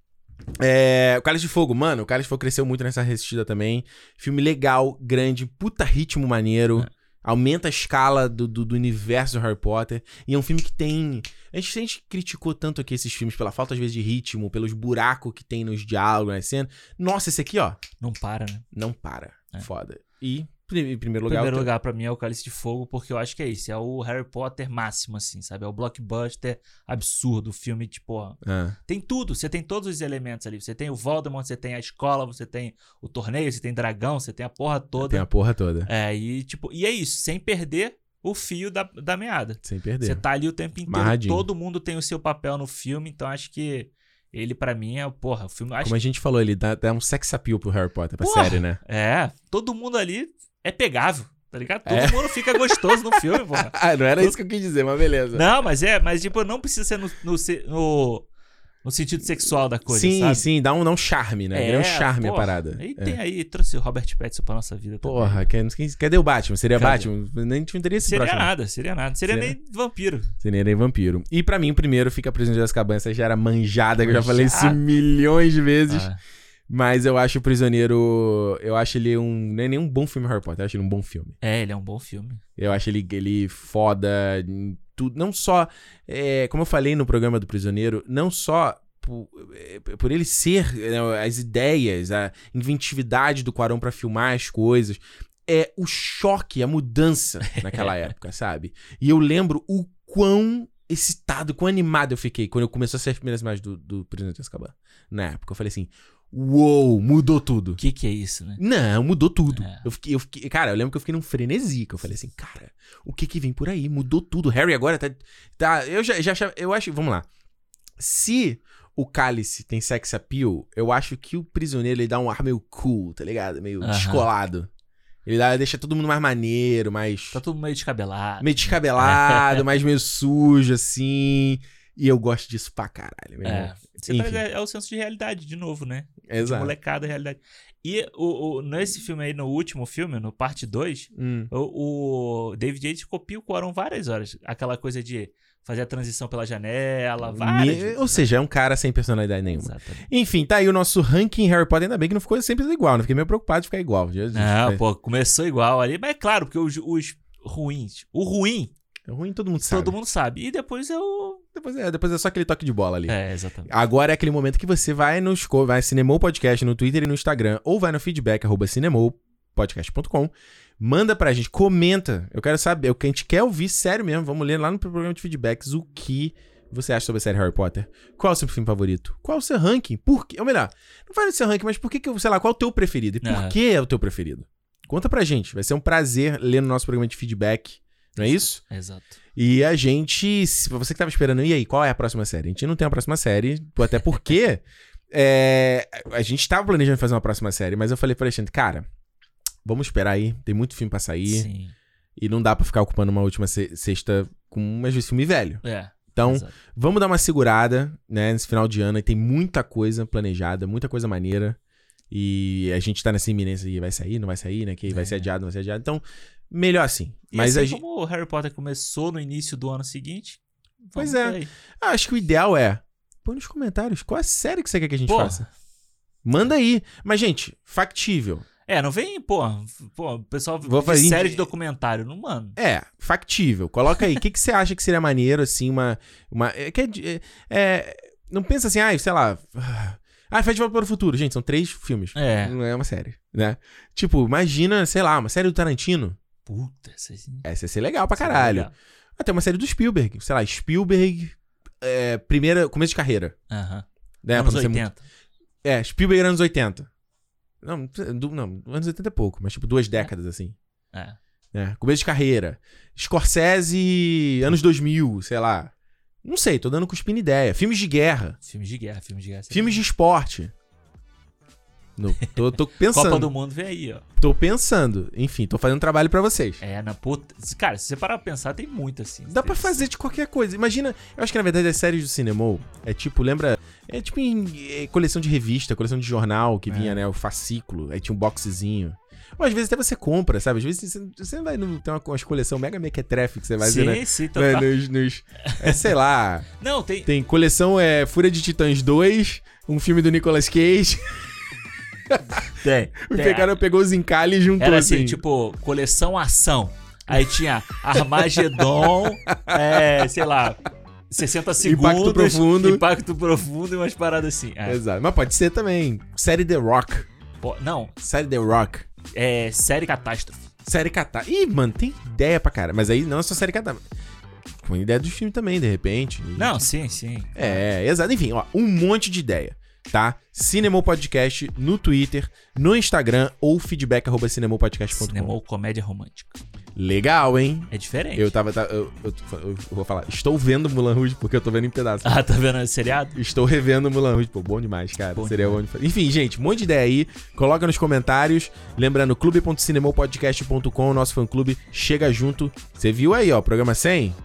É, o Cálice de Fogo, mano, o Cálice de Fogo cresceu muito nessa resistida também. Filme legal, grande, puta ritmo maneiro. Aumenta a escala do, do, do universo do Harry Potter. E é um filme que tem. A gente, a gente criticou tanto aqui esses filmes pela falta, às vezes, de ritmo, pelos buracos que tem nos diálogos, nas cenas. Nossa, esse aqui, ó, Não para, né? não para. É. Foda. E, em primeiro lugar, Primeiro lugar pra mim é o Cálice de Fogo, porque eu acho que é isso. É o Harry Potter máximo, assim, sabe? É o blockbuster absurdo. O filme, tipo, Ah, tem tudo. Você tem todos os elementos ali. Você tem o Voldemort, você tem a escola, você tem o torneio, você tem dragão, você tem a porra toda. tem a porra toda. É, e tipo, e é isso, sem perder o fio da, da meada. Sem perder. Você tá ali o tempo inteiro, Amarradinho. todo mundo tem o seu papel no filme, então acho que ele pra mim é, porra, o filme, acho Como a gente falou, ele dá, dá um sex appeal pro Harry Potter, pra Porra! série, né? É, todo mundo ali é pegável, tá ligado? Todo É. mundo fica gostoso no filme, porra. Ah, não era isso que eu quis dizer, mas beleza. Não, mas é, mas tipo, não precisa ser no, no, no, no sentido sexual da coisa, sim, sabe? sim, dá um, dá um charme, né? É, um charme a porra. parada. E É. tem aí, trouxe o Robert Pattinson pra nossa vida também. Porra, quem- cadê o Batman? Seria Cadê? Batman? Nem te teria esse Seria próximo. nada, seria nada. Seria, Seria? nem vampiro. Seria nem vampiro. E pra mim, o primeiro fica Prisioneiro de Azkaban. Essa já era manjada, que eu já falei isso milhões de vezes. Ah, Mas eu acho o Prisioneiro... Eu acho ele um... Nem, nem um bom filme Harry Potter. Eu acho ele um bom filme. é, ele é um bom filme. Eu acho ele, ele foda em tudo. Não só... é, como eu falei no programa do Prisioneiro, não só... Por, é, por ele ser né, as ideias, a inventividade do Quarão pra filmar as coisas, é o choque, a mudança naquela época, sabe? E eu lembro o quão excitado, quão animado eu fiquei quando eu comecei a ser as primeiras imagens do, do Prisioneiro de Azkaban. Na época, eu falei assim, uou, mudou tudo. O que que é isso, né? Não, mudou tudo. É. Eu fiquei, eu fiquei, cara, eu lembro que eu fiquei num frenesi, que eu falei assim, cara, o que que vem por aí? Mudou tudo. Harry agora tá, tá eu já, já achava- eu acho, vamos lá. Se o Cálice tem sex appeal, eu acho que o Prisioneiro ele dá um ar meio cool, tá ligado? Meio descolado. Ele dá, deixa todo mundo mais maneiro, mais Tá todo meio descabelado. meio descabelado, mais meio sujo assim. E eu gosto disso pra caralho, meu É. irmão. Você Enfim. traz- é, é o senso de realidade, de novo, né? De Exato. molecada, realidade. E o, o- nesse filme aí, no último filme, no parte 2, Hum. o, o David Yates copia o Quaron várias horas. Aquela coisa de fazer a transição pela janela, várias. Me- Ou seja, é um cara sem personalidade nenhuma. Exatamente. Enfim, tá aí o nosso ranking Harry Potter. Ainda bem que não ficou sempre igual, né? Fiquei meio preocupado de ficar igual. Jesus. Não, é, pô, começou igual ali. Mas é claro, porque os, os ruins. O ruim, é ruim, todo mundo sabe. todo mundo sabe. E depois eu. Depois, é, depois é só aquele toque de bola ali. É, exatamente. Agora é aquele momento que você vai no vai Cinemou Podcast no Twitter e no Instagram, ou vai no feedback, arroba cinemoupodcast.com. Manda pra gente, comenta. Eu quero saber, o que a gente quer ouvir, sério mesmo. Vamos ler lá no programa de feedbacks o que você acha sobre a série Harry Potter. Qual é o seu filme favorito? Qual é o seu ranking? Por quê? Ou melhor, não faz o seu ranking, mas por que, que sei lá, qual é o teu preferido? E por Aham. que é o teu preferido? Conta pra gente. Vai ser um prazer ler no nosso programa de feedback. Não é isso? Exato. E a gente, se você que tava esperando, e aí, qual é a próxima série? A gente não tem a próxima série, até porque é, a gente tava planejando fazer uma próxima série, mas eu falei pra Alexandre, cara, vamos esperar aí, tem muito filme pra sair, Sim. e não dá pra ficar ocupando uma última se- sexta com, às vezes, filme velho. É. Então, exato. vamos dar uma segurada, né, nesse final de ano, e tem muita coisa planejada, muita coisa maneira, e a gente tá nessa iminência de vai sair, não vai sair, né, que vai É. ser adiado, não vai ser adiado, então, melhor assim. Mas assim gente... como o Harry Potter começou no início do ano seguinte. Pois é. Ah, Acho que o ideal é. Põe nos comentários qual a série que você quer que a gente faça. Manda aí. Mas, gente, factível. É, não vem, pô, pô, o pessoal Vou fazer- série de documentário, não, mano. É, factível. Coloca aí. O que, que você acha que seria maneiro, assim, uma. uma é, é é- é, não pensa assim, ah, sei lá. Ah, Volta para o Futuro. Gente, são três filmes. É. Não é uma série, né? Tipo, imagina, sei lá, uma série do Tarantino. Puta, essa assim. Essa ia ser legal pra caralho. Até uma série do Spielberg. Sei lá, Spielberg. é, primeira. Começo de carreira. Aham. Né? Anos Pra não ser muito- 80. É, Spielberg anos 80. Não, du- não, anos 80 é pouco, mas tipo duas décadas assim. É. É, começo de carreira. Scorsese, anos 2000, sei lá. Não sei, tô dando cuspindo ideia. Filmes de guerra, Filmes de guerra, filmes de guerra. filmes de esporte. No, tô, tô pensando. Copa do Mundo vem aí, ó. Tô pensando. Enfim, tô fazendo trabalho pra vocês. É, na puta. Cara, se você parar pra pensar, tem muito assim. Dá pra fazer de qualquer coisa. Imagina, eu acho que na verdade as séries do cinema é tipo, lembra? É tipo em é, coleção de revista, coleção de jornal que É. vinha, né? O fascículo, aí tinha um boxezinho. Ou às vezes até você compra, sabe? Às vezes você, você vai no, tem uma, uma coleção mega mequetrefe que você vai Sim, ver, né? sim, Né, total. Nos, nos- é, sei lá. Não, tem. Tem coleção é Fúria de Titãs 2, um filme do Nicolas Cage. Tem. O tem. cara pegou os encalhes e juntou Era assim. assim, tipo, coleção ação. Aí tinha Armagedon, é, sei lá, 60 segundos. Impacto Profundo. Impacto profundo e umas paradas assim. É. Exato. Mas pode ser também. Série The Rock. Pô, não, Série The Rock. é série catástrofe. Série catar. Ih, mano, tem ideia pra cara. Mas aí não é só série catar. Com ideia do filme também, de repente. Não, sim, sim. É, exato. Enfim, ó, um monte de ideia, tá? Cinema Podcast no Twitter, no Instagram ou feedback arroba cinemopodcast.com. Cinema ou comédia romântica. Legal, hein? É diferente. Eu tava. tá- eu, eu- eu vou falar. Estou vendo Mulan Rouge porque eu tô vendo em pedaços. Ah, tá vendo esse seriado? Estou revendo Mulan Rouge. Pô, bom demais, cara. Bom Seria bom de... Enfim, gente, um monte de ideia aí. Coloca nos comentários. Lembrando, clube.cinemopodcast.com, nosso fã-clube. Chega junto. Você viu aí, ó, programa 100?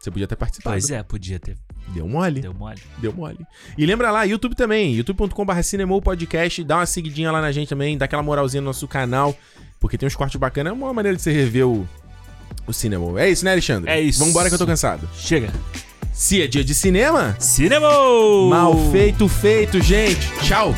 Você podia ter participado. Pois é, podia ter. Deu mole. Deu mole. Deu mole. E lembra lá, YouTube também, youtube.com.br cinemopodcast, dá uma seguidinha lá na gente também, dá aquela moralzinha no nosso canal, porque tem uns cortes bacanas, é uma maneira de você rever o, o cinema. É isso, né, Alexandre? É isso. Vambora que eu tô cansado. Chega. Se é dia de cinema, Cinema! mal feito, feito, gente. Tchau.